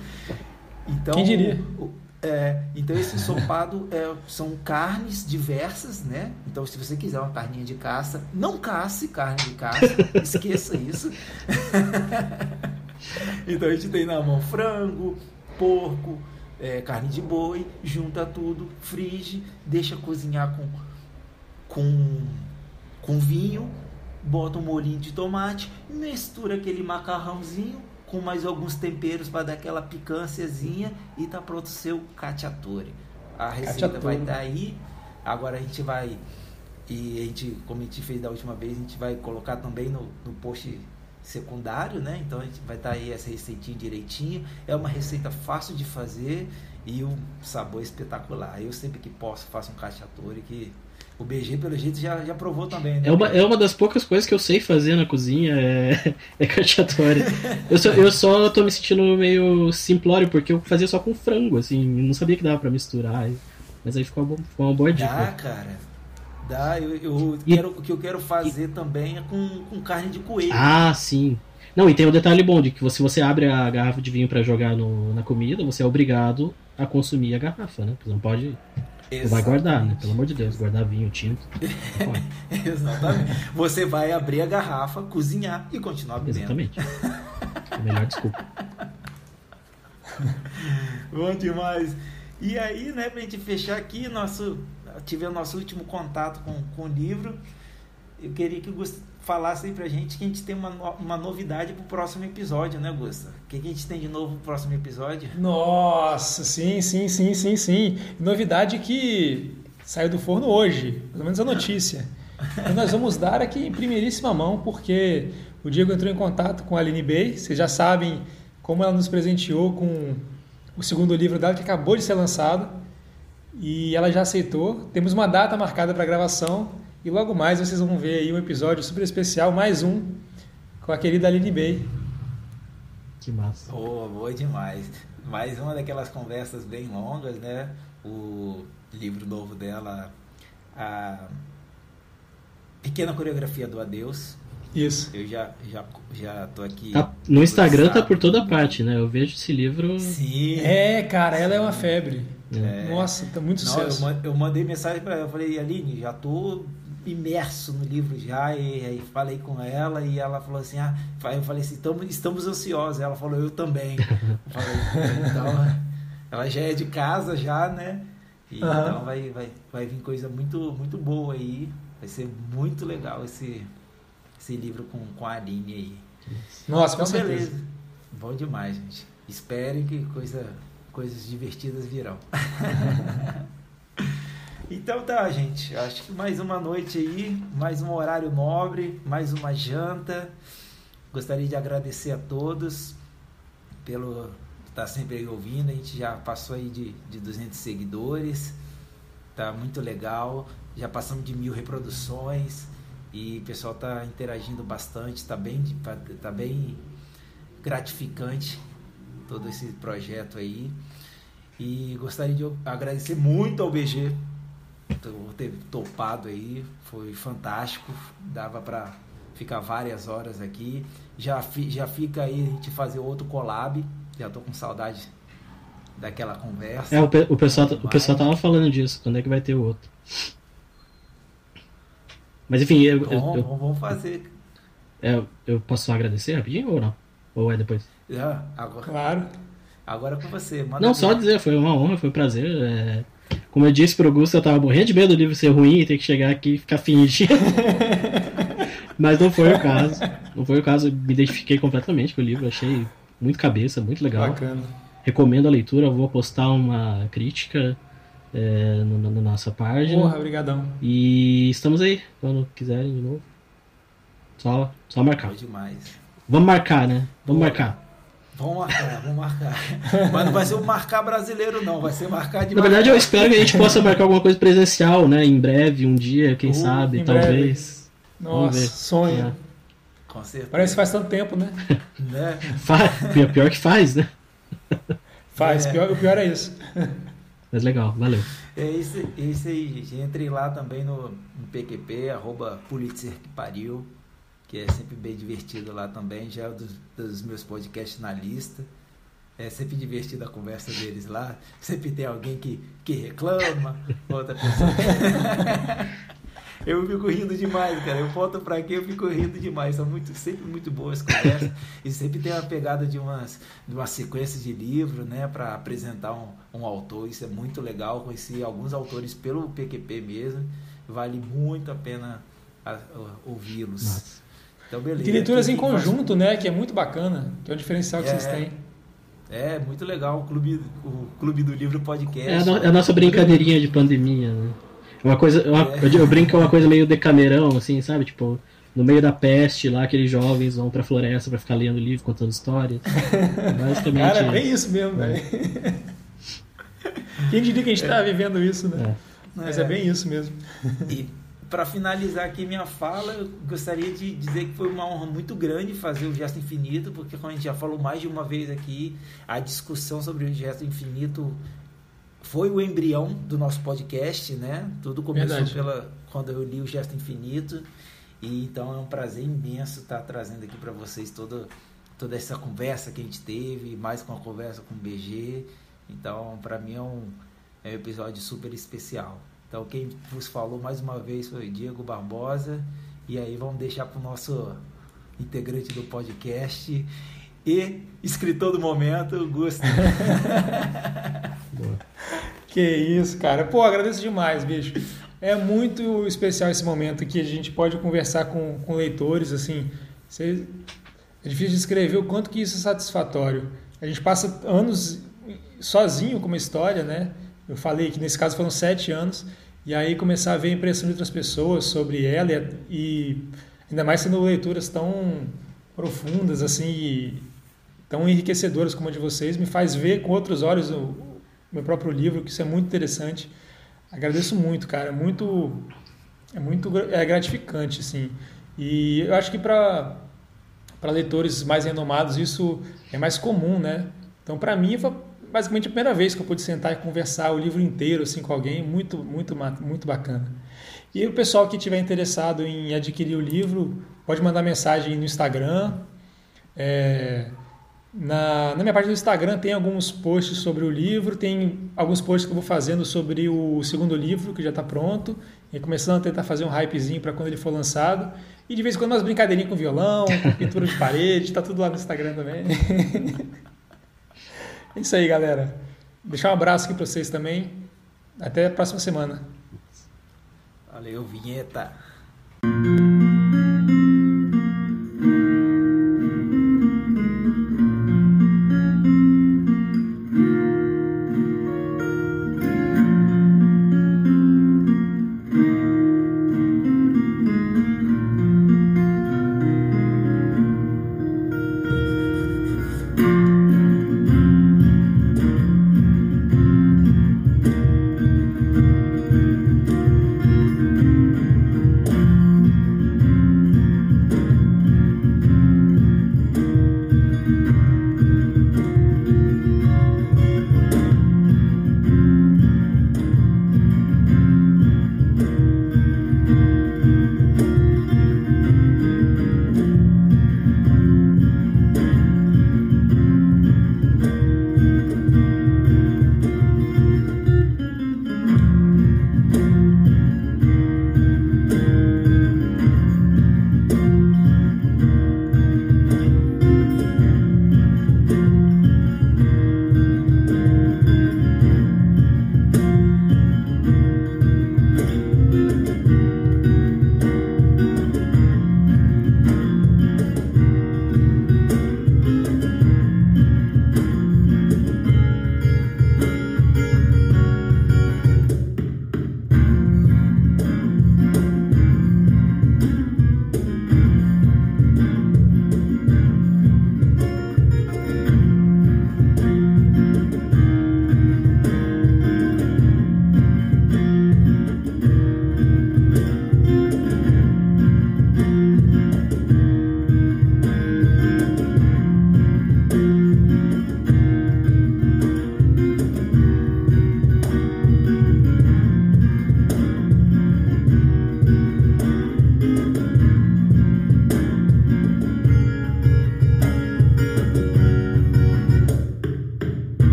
então Quem diria? O, é, então esse ensopado é, são carnes diversas, né? Então se você quiser uma carninha de caça, não casse carne de caça, esqueça isso. então a gente tem na mão frango, porco, é, carne de boi, junta tudo, frige, deixa cozinhar com, com, com vinho, bota um molhinho de tomate, mistura aquele macarrãozinho, com mais alguns temperos para dar aquela picânciazinha e tá pronto o seu cacciatore. A receita cacciatore. vai estar tá aí. Agora a gente vai e a gente, como a gente fez da última vez, a gente vai colocar também no, no post secundário, né? Então a gente vai estar tá aí essa receitinha direitinho. É uma receita fácil de fazer e um sabor espetacular. Eu sempre que posso faço um cacciatore que O BG, pelo jeito, já, já provou também, né? É uma, é uma das poucas coisas que eu sei fazer na cozinha, é, é. Eu só, eu só tô me sentindo meio simplório, porque eu fazia só com frango, assim, não sabia que dava pra misturar. Mas aí ficou uma, ficou uma boa dica. Dá, cara. Dá, eu, eu E- quero, o que eu quero fazer também é com, com carne de coelho. Ah, sim. Não, e tem um detalhe bom de que se você abre a garrafa de vinho pra jogar no- na comida, você é obrigado a consumir a garrafa, né? Você não pode. Não vai guardar, né? Exatamente. Pelo amor de Deus, guardar vinho tinto. Pode. Exatamente. Você vai abrir a garrafa, cozinhar e continuar bebendo. Exatamente. É melhor desculpa. Bom demais. E aí, né, pra gente fechar aqui, nosso, tivemos nosso último contato com, com o livro. Eu queria que o falasse aí pra gente que a gente tem uma, uma novidade pro próximo episódio, né, Gusta? O que, que a gente tem de novo pro próximo episódio? Nossa, sim, sim, sim, sim, sim. Novidade que saiu do forno hoje, pelo menos a notícia. E nós vamos dar aqui em primeiríssima mão, porque o Diego entrou em contato com a Aline Bey. Vocês já sabem como ela nos presenteou com o segundo livro dela, que acabou de ser lançado. E ela já aceitou. Temos uma data marcada para gravação. E logo mais vocês vão ver aí um episódio super especial, mais um, com a querida Aline Bey. Que massa. Boa, boa demais. Mais uma daquelas conversas bem longas, né? O livro novo dela, a Pequena Coreografia do Adeus. Isso. Eu já, já, já tô aqui. Tá- no Instagram tá por toda parte, né? Eu vejo esse livro. Sim. É, cara, ela é uma febre. É. Nossa, tá muito Não, eu, sucesso. man- eu mandei mensagem para ela, eu falei, Aline, já tô imerso no livro já, e aí falei com ela e ela falou assim, ah, eu falei assim, "Tamo- estamos ansiosos, ela falou, eu também. Eu falei, então, ela já é de casa já, né? E Aham. Então vai, vai, vai vir coisa muito, muito boa aí, vai ser muito legal esse, esse livro com, com a Aline aí. Nossa, com Então, certeza. beleza. Bom demais, gente. Esperem que coisa, coisas divertidas virão. então tá, gente. Acho que mais uma noite aí, mais um horário nobre, mais uma janta. Gostaria de agradecer a todos pelo estar sempre aí ouvindo. A gente já passou aí de, de 200 seguidores. Tá muito legal. Já passamos de mil reproduções. E o pessoal tá interagindo bastante. Tá bem, tá, tá bem gratificante todo esse projeto aí. E gostaria de agradecer muito ao BG por ter topado aí, foi fantástico, dava para ficar várias horas aqui. Já, fi- já fica aí a gente fazer outro collab, já tô com saudade daquela conversa. É, o, pe- o pessoal, o Demais. pessoal tava falando disso, quando é que vai ter o outro. Mas enfim, eu, eu, Bom, eu, vamos- vamos fazer. eu- eu posso só agradecer rapidinho ou não? Ou é depois? Já, agora, Claro. agora é com você. Manda Não, só dizer, foi uma honra, foi um prazer. é, Como eu disse pro Augusto, eu tava morrendo de medo do livro ser ruim e ter que chegar aqui e ficar fingindo. Mas não foi o caso. Não foi o caso, eu me identifiquei completamente com o livro, achei muito cabeça, muito legal. Bacana. Recomendo a leitura, vou postar uma crítica é, na, na nossa página. Porra, brigadão. E estamos aí, quando quiserem de novo. Só, só marcar. Foi demais. Vamos marcar, né? Vamos Boa. marcar. Vamos marcar, vamos marcar. Mas não vai ser o marcar brasileiro, não. Vai ser marcar de Na verdade, eu marcar. espero que a gente possa marcar alguma coisa presencial, né? Em breve, um dia, quem Uh, sabe, talvez. Vamos Nossa, sonho. É. Com certeza. Parece que faz tanto tempo, né? Né? Fa- Pior, pior que faz, né? Faz. É. Pior, o pior é isso. Mas legal, valeu. É isso, é isso aí, gente. Entrem lá também no, no PQP, arroba Pulitzer que pariu, que é sempre bem divertido lá também. Já é um dos, dos meus podcasts na lista. É sempre divertida a conversa deles lá. Sempre tem alguém que, que reclama, outra pessoa. eu fico rindo demais, cara. Eu volto pra aqui, eu fico rindo demais. São muito, sempre muito boas as conversas. E sempre tem uma pegada de umas, de uma sequência de livro, né? Para apresentar um, um autor. Isso é muito legal. Conheci alguns autores pelo PQP mesmo. Vale muito a pena a- a- ouvi-los. Então, beleza. Tem leituras em faz- conjunto, né? Que é muito bacana. Que é o diferencial que É. vocês têm. É, muito legal o clube, o clube do livro podcast. É a, no- é a nossa brincadeirinha de pandemia, né? É Uma coisa, uma- eu, eu brinco que é uma coisa meio decamerão, assim, sabe? Tipo, no meio da peste lá, aqueles jovens vão pra floresta pra ficar lendo livro, contando histórias. Basicamente. Cara, é bem isso mesmo, velho. Quem diria que a gente tá vivendo isso, né? É. Mas é, é bem isso mesmo. E para finalizar aqui minha fala, eu gostaria de dizer que foi uma honra muito grande fazer o Gesto Infinito, porque como a gente já falou mais de uma vez aqui, a discussão sobre o Gesto Infinito foi o embrião do nosso podcast, né? Tudo começou Verdade. pela quando eu li o Gesto Infinito. E então é um prazer imenso estar trazendo aqui para vocês toda toda essa conversa que a gente teve, mais com a conversa com o BG. Então, para mim é um, é um episódio super especial. Então, quem vos falou mais uma vez foi Diego Barbosa. E aí, vamos deixar para o nosso integrante do podcast e escritor do momento, Gusto. que isso, cara. Pô, agradeço demais, bicho. É muito especial esse momento que a gente pode conversar com, com leitores, assim. Você, é difícil de escrever o quanto que isso é satisfatório. A gente passa anos sozinho com uma história, né? Eu falei que nesse caso foram sete anos, e aí começar a ver a impressão de outras pessoas sobre ela, e ainda mais sendo leituras tão profundas, assim, tão enriquecedoras como a de vocês, me faz ver com outros olhos o, o meu próprio livro, que isso é muito interessante. Agradeço muito, cara, muito é muito é gratificante, assim. E eu acho que para para leitores mais renomados isso é mais comum, né? Então, para mim basicamente a primeira vez que eu pude sentar e conversar o livro inteiro assim com alguém, muito muito muito bacana. E o pessoal que tiver interessado em adquirir o livro pode mandar mensagem no Instagram. É, na, na, minha página do Instagram tem alguns posts sobre o livro, tem alguns posts que eu vou fazendo sobre o segundo livro, que já está pronto, e começando a tentar fazer um hypezinho para quando ele for lançado. E de vez em quando umas brincadeirinhas com violão, com pintura de parede, está tudo lá no Instagram também. é isso aí, galera. Deixar um abraço aqui para vocês também. Até a próxima semana. Valeu, vinheta.